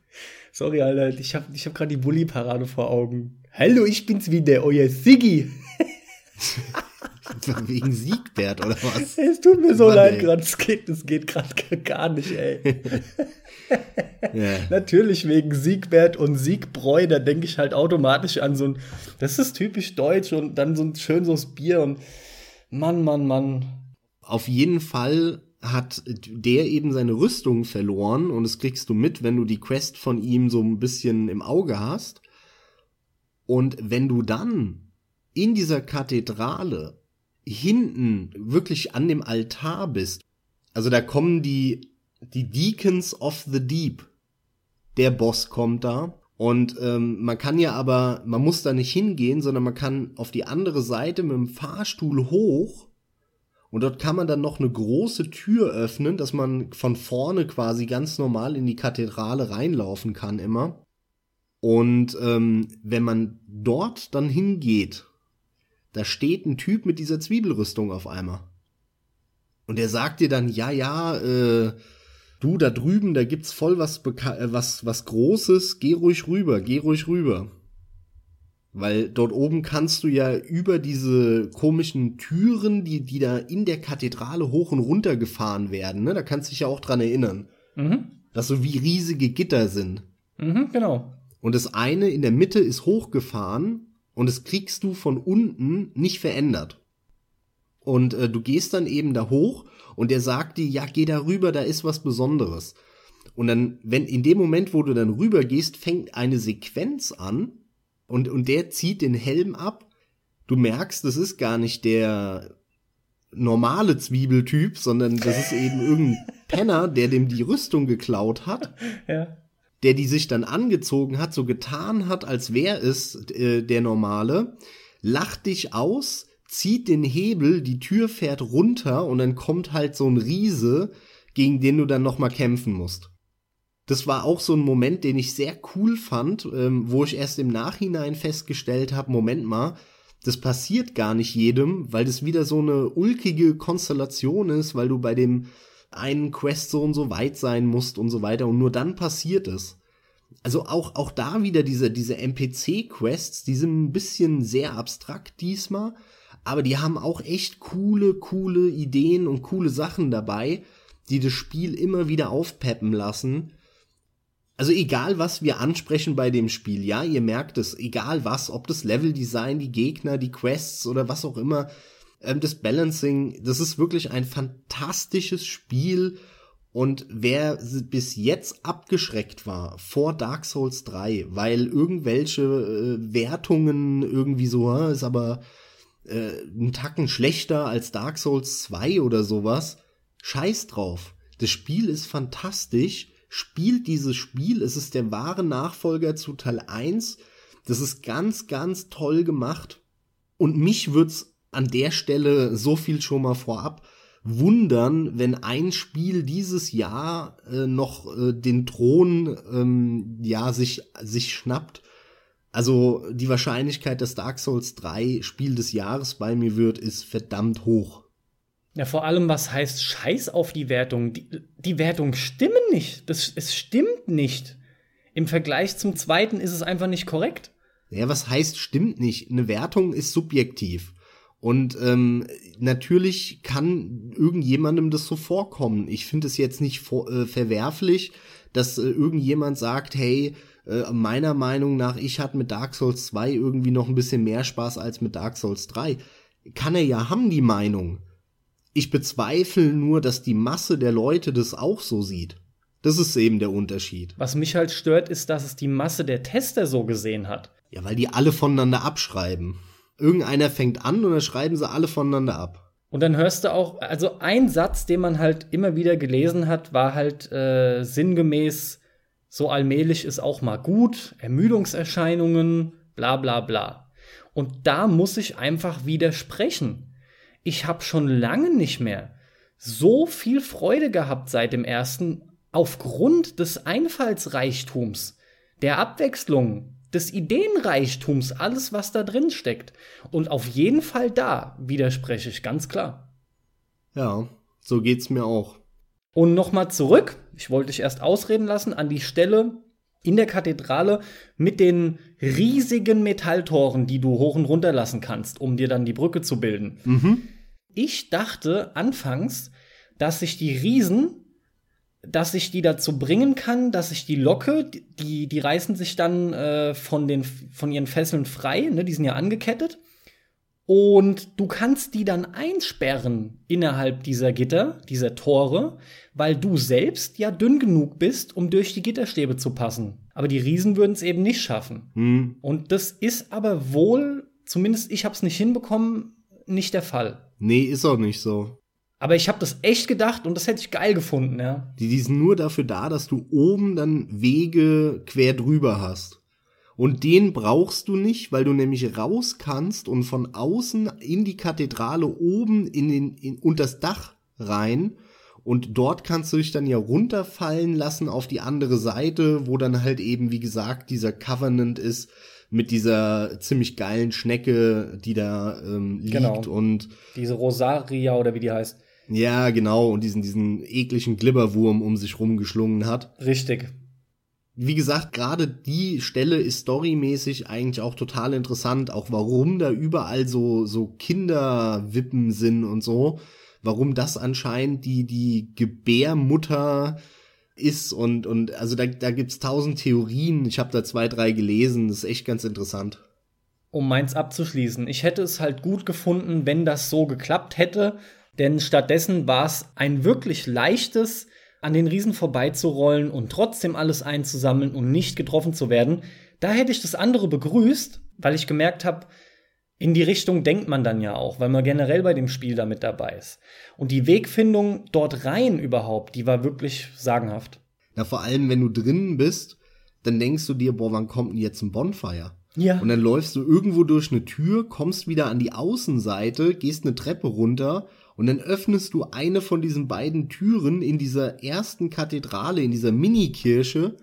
sorry, Alter, ich habe ich hab gerade die Bully-Parade vor Augen. Hallo, ich bin's wieder, euer Siggi. Wegen Siegbert oder was? Es tut mir so Mann, leid gerade, das geht, das geht gerade gar nicht, ey. ja. Natürlich wegen Siegbert und Siegbräu, da denke ich halt automatisch an so ein, das ist typisch deutsch und dann so ein schön so Bier und Mann, Mann, Mann. Auf jeden Fall hat der eben seine Rüstung verloren und das kriegst du mit, wenn du die Quest von ihm so ein bisschen im Auge hast. Und wenn du dann in dieser Kathedrale hinten wirklich an dem Altar bist, also da kommen die, die Deacons of the Deep. Der Boss kommt da. Und ähm, man kann ja aber, man muss da nicht hingehen, sondern man kann auf die andere Seite mit dem Fahrstuhl hoch und dort kann man dann noch eine große Tür öffnen, dass man von vorne quasi ganz normal in die Kathedrale reinlaufen kann immer. Und ähm, wenn man dort dann hingeht, da steht ein Typ mit dieser Zwiebelrüstung auf einmal. Und der sagt dir dann, ja, ja, äh, du da drüben, da gibt's voll was, Beka äh, was, was Großes, geh ruhig rüber, geh ruhig rüber. Weil dort oben kannst du ja über diese komischen Türen, die, die da in der Kathedrale hoch und runter gefahren werden, ne? Da kannst du dich ja auch dran erinnern. Mhm. Dass so wie riesige Gitter sind. Mhm, genau. Und das eine in der Mitte ist hochgefahren und das kriegst du von unten nicht verändert. Und äh, du gehst dann eben da hoch und der sagt dir, ja, geh da rüber, da ist was Besonderes. Und dann, wenn in dem Moment, wo du dann rüber gehst, fängt eine Sequenz an, und, und der zieht den Helm ab. Du merkst, das ist gar nicht der normale Zwiebeltyp, sondern das ist eben irgendein Penner, der dem die Rüstung geklaut hat. Ja. Der die sich dann angezogen hat, so getan hat, als wäre es äh, der normale, lacht dich aus, zieht den Hebel, die Tür fährt runter und dann kommt halt so ein Riese, gegen den du dann noch mal kämpfen musst das war auch so ein Moment, den ich sehr cool fand, ähm, wo ich erst im Nachhinein festgestellt habe, Moment mal, das passiert gar nicht jedem, weil das wieder so eine ulkige Konstellation ist, weil du bei dem einen Quest so und so weit sein musst und so weiter und nur dann passiert es. Also auch, auch da wieder diese, diese NPC-Quests, die sind ein bisschen sehr abstrakt diesmal, aber die haben auch echt coole, coole Ideen und coole Sachen dabei, die das Spiel immer wieder aufpeppen lassen also egal, was wir ansprechen bei dem Spiel, ja, ihr merkt es, egal was, ob das Leveldesign, die Gegner, die Quests oder was auch immer, ähm, das Balancing, das ist wirklich ein fantastisches Spiel. Und wer bis jetzt abgeschreckt war vor Dark Souls 3, weil irgendwelche äh, Wertungen irgendwie so, äh, ist aber äh, ein Tacken schlechter als Dark Souls 2 oder sowas, scheiß drauf. Das Spiel ist fantastisch spielt dieses Spiel. Es ist der wahre Nachfolger zu Teil 1. Das ist ganz, ganz toll gemacht. Und mich wird's an der Stelle so viel schon mal vorab wundern, wenn ein Spiel dieses Jahr äh, noch äh, den Thron ähm, ja sich sich schnappt. Also die Wahrscheinlichkeit, dass Dark Souls 3 Spiel des Jahres bei mir wird, ist verdammt hoch. Ja, vor allem, was heißt Scheiß auf die Wertung? Die, die Wertungen stimmen nicht. Das, es stimmt nicht. Im Vergleich zum zweiten ist es einfach nicht korrekt. Ja, was heißt stimmt nicht? Eine Wertung ist subjektiv. Und ähm, natürlich kann irgendjemandem das so vorkommen. Ich finde es jetzt nicht vor, äh, verwerflich, dass äh, irgendjemand sagt, hey, äh, meiner Meinung nach, ich hatte mit Dark Souls 2 irgendwie noch ein bisschen mehr Spaß als mit Dark Souls 3. Kann er ja haben, die Meinung. Ich bezweifle nur, dass die Masse der Leute das auch so sieht. Das ist eben der Unterschied. Was mich halt stört, ist, dass es die Masse der Tester so gesehen hat. Ja, weil die alle voneinander abschreiben. Irgendeiner fängt an und dann schreiben sie alle voneinander ab. Und dann hörst du auch, also ein Satz, den man halt immer wieder gelesen hat, war halt äh, sinngemäß, so allmählich ist auch mal gut, Ermüdungserscheinungen, bla bla bla. Und da muss ich einfach widersprechen ich habe schon lange nicht mehr so viel Freude gehabt seit dem ersten aufgrund des Einfallsreichtums, der Abwechslung, des Ideenreichtums, alles was da drin steckt. Und auf jeden Fall da widerspreche ich ganz klar. Ja, so geht's mir auch. Und nochmal zurück, ich wollte dich erst ausreden lassen, an die Stelle in der Kathedrale mit den riesigen Metalltoren, die du hoch und runter lassen kannst, um dir dann die Brücke zu bilden. Mhm. Ich dachte anfangs, dass sich die Riesen, dass ich die dazu bringen kann, dass ich die locke, die, die reißen sich dann äh, von, den, von ihren Fesseln frei, ne, die sind ja angekettet. Und du kannst die dann einsperren innerhalb dieser Gitter, dieser Tore, weil du selbst ja dünn genug bist, um durch die Gitterstäbe zu passen. Aber die Riesen würden es eben nicht schaffen. Hm. Und das ist aber wohl zumindest ich habe es nicht hinbekommen, nicht der Fall. Nee, ist auch nicht so. Aber ich habe das echt gedacht und das hätte ich geil gefunden, ja. Die, die sind nur dafür da, dass du oben dann Wege quer drüber hast. Und den brauchst du nicht, weil du nämlich raus kannst und von außen in die Kathedrale oben in den, in, unter das Dach rein. Und dort kannst du dich dann ja runterfallen lassen auf die andere Seite, wo dann halt eben, wie gesagt, dieser Covenant ist mit dieser ziemlich geilen Schnecke, die da ähm, liegt Genau. und Diese Rosaria oder wie die heißt. ja, genau, und diesen, diesen ekligen Glibberwurm um sich rumgeschlungen hat. Richtig. Wie gesagt, gerade die Stelle ist storymäßig eigentlich auch total interessant, auch warum da überall so, so Kinderwippen sind und so, warum das anscheinend die, die Gebärmutter ist und, und also da, da gibt's tausend Theorien, ich habe da zwei, drei gelesen, das ist echt ganz interessant. um meins abzuschließen. Ich hätte es halt gut gefunden, wenn das so geklappt hätte, denn stattdessen war es ein wirklich leichtes, an den Riesen vorbeizurollen und trotzdem alles einzusammeln und nicht getroffen zu werden. Da hätte ich das andere begrüßt, weil ich gemerkt habe, in die Richtung denkt man dann ja auch, weil man generell bei dem Spiel damit dabei ist. Und die Wegfindung dort rein überhaupt, die war wirklich sagenhaft. Na, vor allem, wenn du drinnen bist, dann denkst du dir, boah, wann kommt denn jetzt ein Bonfire? Ja. Und dann läufst du irgendwo durch eine Tür, kommst wieder an die Außenseite, gehst eine Treppe runter und dann öffnest du eine von diesen beiden Türen in dieser ersten Kathedrale, in dieser Mini-Kirche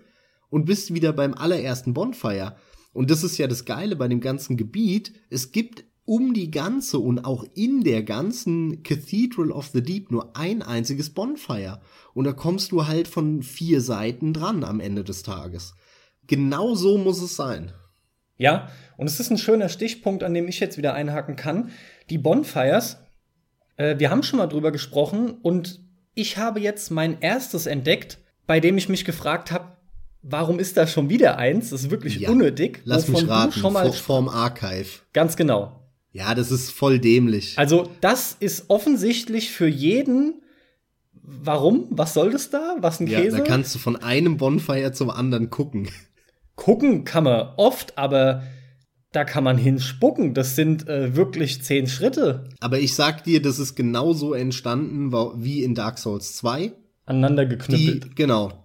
und bist wieder beim allerersten Bonfire. Und das ist ja das Geile bei dem ganzen Gebiet. Es gibt um die ganze und auch in der ganzen Cathedral of the Deep nur ein einziges Bonfire. Und da kommst du halt von vier Seiten dran am Ende des Tages. Genau so muss es sein. Ja, und es ist ein schöner Stichpunkt, an dem ich jetzt wieder einhaken kann. Die Bonfires, äh, wir haben schon mal drüber gesprochen und ich habe jetzt mein erstes entdeckt, bei dem ich mich gefragt habe, warum ist da schon wieder eins? Das ist wirklich Ja. unnötig. Lass mich raten, Schon mal vor, vorm Archive. ganz genau. Ja, das ist voll dämlich. Also, das ist offensichtlich für jeden. Warum? Was soll das da? Was ein ja, Käse? da kannst du von einem Bonfire zum anderen gucken. Gucken kann man oft, aber da kann man hinspucken. Das sind äh, wirklich zehn Schritte Aber ich sag dir, das ist genauso entstanden wie in Dark Souls 2. aneinander Die, geknüppelt. genau.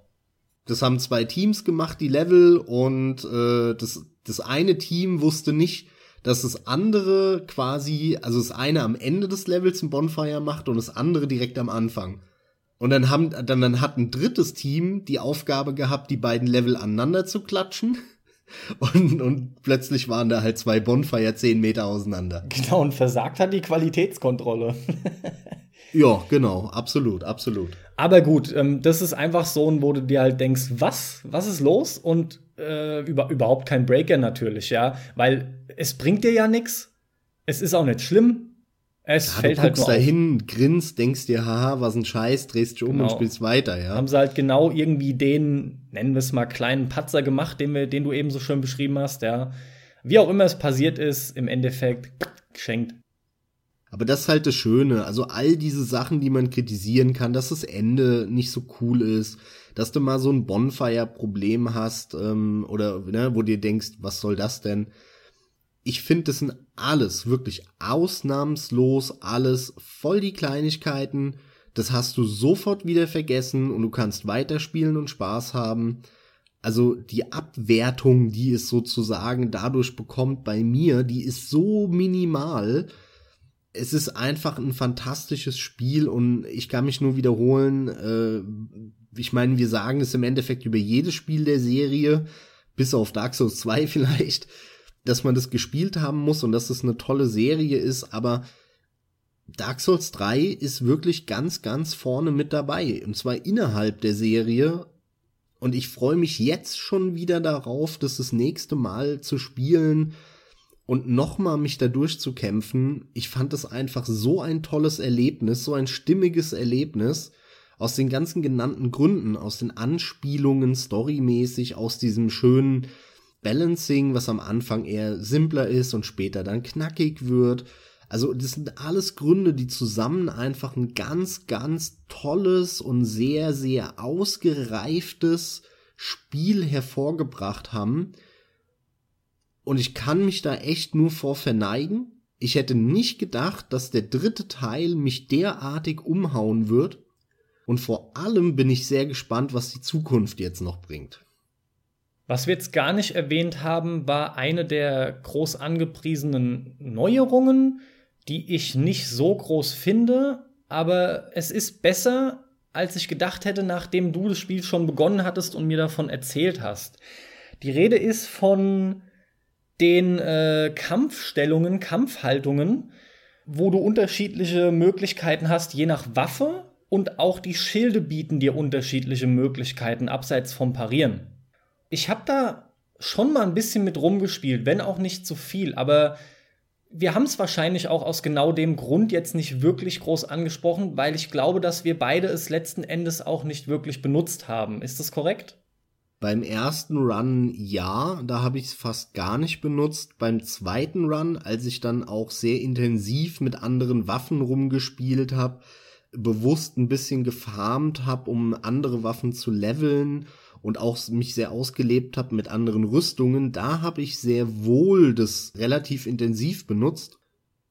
Das haben zwei Teams gemacht, die Level, und äh, das, das eine Team wusste nicht, dass das andere quasi, also das eine am Ende des Levels ein Bonfire macht und das andere direkt am Anfang. Und dann haben, dann, dann hat ein drittes Team die Aufgabe gehabt, die beiden Level aneinander zu klatschen. Und, und plötzlich waren da halt zwei Bonfire zehn Meter auseinander. Genau, und versagt hat die Qualitätskontrolle. Ja, genau, absolut, absolut. Aber gut, ähm, das ist einfach so, ein, wo du dir halt denkst, was? Was ist los? Und äh, über, überhaupt kein Breaker natürlich, ja. Weil es bringt dir ja nichts. Es ist auch nicht schlimm. Es Ja, fällt du halt guckst nur da auf. hin, grinst, denkst dir, haha, was ein Scheiß, drehst dich um Genau. und spielst weiter, ja. Haben sie halt genau irgendwie den, nennen wir es mal, kleinen Patzer gemacht, den, wir, den du eben so schön beschrieben hast, ja. Wie auch immer es passiert ist, im Endeffekt geschenkt. Aber das ist halt das Schöne. Also all diese Sachen, die man kritisieren kann, dass das Ende nicht so cool ist, dass du mal so ein Bonfire-Problem hast, ähm, oder ne, wo dir denkst, was soll das denn? Ich finde, das sind alles, wirklich ausnahmslos alles, voll die Kleinigkeiten. Das hast du sofort wieder vergessen und du kannst weiterspielen und Spaß haben. Also die Abwertung, die es sozusagen dadurch bekommt bei mir, die ist so minimal es ist einfach ein fantastisches Spiel und ich kann mich nur wiederholen. Äh, ich meine, wir sagen es im Endeffekt über jedes Spiel der Serie, bis auf Dark Souls 2 vielleicht, dass man das gespielt haben muss und dass es eine tolle Serie ist, aber Dark Souls 3 ist wirklich ganz, ganz vorne mit dabei. Und zwar innerhalb der Serie. Und ich freue mich jetzt schon wieder darauf, das das nächste Mal zu spielen und nochmal mich da durchzukämpfen. Ich fand das einfach so ein tolles Erlebnis, so ein stimmiges Erlebnis. Aus den ganzen genannten Gründen, aus den Anspielungen storymäßig, aus diesem schönen Balancing, was am Anfang eher simpler ist und später dann knackig wird. Also das sind alles Gründe, die zusammen einfach ein ganz, ganz tolles und sehr, sehr ausgereiftes Spiel hervorgebracht haben. Und ich kann mich da echt nur vor verneigen. Ich hätte nicht gedacht, dass der dritte Teil mich derartig umhauen wird. Und vor allem bin ich sehr gespannt, was die Zukunft jetzt noch bringt. Was wir jetzt gar nicht erwähnt haben, war eine der groß angepriesenen Neuerungen, die ich nicht so groß finde, aber es ist besser, als ich gedacht hätte, nachdem du das Spiel schon begonnen hattest und mir davon erzählt hast. Die Rede ist von den äh, Kampfstellungen, Kampfhaltungen, wo du unterschiedliche Möglichkeiten hast, je nach Waffe und auch die Schilde bieten dir unterschiedliche Möglichkeiten abseits vom Parieren. Ich habe da schon mal ein bisschen mit rumgespielt, wenn auch nicht zu viel, aber wir haben es wahrscheinlich auch aus genau dem Grund jetzt nicht wirklich groß angesprochen, weil ich glaube, dass wir beide es letzten Endes auch nicht wirklich benutzt haben. Ist das korrekt? Beim ersten Run ja, da habe ich es fast gar nicht benutzt. Beim zweiten Run, als ich dann auch sehr intensiv mit anderen Waffen rumgespielt habe, bewusst ein bisschen gefarmt habe, um andere Waffen zu leveln und auch mich sehr ausgelebt habe mit anderen Rüstungen, da habe ich sehr wohl das relativ intensiv benutzt,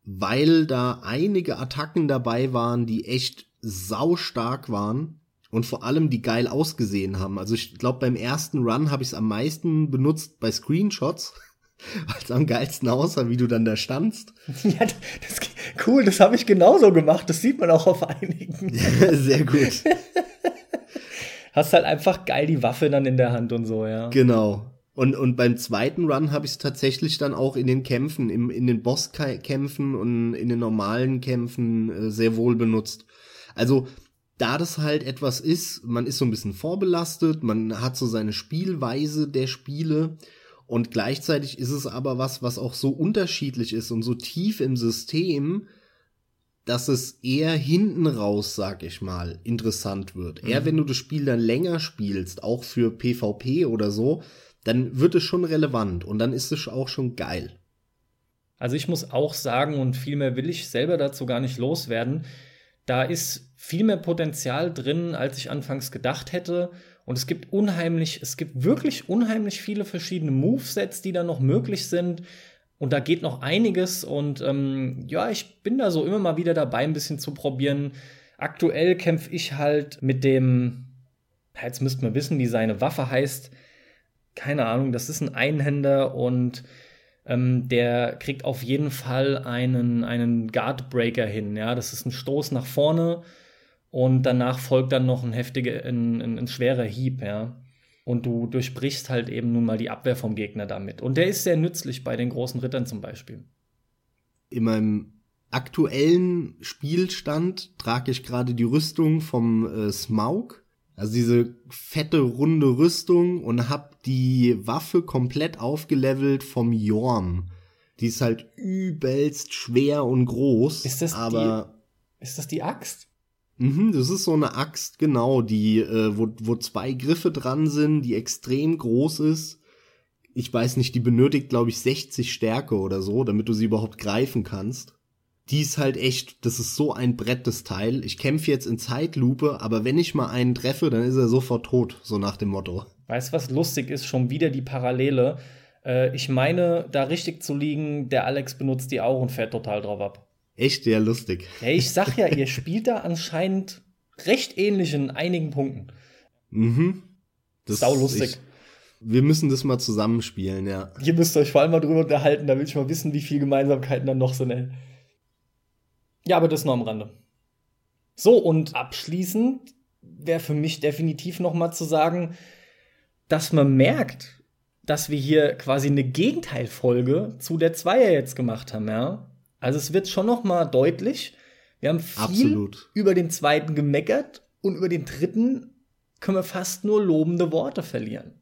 weil da einige Attacken dabei waren, die echt sau stark waren und vor allem die geil ausgesehen haben. Also ich glaube beim ersten Run habe ich es am meisten benutzt bei Screenshots, weil es am geilsten aussah, wie du dann da standst. Ja, das, cool, das habe ich genauso gemacht. Das sieht man auch auf einigen. sehr gut hast halt einfach geil die Waffe dann in der Hand und so, ja. Genau. Und, und beim zweiten Run habe ich es tatsächlich dann auch in den Kämpfen, im, in den Bosskämpfen und in den normalen Kämpfen äh, sehr wohl benutzt. Also, da das halt etwas ist, man ist so ein bisschen vorbelastet, man hat so seine Spielweise der Spiele und gleichzeitig ist es aber was, was auch so unterschiedlich ist und so tief im System, dass es eher hinten raus, sag ich mal, interessant wird. Mhm. Eher wenn du das Spiel dann länger spielst, auch für PvP oder so, dann wird es schon relevant und dann ist es auch schon geil. Also ich muss auch sagen, und viel mehr will ich selber dazu gar nicht loswerden, da ist viel mehr Potenzial drin, als ich anfangs gedacht hätte. Und es gibt unheimlich, es gibt wirklich unheimlich viele verschiedene Movesets, die da noch möglich sind. Und da geht noch einiges und ähm, ja, ich bin da so immer mal wieder dabei, ein bisschen zu probieren. Aktuell kämpfe ich halt mit dem, jetzt müsste man wissen, wie seine Waffe heißt. Keine Ahnung, das ist ein Einhänder und ähm, der kriegt auf jeden Fall einen, einen Guardbreaker hin. Ja, das ist ein Stoß nach vorne und danach folgt dann noch ein heftiger, ein, ein, ein schwerer Hieb. Ja und du durchbrichst halt eben nun mal die Abwehr vom Gegner damit. Und der ist sehr nützlich bei den großen Rittern zum Beispiel. In meinem aktuellen Spielstand trage ich gerade die Rüstung vom äh, Smaug. Also diese fette, runde Rüstung und hab die Waffe komplett aufgelevelt vom Jorm. Die ist halt übelst schwer und groß. Ist das aber die, ist das die Axt? Mhm, das ist so eine Axt, genau, die, äh, wo, wo zwei Griffe dran sind, die extrem groß ist. Ich weiß nicht, die benötigt, glaube ich, 60 Stärke oder so, damit du sie überhaupt greifen kannst. Die ist halt echt, das ist so ein Brett, das Teil. Ich kämpfe jetzt in Zeitlupe, aber wenn ich mal einen treffe, dann ist er sofort tot, so nach dem Motto. Weißt du, was lustig ist? Schon wieder die Parallele. Äh, ich meine, da richtig zu liegen, der Alex benutzt die auch und fährt total drauf ab. Echt ja lustig. Ja, ich sag ja, ihr spielt da anscheinend recht ähnlich in einigen Punkten. Mhm. Das Sau lustig. Ich, wir müssen das mal zusammenspielen, ja. Ihr müsst euch vor allem mal drüber unterhalten, da will ich mal wissen, wie viele Gemeinsamkeiten dann noch sind, ey. Ja, aber das nur am Rande. So, und abschließend wäre für mich definitiv noch mal zu sagen, dass man merkt, dass wir hier quasi eine Gegenteilfolge zu der Zweier jetzt gemacht haben, ja. Also es wird schon noch mal deutlich. Wir haben viel Absolut. über den zweiten gemeckert und über den dritten können wir fast nur lobende Worte verlieren.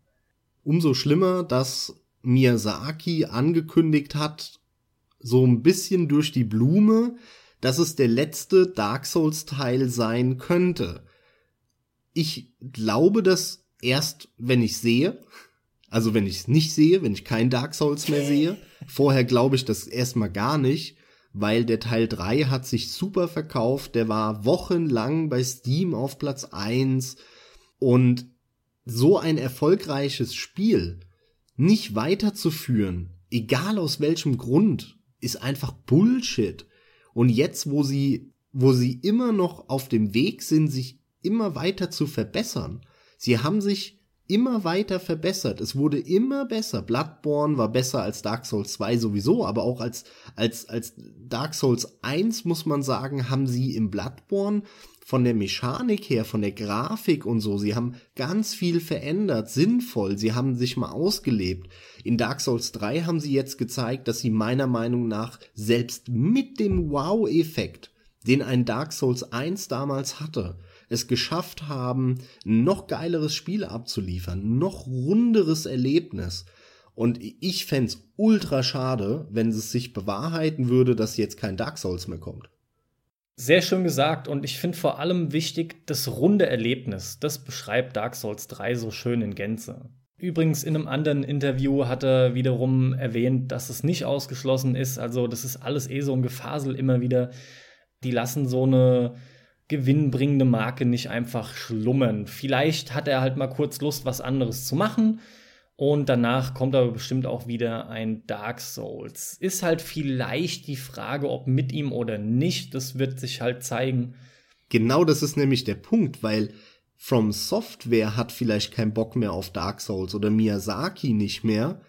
Umso schlimmer, dass Miyazaki angekündigt hat, so ein bisschen durch die Blume, dass es der letzte Dark Souls Teil sein könnte. Ich glaube das erst, wenn ich sehe. Also wenn ich es nicht sehe, wenn ich kein Dark Souls mehr sehe. Vorher glaube ich das erstmal gar nicht weil der Teil 3 hat sich super verkauft, der war wochenlang bei Steam auf Platz 1 und so ein erfolgreiches Spiel nicht weiterzuführen, egal aus welchem Grund, ist einfach Bullshit. Und jetzt, wo sie, wo sie immer noch auf dem Weg sind, sich immer weiter zu verbessern, sie haben sich immer weiter verbessert. Es wurde immer besser. Bloodborne war besser als Dark Souls 2 sowieso, aber auch als, als, als Dark Souls 1 muss man sagen, haben sie im Bloodborne von der Mechanik her, von der Grafik und so, sie haben ganz viel verändert, sinnvoll, sie haben sich mal ausgelebt. In Dark Souls 3 haben sie jetzt gezeigt, dass sie meiner Meinung nach selbst mit dem Wow-Effekt, den ein Dark Souls 1 damals hatte, es geschafft haben, noch geileres Spiel abzuliefern, noch runderes Erlebnis. Und ich fände ultra schade, wenn es sich bewahrheiten würde, dass jetzt kein Dark Souls mehr kommt. Sehr schön gesagt und ich finde vor allem wichtig, das runde Erlebnis. Das beschreibt Dark Souls 3 so schön in Gänze. Übrigens in einem anderen Interview hat er wiederum erwähnt, dass es nicht ausgeschlossen ist. Also das ist alles eh so ein Gefasel immer wieder. Die lassen so eine gewinnbringende Marke nicht einfach schlummern. Vielleicht hat er halt mal kurz Lust, was anderes zu machen. Und danach kommt aber bestimmt auch wieder ein Dark Souls. Ist halt vielleicht die Frage, ob mit ihm oder nicht. Das wird sich halt zeigen. Genau das ist nämlich der Punkt, weil From Software hat vielleicht keinen Bock mehr auf Dark Souls oder Miyazaki nicht mehr.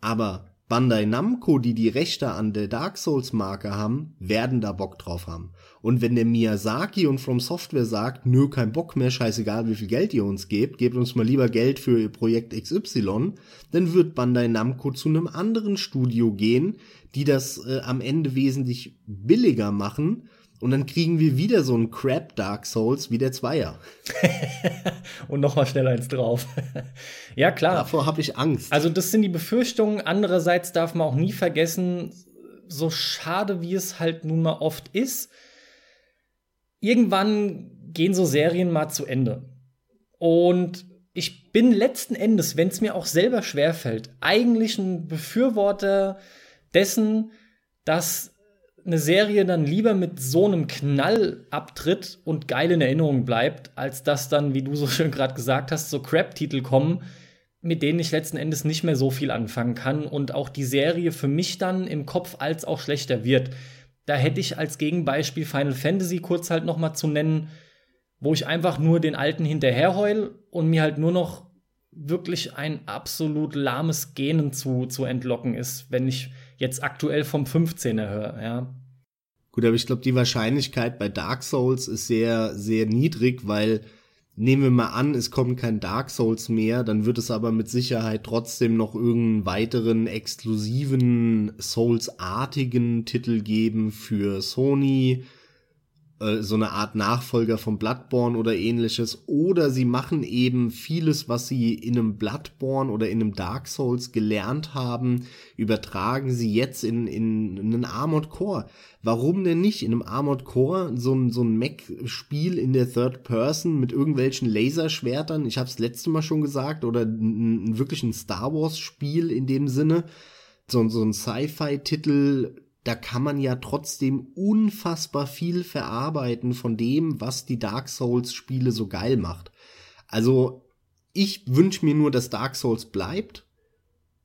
Aber Bandai Namco, die die Rechte an der Dark Souls Marke haben, werden da Bock drauf haben. Und wenn der Miyazaki und From Software sagt, nö, kein Bock mehr, scheißegal wie viel Geld ihr uns gebt, gebt uns mal lieber Geld für ihr Projekt XY, dann wird Bandai Namco zu einem anderen Studio gehen, die das äh, am Ende wesentlich billiger machen und dann kriegen wir wieder so ein Crap Dark Souls wie der Zweier. und nochmal schnell eins drauf. ja, klar. Davor habe ich Angst. Also, das sind die Befürchtungen. Andererseits darf man auch nie vergessen, so schade wie es halt nun mal oft ist, irgendwann gehen so Serien mal zu Ende. Und ich bin letzten Endes, wenn es mir auch selber schwerfällt, eigentlich ein Befürworter dessen, dass eine Serie dann lieber mit so einem Knall abtritt und geil in Erinnerung bleibt, als dass dann, wie du so schön gerade gesagt hast, so Crap-Titel kommen, mit denen ich letzten Endes nicht mehr so viel anfangen kann und auch die Serie für mich dann im Kopf als auch schlechter wird. Da hätte ich als Gegenbeispiel Final Fantasy kurz halt noch mal zu nennen, wo ich einfach nur den alten hinterherheul und mir halt nur noch wirklich ein absolut lahmes Genen zu, zu entlocken ist, wenn ich jetzt aktuell vom 15er höre, ja. Gut, aber ich glaube, die Wahrscheinlichkeit bei Dark Souls ist sehr, sehr niedrig, weil nehmen wir mal an, es kommt kein Dark Souls mehr, dann wird es aber mit Sicherheit trotzdem noch irgendeinen weiteren exklusiven Souls-artigen Titel geben für Sony, äh, so eine Art Nachfolger von Bloodborne oder ähnliches. Oder sie machen eben vieles, was sie in einem Bloodborne oder in einem Dark Souls gelernt haben, übertragen sie jetzt in, in, in einen Armored Core. Warum denn nicht in einem Armored Core so ein, so ein Mech-Spiel in der Third Person mit irgendwelchen Laserschwertern? Ich habe es letzte Mal schon gesagt. Oder ein, wirklich ein Star Wars-Spiel in dem Sinne. So, so ein Sci-Fi-Titel da kann man ja trotzdem unfassbar viel verarbeiten von dem, was die Dark Souls Spiele so geil macht. Also ich wünsche mir nur, dass Dark Souls bleibt.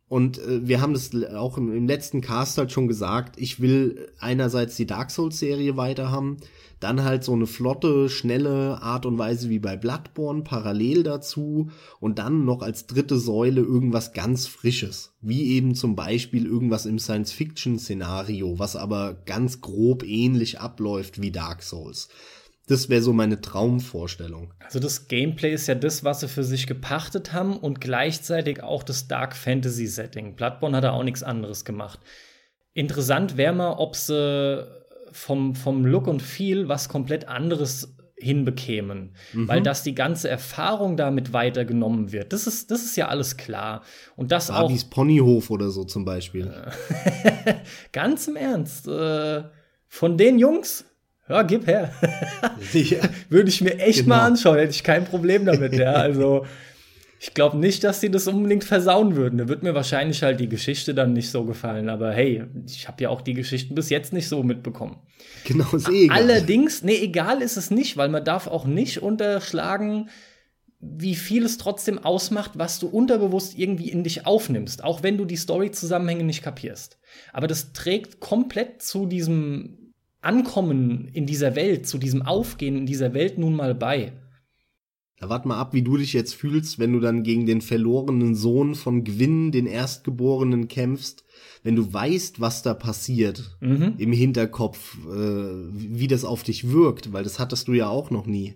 Und äh, wir haben das auch im, im letzten Cast halt schon gesagt. Ich will einerseits die Dark Souls Serie weiter haben, dann halt so eine flotte, schnelle Art und Weise wie bei Bloodborne parallel dazu und dann noch als dritte Säule irgendwas ganz Frisches. Wie eben zum Beispiel irgendwas im Science-Fiction-Szenario, was aber ganz grob ähnlich abläuft wie Dark Souls. Das wäre so meine Traumvorstellung. Also das Gameplay ist ja das, was sie für sich gepachtet haben und gleichzeitig auch das Dark Fantasy Setting. Bloodborne hat da auch nichts anderes gemacht. Interessant wäre mal, ob sie vom, vom Look und Feel was komplett anderes hinbekämen, mhm. weil dass die ganze Erfahrung damit weitergenommen wird. Das ist, das ist ja alles klar. Und das Barbies auch. Ponyhof oder so zum Beispiel. Ganz im Ernst. Äh, von den Jungs, ja, gib her. ja. Würde ich mir echt genau. mal anschauen, hätte ich kein Problem damit, ja. Also ich glaube nicht, dass sie das unbedingt versauen würden. Da wird mir wahrscheinlich halt die Geschichte dann nicht so gefallen. Aber hey, ich habe ja auch die Geschichten bis jetzt nicht so mitbekommen. Genau, ist eh egal. Allerdings, nee, egal ist es nicht, weil man darf auch nicht unterschlagen, wie viel es trotzdem ausmacht, was du unterbewusst irgendwie in dich aufnimmst, auch wenn du die Story-Zusammenhänge nicht kapierst. Aber das trägt komplett zu diesem Ankommen in dieser Welt, zu diesem Aufgehen in dieser Welt nun mal bei. Da wart mal ab, wie du dich jetzt fühlst, wenn du dann gegen den verlorenen Sohn von Gwyn, den Erstgeborenen, kämpfst, wenn du weißt, was da passiert mhm. im Hinterkopf, äh, wie das auf dich wirkt, weil das hattest du ja auch noch nie.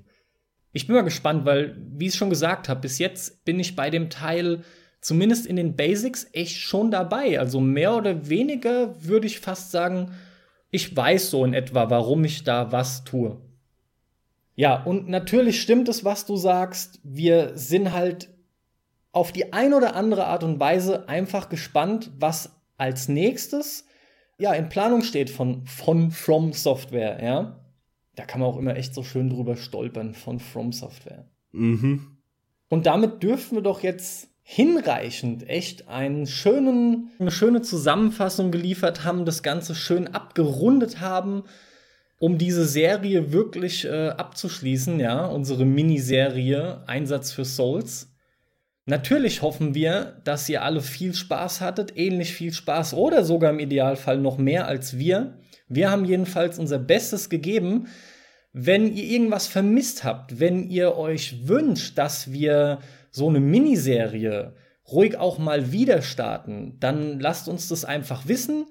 Ich bin mal gespannt, weil, wie ich schon gesagt habe, bis jetzt bin ich bei dem Teil zumindest in den Basics echt schon dabei. Also mehr oder weniger würde ich fast sagen, ich weiß so in etwa, warum ich da was tue. Ja, und natürlich stimmt es, was du sagst. Wir sind halt auf die ein oder andere Art und Weise einfach gespannt, was als nächstes ja in Planung steht von, von From Software, ja da kann man auch immer echt so schön drüber stolpern von From Software. Mhm. Und damit dürfen wir doch jetzt hinreichend echt einen schönen, eine schöne Zusammenfassung geliefert haben, das Ganze schön abgerundet haben, um diese Serie wirklich äh, abzuschließen, ja, unsere Miniserie Einsatz für Souls. Natürlich hoffen wir, dass ihr alle viel Spaß hattet, ähnlich viel Spaß oder sogar im Idealfall noch mehr als wir. Wir haben jedenfalls unser Bestes gegeben. Wenn ihr irgendwas vermisst habt, wenn ihr euch wünscht, dass wir so eine Miniserie ruhig auch mal wieder starten, dann lasst uns das einfach wissen.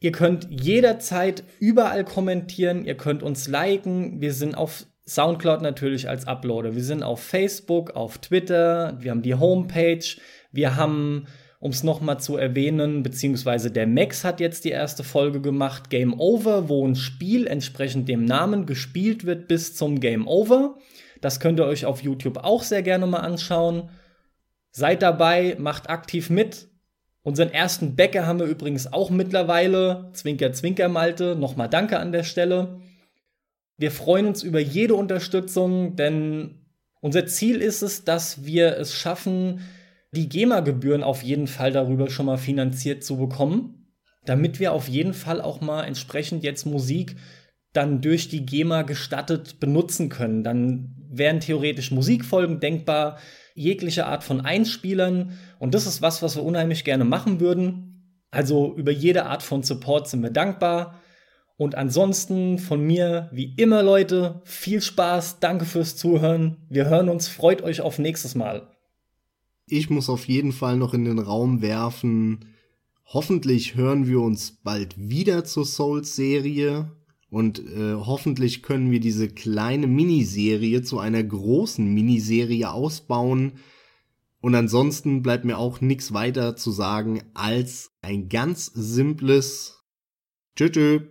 Ihr könnt jederzeit überall kommentieren, ihr könnt uns liken. Wir sind auf Soundcloud natürlich als Uploader. Wir sind auf Facebook, auf Twitter, wir haben die Homepage, wir haben um es nochmal zu erwähnen, beziehungsweise der Max hat jetzt die erste Folge gemacht, Game Over, wo ein Spiel entsprechend dem Namen gespielt wird bis zum Game Over. Das könnt ihr euch auf YouTube auch sehr gerne mal anschauen. Seid dabei, macht aktiv mit. Unseren ersten Bäcker haben wir übrigens auch mittlerweile. Zwinker, Zwinker, Malte. Nochmal danke an der Stelle. Wir freuen uns über jede Unterstützung, denn unser Ziel ist es, dass wir es schaffen, die GEMA-Gebühren auf jeden Fall darüber schon mal finanziert zu bekommen, damit wir auf jeden Fall auch mal entsprechend jetzt Musik dann durch die GEMA gestattet benutzen können. Dann wären theoretisch Musikfolgen denkbar, jegliche Art von Einspielern. Und das ist was, was wir unheimlich gerne machen würden. Also über jede Art von Support sind wir dankbar. Und ansonsten von mir, wie immer, Leute, viel Spaß, danke fürs Zuhören. Wir hören uns, freut euch auf nächstes Mal ich muss auf jeden Fall noch in den Raum werfen. Hoffentlich hören wir uns bald wieder zur Souls-Serie und äh, hoffentlich können wir diese kleine Miniserie zu einer großen Miniserie ausbauen. Und ansonsten bleibt mir auch nichts weiter zu sagen als ein ganz simples Tschüss.